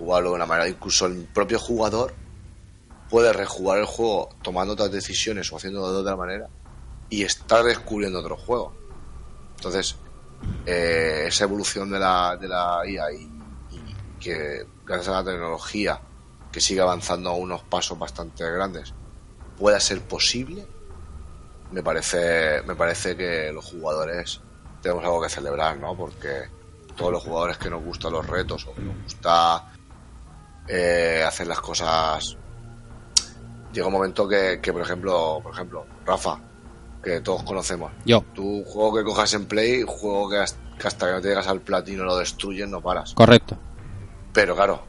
Speaker 2: jugarlo de una manera incluso el propio jugador puede rejugar el juego tomando otras decisiones o haciéndolo de otra manera y estar descubriendo otro juego. Entonces, eh, esa evolución de la, de la IA y, que gracias a la tecnología que sigue avanzando a unos pasos bastante grandes pueda ser posible, me parece, me parece que los jugadores tenemos algo que celebrar, ¿no? Porque todos los jugadores que nos gustan los retos o que nos gusta eh, hacer las cosas llega un momento que, que, por ejemplo, por ejemplo, Rafa, que todos conocemos.
Speaker 1: Yo.
Speaker 2: Tu juego que cojas en Play, juego que, has- que hasta que no te llegas al platino lo destruyen, no paras.
Speaker 1: Correcto.
Speaker 2: Pero claro,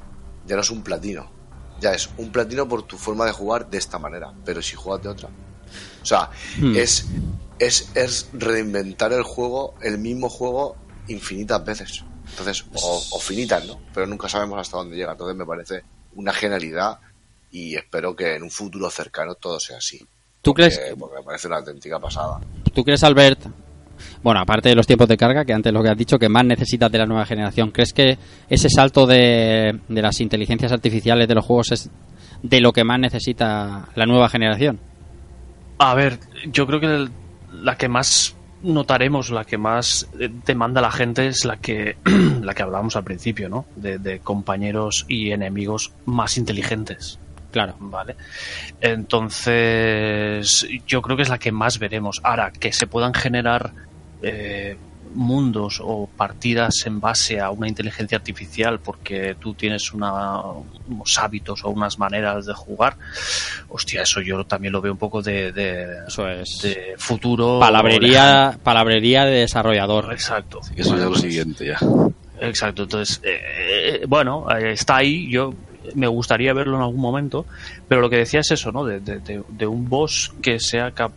Speaker 2: ya no es un platino. Ya es un platino por tu forma de jugar de esta manera. Pero si juegas de otra. O sea,
Speaker 1: Hmm.
Speaker 2: es, es, es reinventar el juego, el mismo juego, infinitas veces. Entonces, o, o finitas, ¿no? Pero nunca sabemos hasta dónde llega. Entonces me parece una genialidad y espero que en un futuro cercano todo sea así.
Speaker 1: ¿Tú
Speaker 2: Porque-
Speaker 1: crees,
Speaker 2: Porque me parece una auténtica pasada.
Speaker 1: ¿Tú crees, Albert? Bueno, aparte de los tiempos de carga, que antes lo que has dicho, que más necesitas de la nueva generación, ¿crees que ese salto de, de las inteligencias artificiales de los juegos es de lo que más necesita la nueva generación?
Speaker 3: A ver, yo creo que el- la que más notaremos, la que más eh, demanda la gente es la que la que hablábamos al principio, ¿no? De, de compañeros y enemigos más inteligentes.
Speaker 1: Claro.
Speaker 3: Vale. Entonces, yo creo que es la que más veremos. Ahora, que se puedan generar eh, mundos o partidas en base a una inteligencia artificial porque tú tienes una- unos hábitos o unas maneras de jugar, hostia, eso yo también lo veo un poco de, de,
Speaker 1: Eso es.
Speaker 3: de futuro.
Speaker 1: Palabrería, palabrería de desarrollador.
Speaker 3: Exacto.
Speaker 4: Eso ya es lo siguiente ya.
Speaker 3: Exacto, entonces, eh, bueno, eh, está ahí, yo me gustaría verlo en algún momento, pero lo que decía es eso, ¿no? De, de- de- de un boss que sea cap-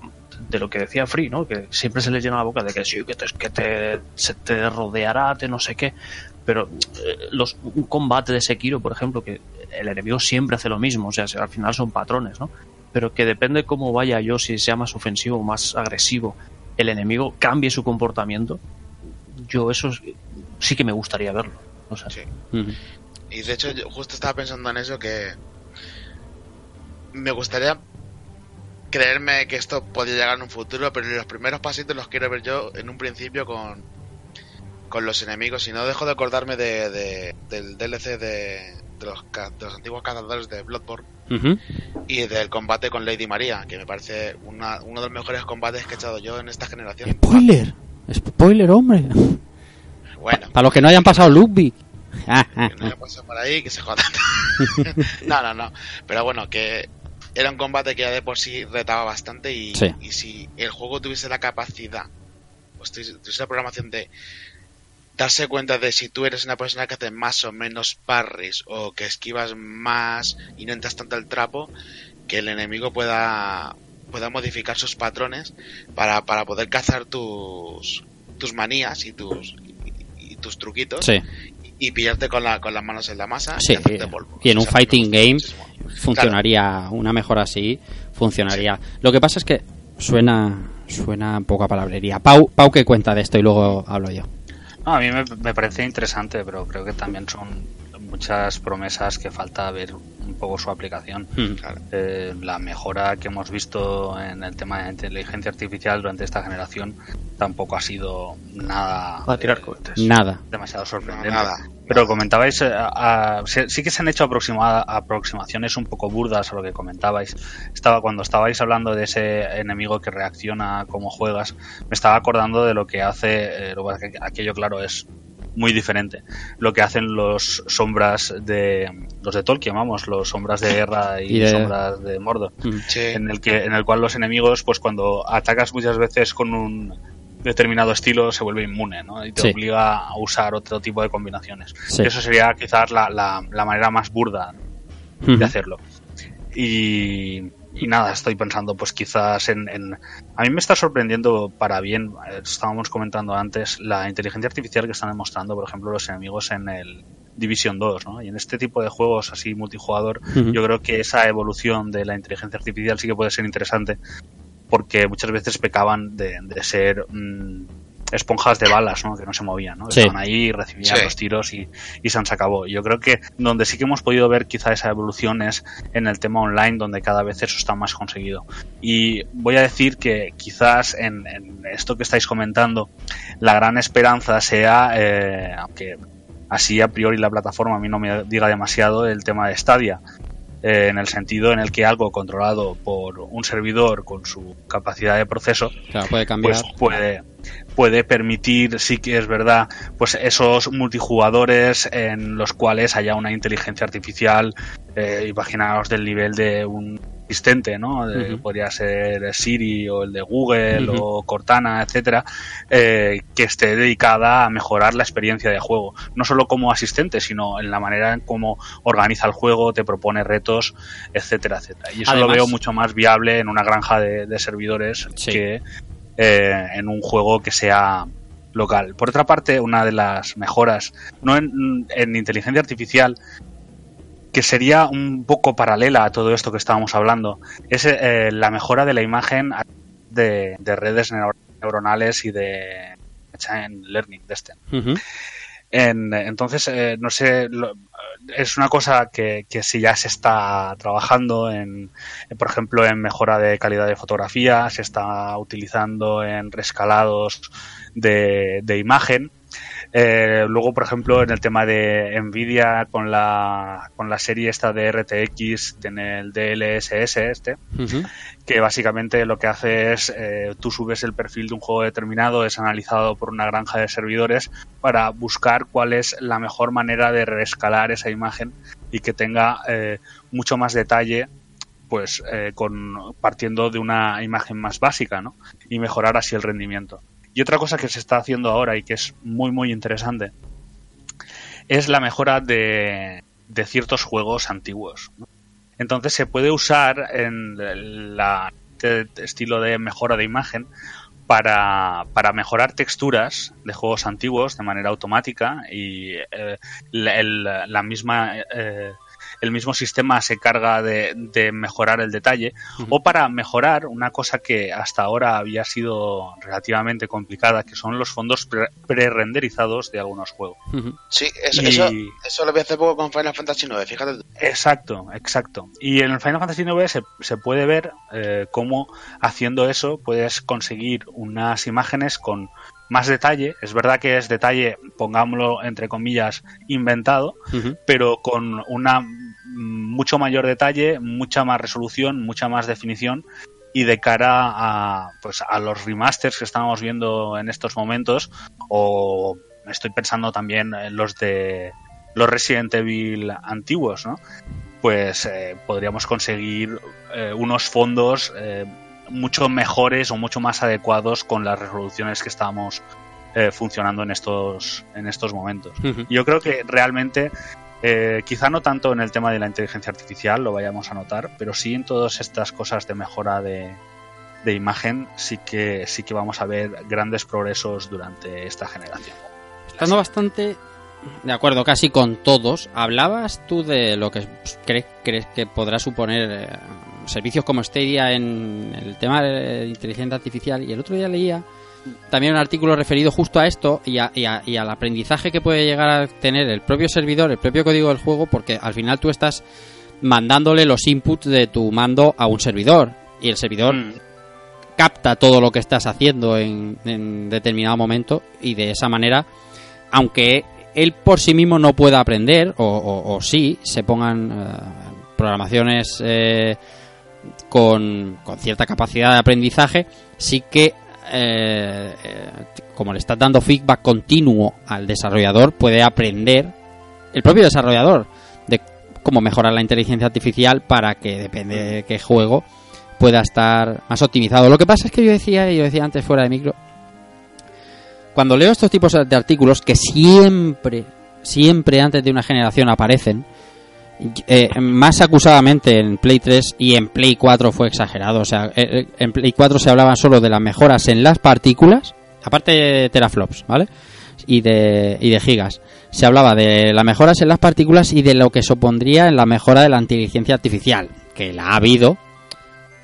Speaker 3: de lo que decía Free, ¿no? Que siempre se le llena la boca de que sí, que te, que te, se te rodeará, te no sé qué, pero eh, los, un combate de Sekiro, por ejemplo, que el enemigo siempre hace lo mismo, o sea, al final son patrones, ¿no? Pero que depende cómo vaya yo, si sea más ofensivo o más agresivo, el enemigo cambie su comportamiento, yo eso es- sí que me gustaría verlo. O sea,
Speaker 6: Sí. Y de hecho, yo justo estaba pensando en eso que me gustaría creerme que esto podría llegar en un futuro, pero los primeros pasitos los quiero ver yo en un principio con con los enemigos y no dejo de acordarme de, de- del DLC de, de los, de los antiguos cazadores de Bloodborne y del combate con Lady María, que me parece una- uno de los mejores combates que he echado yo en esta generación.
Speaker 1: Spoiler. Spoiler, hombre.
Speaker 6: Bueno,
Speaker 1: Para los que no hayan pasado Ludwig.
Speaker 6: Que no me pasa por ahí, que se jodan. no, no, no. Pero bueno, que era un combate que ya de por sí retaba bastante y,
Speaker 1: Sí.
Speaker 6: y si el juego tuviese la capacidad, pues tuviese la programación de darse cuenta de si tú eres una persona que hace más o menos parries o que esquivas más y no entras tanto el trapo, que el enemigo pueda pueda modificar sus patrones para, para poder cazar tus tus manías y tus y, y tus truquitos
Speaker 1: Sí,
Speaker 6: y pillarte con, la, con las manos en la masa
Speaker 1: sí.
Speaker 6: y hacerte polvo.
Speaker 1: Y en un
Speaker 6: O sea, me
Speaker 1: fighting game
Speaker 6: muchísimo.
Speaker 1: funcionaría, una mejora así, funcionaría. Lo que pasa es que suena suena un poco a palabrería. Pau, Pau que cuenta de esto y luego hablo yo.
Speaker 5: No, a mí me, me parece interesante, pero creo que también son muchas promesas que falta ver un poco su aplicación.
Speaker 1: Mm.
Speaker 5: Eh, la mejora que hemos visto en el tema de inteligencia artificial durante esta generación tampoco ha sido nada
Speaker 3: Va a tirar cohetes.
Speaker 1: Nada.
Speaker 5: demasiado sorprendente.
Speaker 6: Nada.
Speaker 5: Pero comentabais, eh, a- a- sí que se han hecho aproxima- aproximaciones un poco burdas a lo que comentabais. Estaba Cuando estabais hablando de ese enemigo que reacciona como juegas, me estaba acordando de lo que hace, eh, aquello claro es muy diferente. Lo que hacen los sombras de los de Tolkien, vamos, los sombras de guerra y,
Speaker 1: Y de-
Speaker 5: sombras de Mordor
Speaker 1: Mm.
Speaker 6: Sí.
Speaker 5: en el que en el cual los enemigos pues cuando atacas muchas veces con un determinado estilo se vuelve inmune ¿no? y te
Speaker 1: Sí.
Speaker 5: obliga a usar otro tipo de combinaciones
Speaker 1: Sí.
Speaker 5: eso sería quizás la, la, la manera más burda de hacerlo y, y nada estoy pensando pues quizás en, en- a mí me está sorprendiendo para bien eh, estábamos comentando antes la inteligencia artificial que están demostrando por ejemplo los enemigos en el Division 2 ¿no? y en este tipo de juegos así multijugador yo creo que esa evolución de la inteligencia artificial sí que puede ser interesante porque muchas veces pecaban de, de ser mm, esponjas de balas, ¿no? Que no se movían, ¿no?
Speaker 1: Sí.
Speaker 5: Estaban ahí, recibían
Speaker 6: Sí.
Speaker 5: los tiros y, y se se acabó. Yo creo que donde sí que hemos podido ver quizá esa evolución es en el tema online, donde cada vez eso está más conseguido. Y voy a decir que quizás en, en esto que estáis comentando, la gran esperanza sea, eh, aunque así a priori la plataforma a mí no me diga demasiado, el tema de Stadia eh, en el sentido en el que algo controlado por un servidor con su capacidad de proceso
Speaker 1: Claro, puede cambiar.
Speaker 5: pues puede puede permitir sí que es verdad pues esos multijugadores en los cuales haya una inteligencia artificial eh, imaginaos del nivel de un asistente no De- podría ser Siri o el de Google o Cortana etcétera eh, que esté dedicada a mejorar la experiencia de juego. No solo como asistente sino en la manera en cómo organiza el juego te propone retos etcétera etcétera. Y eso
Speaker 1: Además-
Speaker 5: lo veo mucho más viable en una granja de, de servidores
Speaker 1: Sí.
Speaker 5: que eh, en un juego que sea local. Por otra parte, una de las mejoras, no en, en inteligencia artificial, que sería un poco paralela a todo esto que estábamos hablando, es eh, la mejora de la imagen de, de redes neur- neuronales y de machine learning de este. En- entonces, eh, no sé, lo- es una cosa que, que sí ya se está trabajando en, por ejemplo, en mejora de calidad de fotografía, se está utilizando en rescalados de, de imagen. Eh, luego, por ejemplo, en el tema de Nvidia con la, con la serie esta de RTX, en el DLSS este, que básicamente lo que hace es eh, tú subes el perfil de un juego determinado, es analizado por una granja de servidores para buscar cuál es la mejor manera de reescalar esa imagen y que tenga eh, mucho más detalle pues eh, con partiendo de una imagen más básica ¿no? y mejorar así el rendimiento y otra cosa que se está haciendo ahora y que es muy muy interesante es la mejora de, de ciertos juegos antiguos. Entonces se puede usar en la este estilo de mejora de imagen para, para mejorar texturas de juegos antiguos de manera automática y eh, la, la misma eh, el mismo sistema se carga de, de mejorar el detalle o para mejorar una cosa que hasta ahora había sido relativamente complicada que son los fondos pre- pre-renderizados de algunos juegos.
Speaker 6: Sí, eso,
Speaker 5: Y-
Speaker 6: eso, eso lo vi hace poco con Final Fantasy IX, fíjate. tú.
Speaker 5: Exacto, exacto. Y en el Final Fantasy IX se, se puede ver eh, cómo haciendo eso puedes conseguir unas imágenes con más detalle. Es verdad que es detalle, pongámoslo entre comillas, inventado, pero con una mucho mayor detalle, mucha más resolución, mucha más definición y de cara a pues a los remasters que estamos viendo en estos momentos o estoy pensando también en los de los Resident Evil antiguos, ¿no? Pues eh, podríamos conseguir eh, unos fondos eh, mucho mejores o mucho más adecuados con las resoluciones que estamos funcionando en estos en estos momentos. Yo creo que realmente quizá no tanto en el tema de la inteligencia artificial lo vayamos a notar, pero sí en todas estas cosas de mejora de, de imagen sí que sí que vamos a ver grandes progresos durante esta generación.
Speaker 1: Estando bastante de acuerdo casi con todos, hablabas tú de lo que crees, crees que podrá suponer eh, servicios como Stadia en el tema de inteligencia artificial y el otro día leía también un artículo referido justo a esto y, y, al aprendizaje que puede llegar a tener el propio servidor, el propio código del juego, porque al final tú estás mandándole los inputs de tu mando a un servidor y el servidor mm. capta todo lo que estás haciendo en, en determinado momento y de esa manera aunque él por sí mismo no pueda aprender, o, sí, se pongan eh, programaciones eh, con, cierta capacidad de aprendizaje, sí que, eh, como le estás dando feedback continuo al desarrollador, puede aprender el propio desarrollador de cómo mejorar la inteligencia artificial para que, depende de qué juego, pueda estar más optimizado. Lo que pasa es que yo decía, yo decía antes fuera de micro, cuando leo estos tipos de artículos que siempre, siempre antes de una generación aparecen, eh, más acusadamente en Play 3 y en Play 4 fue exagerado. O sea, eh, eh, en Play 4 se hablaban solo de las mejoras en las partículas, aparte de teraflops, ¿vale? Y de, y de gigas. Se hablaba de las mejoras en las partículas y de lo que supondría en la mejora de la inteligencia artificial, que la ha habido,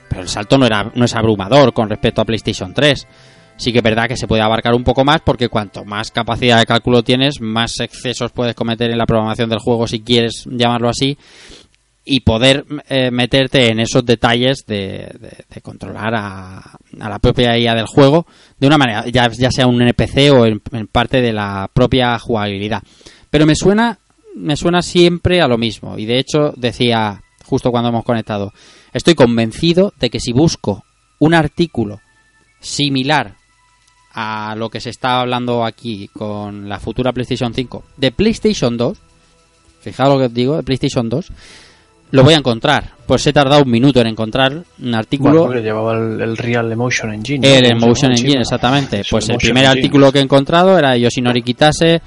Speaker 1: pero el salto no, era, no es abrumador con respecto a PlayStation 3 sí que es verdad que se puede abarcar un poco más porque cuanto más capacidad de cálculo tienes, más excesos puedes cometer en la programación del juego si quieres llamarlo así y poder eh, meterte en esos detalles de, controlar a, la propia IA del juego de una manera, ya, sea un NPC o en, parte de la propia jugabilidad. Pero me suena, me suena siempre a lo mismo y de hecho decía justo cuando hemos conectado, estoy convencido de que si busco un artículo similar a lo que se está hablando aquí con la futura PlayStation 5 de PlayStation 2, fijaos lo que os digo, de PlayStation 2, lo voy a encontrar. Pues he tardado un minuto en encontrar un artículo.
Speaker 3: Bueno, llevaba el, Real Emotion Engine.
Speaker 1: El Emotion Engine, exactamente. pues el primer artículo que he encontrado era Yoshinori Kitase,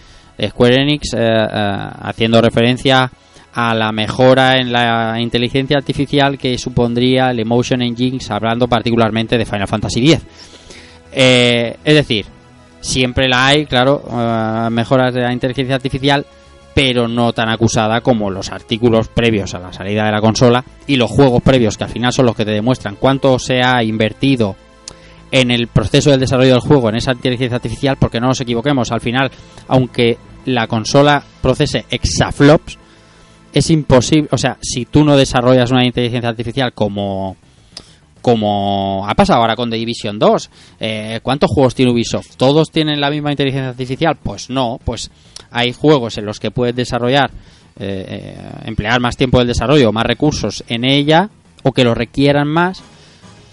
Speaker 1: Square Enix, eh, eh, haciendo referencia a la mejora en la inteligencia artificial que supondría el Emotion Engine, hablando particularmente de Final Fantasy X. Eh, es decir, siempre la hay, claro, eh, mejoras de la inteligencia artificial, pero no tan acusada como los artículos previos a la salida de la consola y los juegos previos, que al final son los que te demuestran cuánto se ha invertido en el proceso del desarrollo del juego, en esa inteligencia artificial, porque no nos equivoquemos, al final, aunque la consola procese exaflops, es imposible, o sea, si tú no desarrollas una inteligencia artificial como como ha pasado ahora con The Division 2. Eh, ¿Cuántos juegos tiene Ubisoft? ¿Todos tienen la misma inteligencia artificial? Pues no, pues hay juegos en los que puedes desarrollar, eh, eh, emplear más tiempo del desarrollo, más recursos en ella, o que lo requieran más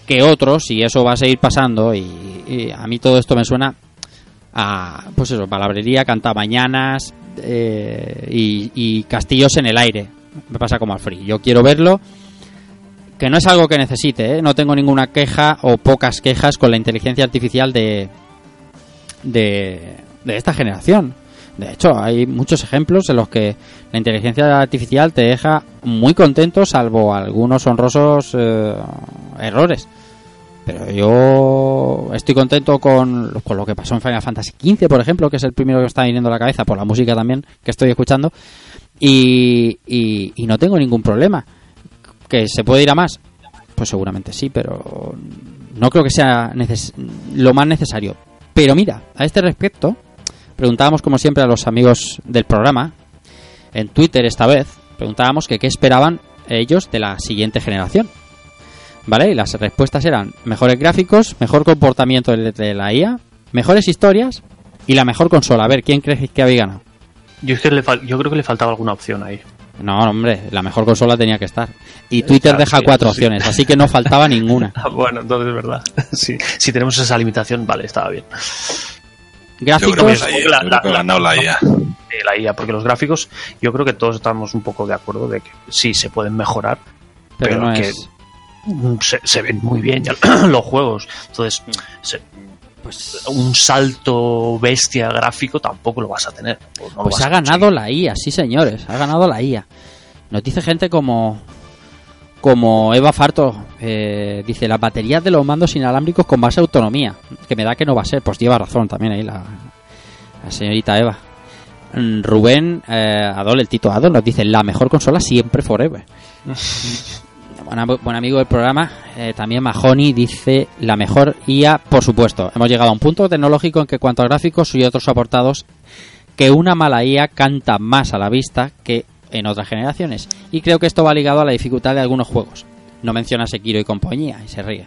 Speaker 1: que otros, y eso va a seguir pasando, y, a mí todo esto me suena a, pues eso, palabrería, cantamañanas y, y castillos en el aire. Me pasa como al free. Yo quiero verlo que no es algo que necesite, ¿eh? no tengo ninguna queja o pocas quejas con la inteligencia artificial de, de, esta generación. De hecho, hay muchos ejemplos en los que la inteligencia artificial te deja muy contento, salvo algunos honrosos eh, errores. Pero yo estoy contento con, con, lo que pasó en Final Fantasy XV, por ejemplo, que es el primero que está viniendo a la cabeza por la música también que estoy escuchando. Y no tengo ningún problema. ¿Que se puede ir a más? Pues seguramente sí, pero no creo que sea lo más necesario. Pero mira, a este respecto, preguntábamos como siempre a los amigos del programa, en Twitter esta vez, preguntábamos que qué esperaban ellos de la siguiente generación. ¿Vale? Y las respuestas eran mejores gráficos, mejor comportamiento de la IA, mejores historias y la mejor consola. A ver, ¿quién crees que había ganado?
Speaker 3: Yo, yo creo que le faltaba alguna opción ahí.
Speaker 1: No, hombre, la mejor consola tenía que estar. Y Twitter
Speaker 3: Claro,
Speaker 1: deja
Speaker 3: sí,
Speaker 1: cuatro
Speaker 3: sí.
Speaker 1: opciones, así que no faltaba ninguna.
Speaker 3: Ah, bueno, entonces es verdad. Sí, si tenemos esa limitación, vale, estaba bien.
Speaker 4: Yo creo que
Speaker 1: Gráficos,
Speaker 4: la IA, yo creo que ha ganado la IA.
Speaker 3: la IA, porque los gráficos, yo creo que todos estamos un poco de acuerdo de que sí se pueden mejorar,
Speaker 1: pero
Speaker 3: pero
Speaker 1: no
Speaker 3: que
Speaker 1: es.
Speaker 3: se, se ven muy bien ya los juegos. Entonces, se-
Speaker 1: Pues,
Speaker 3: un salto bestia gráfico tampoco lo vas a tener. no
Speaker 1: pues ha ganado la IA, sí señores, ha ganado la IA. Nos dice gente como como Eva Farto, eh, dice las baterías de los mandos inalámbricos con más autonomía, que me da que no va a ser, pues lleva razón también ahí la, la señorita Eva. Mm, Rubén eh, Adol, el Tito Adol, nos dice la mejor consola siempre forever. buen, am- buen amigo del programa, eh, también Mahoney dice la mejor IA, por supuesto. Hemos llegado a un punto tecnológico en que cuanto a gráficos y otros aportados, que una mala IA canta más a la vista que en otras generaciones. Y creo que esto va ligado a la dificultad de algunos juegos. No menciona Sekiro y compañía, y se ríe.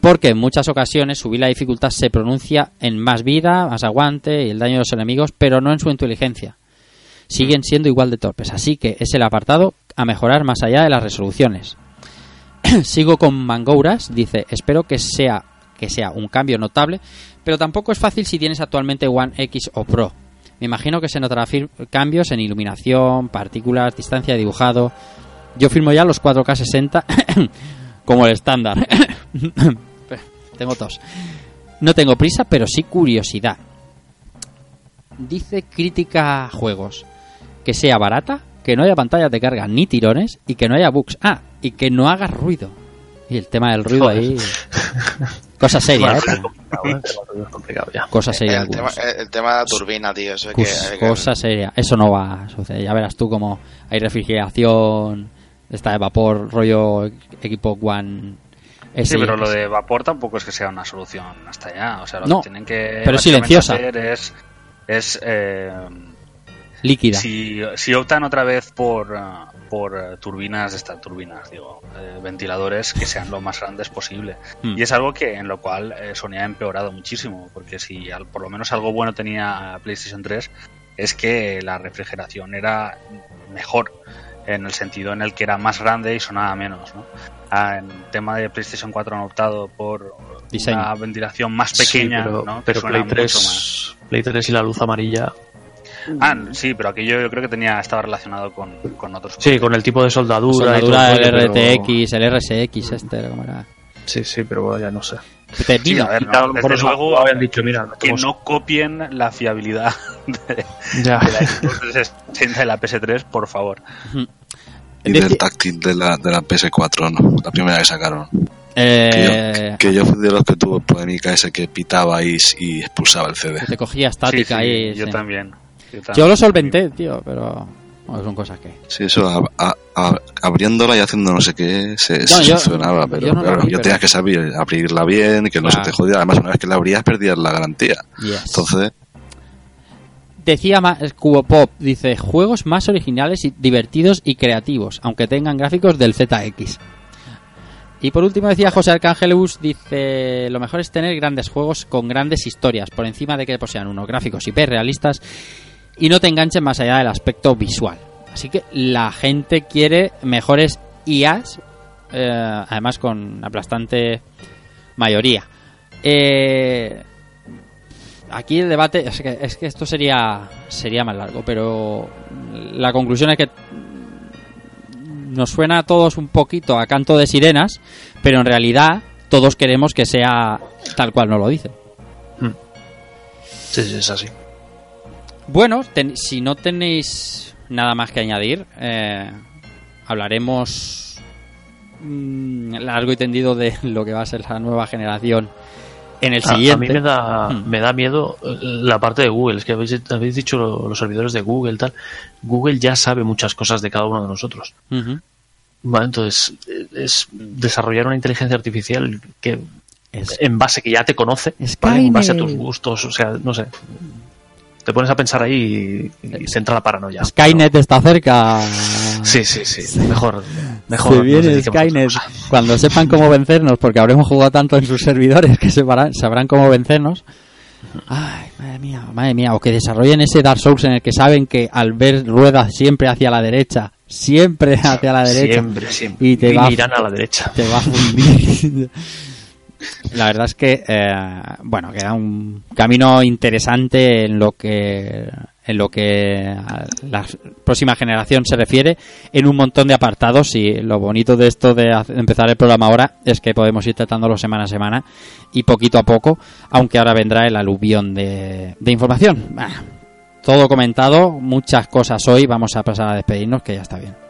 Speaker 1: Porque en muchas ocasiones subir la dificultad se pronuncia en más vida, más aguante y el daño de los enemigos, pero no en su inteligencia. Siguen siendo igual de torpes, así que es el apartado a mejorar más allá de las resoluciones. Sigo con Mangouras, dice, espero que sea que sea un cambio notable, pero tampoco es fácil si tienes actualmente One X o Pro. Me imagino que se notará cambios en iluminación, partículas, distancia de dibujado. Yo firmo ya los 4K 60 como el estándar. tengo tos. No tengo prisa, pero sí curiosidad. Dice crítica juegos que sea barata, que no haya pantallas de carga ni tirones y que no haya bugs. Ah, y que no haga ruido. Y el tema del ruido
Speaker 3: Joder.
Speaker 1: ahí. Cosa seria,
Speaker 3: Bueno,
Speaker 1: ¿eh?
Speaker 3: es complicado, ¿eh? El tema es complicado ya.
Speaker 1: Cosa seria.
Speaker 6: El tema,
Speaker 1: algunos.
Speaker 6: el tema de la turbina, tío. Eso hay que, que-
Speaker 1: cosa seria. Eso no va a suceder. Ya verás tú como hay refrigeración, está de vapor, rollo equipo One.
Speaker 5: Sí, pero lo de vapor tampoco es que sea una solución hasta allá. O sea, lo
Speaker 1: No,
Speaker 5: que tienen que
Speaker 1: pero silenciosa.
Speaker 5: hacer es, es eh,
Speaker 1: líquida.
Speaker 5: si, si optan otra vez por, ah, por eh, turbinas, estas turbinas, digo, eh, ventiladores que sean lo más grandes posible.
Speaker 1: Hmm.
Speaker 5: Y es algo que en lo cual eh, Sony ha empeorado muchísimo, porque si al- por lo menos algo bueno tenía PlayStation 3 es que la refrigeración era mejor en el sentido en el que era más grande y sonaba menos, ¿no? Ah, en tema de PlayStation 4 han optado por
Speaker 1: Diseño.
Speaker 5: una ventilación más
Speaker 3: Sí,
Speaker 5: pequeña,
Speaker 3: pero,
Speaker 5: ¿no? Que
Speaker 3: pero
Speaker 5: suena
Speaker 3: Play
Speaker 5: mucho más.
Speaker 3: 3, Play 3 y la luz amarilla.
Speaker 5: Ah, sí, pero aquello yo creo que tenía estaba relacionado con, con otros.
Speaker 3: Sí, con el tipo de soldadura. y
Speaker 1: Soldadura,
Speaker 3: todo el pero-
Speaker 1: RTX, el RSX, este, ¿cómo era?
Speaker 3: Sí, sí, pero ya no sé.
Speaker 5: Sí, a ver,
Speaker 3: Y claro,
Speaker 5: no,
Speaker 3: por
Speaker 5: desde
Speaker 3: eso
Speaker 5: luego
Speaker 3: habían dicho, mira,
Speaker 5: que no copien la fiabilidad de,
Speaker 3: Ya.
Speaker 5: de la Xbox 360 y la PS3, por favor.
Speaker 4: Y del táctil de la, de la PS4, ¿no? La primera que sacaron.
Speaker 1: Eh,
Speaker 4: Que, yo, que yo fui de los que tuvo polémica ese que pitaba y, y expulsaba el CD.
Speaker 1: que te cogía estática
Speaker 5: sí,
Speaker 1: ahí.
Speaker 5: yo
Speaker 1: sí.
Speaker 5: también. Yo, también.
Speaker 1: Yo lo solventé, tío, pero bueno, son cosas que.
Speaker 4: Sí, eso, a- a- a- abriéndola y haciendo no sé qué, se,
Speaker 1: No,
Speaker 4: se
Speaker 1: yo-
Speaker 4: solucionaba, pero
Speaker 1: yo no
Speaker 4: claro, yo
Speaker 1: pero-
Speaker 4: tenías que saber abrirla bien y que no
Speaker 1: Claro.
Speaker 4: se te jodiera. Además, una vez que la abrías, perdías la garantía.
Speaker 1: Yes.
Speaker 4: Entonces,
Speaker 1: Decía Ma- Cubo Pop, dice, juegos más originales y divertidos y creativos, aunque tengan gráficos del ZX. Y por último decía José Arcángelus, dice, lo mejor es tener grandes juegos con grandes historias, por encima de que posean unos gráficos hiperrealistas y no te enganchen más allá del aspecto visual. Así que la gente quiere mejores IAs, eh, además con aplastante mayoría. Eh, aquí el debate es que, es que esto sería sería más largo, pero la conclusión es que nos suena a todos un poquito a canto de sirenas, pero en realidad todos queremos que sea tal cual nos lo dicen.
Speaker 3: Sí, sí, es así.
Speaker 1: Bueno, ten- si no tenéis nada más que añadir, eh, hablaremos mm, largo y tendido de lo que va a ser la nueva generación en el
Speaker 3: A- A,
Speaker 1: siguiente.
Speaker 3: mí me da,
Speaker 1: Hmm.
Speaker 3: me da miedo eh, la parte de Google. Es que habéis, habéis dicho lo- los servidores de Google tal. Google ya sabe muchas cosas de cada uno de nosotros. Entonces, eh, es desarrollar una inteligencia artificial que
Speaker 1: Es-
Speaker 3: en base que ya te conoce, en base a tus gustos, o sea, no sé. Te pones a pensar ahí y, y te entra la paranoia.
Speaker 1: Skynet está cerca.
Speaker 3: Sí, sí, sí. Mejor, mejor.
Speaker 1: Se
Speaker 3: nos
Speaker 1: viene Skynet. Cuando sepan cómo vencernos, porque habremos jugado tanto en sus servidores que separán- sabrán cómo vencernos. Ay, madre mía, madre mía. O que desarrollen ese Dark Souls en el que saben que al ver ruedas siempre hacia la derecha, siempre hacia la derecha.
Speaker 3: Siempre, siempre.
Speaker 1: Y te va,
Speaker 3: miran a la derecha.
Speaker 1: te va a fundir. La verdad es que, eh, bueno, queda un camino interesante en lo que en lo que a la próxima generación se refiere en un montón de apartados y lo bonito de esto de empezar el programa ahora es que podemos ir tratándolo semana a semana y poquito a poco, aunque ahora vendrá el aluvión de, información. Todo comentado, muchas cosas hoy, vamos a pasar a despedirnos que ya está bien.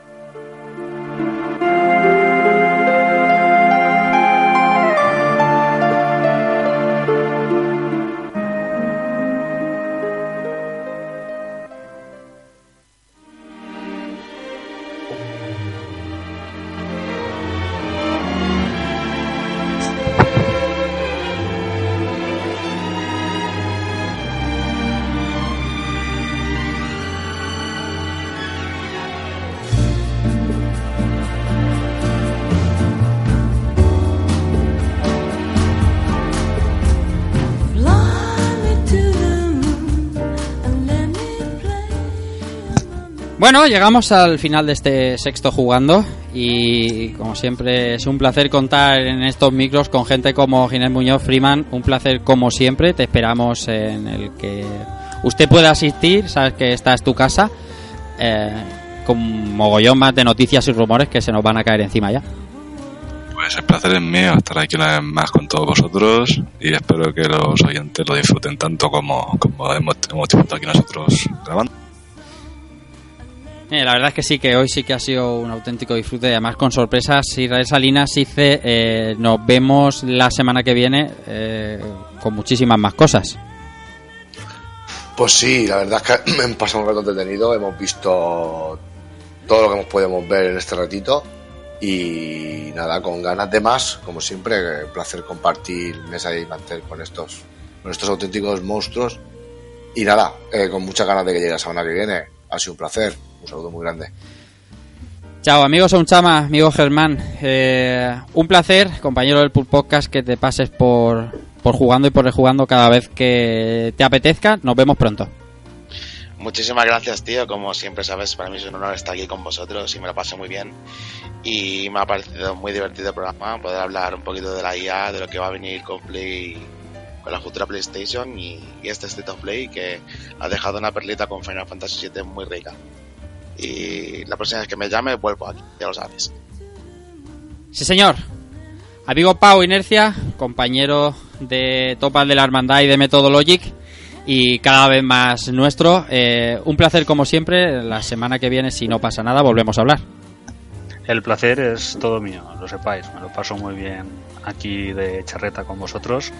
Speaker 1: Bueno, llegamos al final de este sexto jugando y como siempre es un placer contar en estos micros con gente como Ginés Muñoz Freeman, un placer como siempre, te esperamos en el que usted pueda asistir, sabes que esta es tu casa, eh, con mogollón más de noticias y rumores que se nos van a caer encima ya.
Speaker 4: Pues el placer es mío estar aquí una vez más con todos vosotros y espero que los oyentes lo disfruten tanto como, como hemos, hemos disfrutado aquí nosotros grabando.
Speaker 1: Eh, la verdad es que sí, que hoy sí que ha sido un auténtico disfrute. Además, con sorpresas, Israel Salinas dice: eh, Nos vemos la semana que viene eh, con muchísimas más cosas.
Speaker 2: Pues sí, la verdad es que hemos pasado un rato entretenido, hemos visto todo lo que podido ver en este ratito y nada, con ganas de más, como siempre, eh, placer compartir mesa y mantel con estos, con estos auténticos monstruos y nada, eh, con muchas ganas de que llegue la semana que viene, ha sido un placer, un saludo muy grande.
Speaker 1: Chao, amigos Chama, amigo Germán. Eh, un placer, compañero del Pool Podcast, que te pases por, por jugando y por rejugando cada vez que te apetezca. Nos vemos pronto.
Speaker 6: Muchísimas gracias, tío. Como siempre sabes, para mí es un honor estar aquí con vosotros y me lo pasé muy bien. Y me ha parecido muy divertido el programa, poder hablar un poquito de la IA, de lo que va a venir con Play, con la futura PlayStation y, y este State of Play que ha dejado una perlita con Final Fantasy VII muy rica. Y la próxima vez que me llame, vuelvo aquí, ya lo sabes.
Speaker 1: Sí, señor. Amigo Pau Inercia, compañero de Topal de la Hermandad y de Methodologic y cada vez más nuestro. Eh, un placer como siempre. La semana que viene, si no pasa nada, volvemos a hablar.
Speaker 5: El placer es todo mío, lo sepáis. Me lo paso muy bien aquí de charreta con vosotros.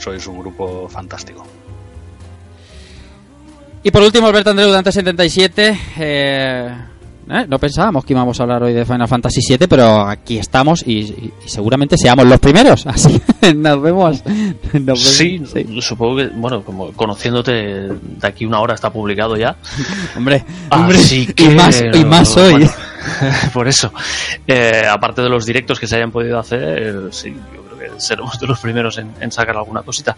Speaker 5: Sois un grupo fantástico.
Speaker 1: Y por último, Alberto Andreu, Dante 77. Eh, eh, no pensábamos que íbamos a hablar hoy de Final Fantasy VII, pero aquí estamos y, y- y seguramente seamos los primeros. Así nos vemos. nos vemos.
Speaker 3: Sí, supongo que, bueno, como conociéndote de aquí una hora está publicado ya.
Speaker 1: Hombre, hombre,
Speaker 3: Así
Speaker 1: y más, y más hoy.
Speaker 3: bueno, por eso. Eh, aparte de los directos que se hayan podido hacer, eh, sí, seremos de los primeros en, en sacar alguna cosita.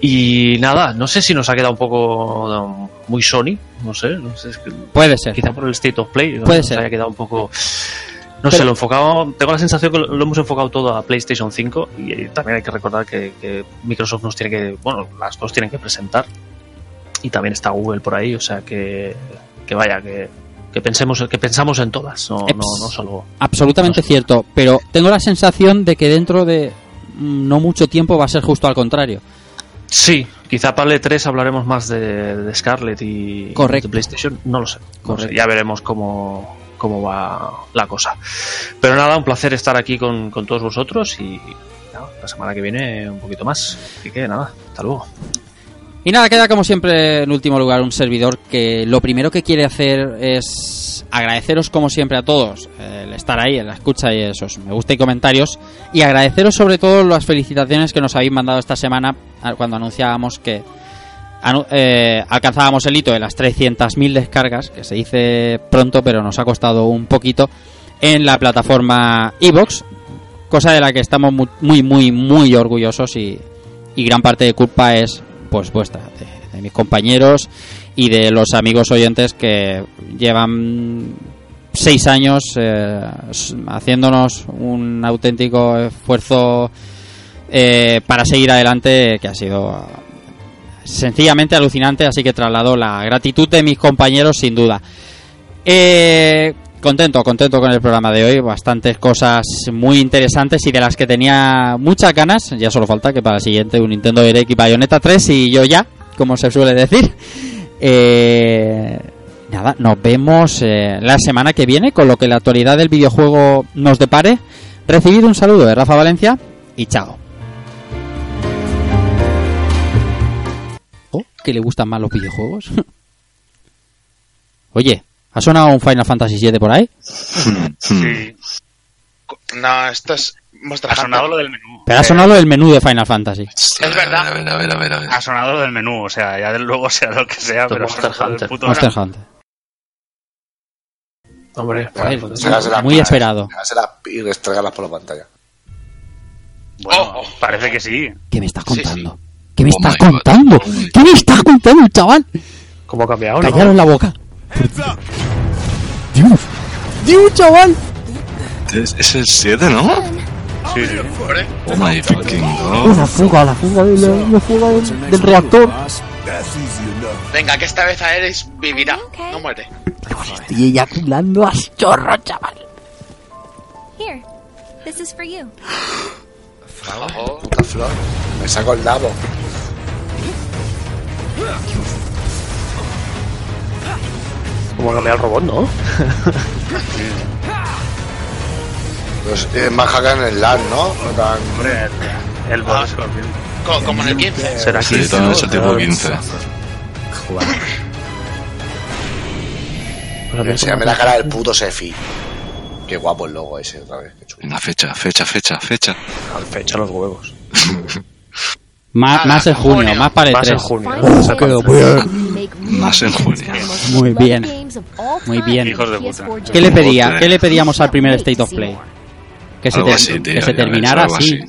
Speaker 3: Y nada, no sé si nos ha quedado un poco muy Sony, no sé, no sé,
Speaker 1: Puede ser.
Speaker 3: quizá por el State of Play, ¿no?
Speaker 1: Puede
Speaker 3: nos
Speaker 1: ser.
Speaker 3: haya quedado un poco... No
Speaker 1: Pero-
Speaker 3: sé, lo enfocado, tengo la sensación que lo, lo hemos enfocado todo a PlayStation 5 y, eh, también hay que recordar que, que Microsoft nos tiene que, bueno, las dos tienen que presentar y también está Google por ahí, o sea que, que vaya, que, que pensemos, que pensamos en todas, no, no,
Speaker 1: Eps.
Speaker 3: no solo.
Speaker 1: Absolutamente cierto, pero tengo la sensación de que dentro de no mucho tiempo va a ser justo al contrario.
Speaker 3: Sí, quizá para el E3 hablaremos más de, de Scarlett y
Speaker 1: Correcto.
Speaker 3: de PlayStation, no lo sé, no sé, ya veremos cómo, cómo va la cosa. Pero nada, un placer estar aquí con, con todos vosotros y nada, la semana que viene un poquito más. Así que nada, hasta luego.
Speaker 1: Y nada, queda como siempre en último lugar un servidor que lo primero que quiere hacer es agradeceros como siempre a todos eh, el estar ahí, en la escucha y esos me gusta y comentarios. Y agradeceros sobre todo las felicitaciones que nos habéis mandado esta semana cuando anunciábamos que eh, alcanzábamos el hito de las 300.000 descargas, que se dice pronto pero nos ha costado un poquito en la plataforma Evox, cosa de la que estamos mu- muy muy muy orgullosos y, gran parte de culpa es pues vuestra, de mis compañeros y de los amigos oyentes que llevan seis años eh, haciéndonos un auténtico esfuerzo eh, para seguir adelante que ha sido sencillamente alucinante, así que traslado la gratitud de mis compañeros sin duda. Eh, contento, contento con el programa de hoy, bastantes cosas muy interesantes y de las que tenía muchas ganas, ya solo falta que para el siguiente un Nintendo Direct y Bayonetta 3 y yo ya, como se suele decir. Eh, nada, nos vemos eh, la semana que viene con lo que la actualidad del videojuego nos depare. Recibid un saludo de Rafa Valencia y chao. Oh, que le gustan más los videojuegos. Oye, ¿ha sonado un Final Fantasy VII por ahí?
Speaker 5: Sí.
Speaker 6: No, esto es Monster
Speaker 5: Ha
Speaker 6: Hunter.
Speaker 5: sonado lo del menú.
Speaker 1: Pero ha sonado el menú de Final Fantasy.
Speaker 6: Es verdad.
Speaker 4: A ver, a ver, a ver, a ver.
Speaker 5: Ha sonado lo del menú, o sea, ya de luego sea lo que sea, pero
Speaker 3: Monster Hunter.
Speaker 5: puto
Speaker 1: Monster. Hunter.
Speaker 3: Hombre,
Speaker 1: muy esperado.
Speaker 2: y restregarlas por la pantalla.
Speaker 5: Bueno,
Speaker 6: Oh, oh.
Speaker 5: parece que sí.
Speaker 1: ¿Qué me estás
Speaker 6: Sí,
Speaker 1: contando? ¿Qué me
Speaker 4: Oh
Speaker 1: estás
Speaker 4: God.
Speaker 1: contando? ¿Qué me estás contando, chaval?
Speaker 3: ¿cómo ha cambiado? no?
Speaker 1: Callaros la boca. Dios. Dios, chaval.
Speaker 4: Es, es el 7, ¿no?
Speaker 5: Sí, sí.
Speaker 4: Oh my fucking god.
Speaker 1: Una fuga, la fuga, de la, la fuga del, del reactor.
Speaker 6: venga, que esta vez Aeris vivirá. No muere.
Speaker 1: Estoy eyaculando a chorro, chaval.
Speaker 9: Here, this is for you.
Speaker 6: Ojo.
Speaker 2: Puta flor. Me saco el nabo.
Speaker 3: ¿Cómo ha cambiado el robot, no?
Speaker 2: Pues, es más en el LAN, ¿no?
Speaker 5: Hombre, el, el boss
Speaker 6: como en el 15.
Speaker 3: Será
Speaker 4: Sí,
Speaker 3: 15,
Speaker 4: también
Speaker 3: ¿no?
Speaker 4: es el tipo 15.
Speaker 3: Pues a mí
Speaker 2: Enséñame la cara del puto Sefi. Qué guapo el logo ese otra vez. Qué chulo.
Speaker 4: Venga, fecha, fecha, fecha, fecha.
Speaker 3: Al fecha los huevos.
Speaker 1: Más,
Speaker 6: Ah,
Speaker 1: más en junio,
Speaker 6: junio.
Speaker 1: más para el
Speaker 3: Más en
Speaker 1: 3.
Speaker 3: junio.
Speaker 4: Más en junio.
Speaker 1: Muy bien. Muy bien.
Speaker 5: Hijos de puta.
Speaker 1: ¿Qué le pedía?
Speaker 4: Joder.
Speaker 1: ¿Qué le pedíamos al primer State of Play? Que se,
Speaker 4: Algo
Speaker 1: ter-
Speaker 4: así, tío,
Speaker 1: que se
Speaker 4: ya ves,
Speaker 1: terminara
Speaker 4: así.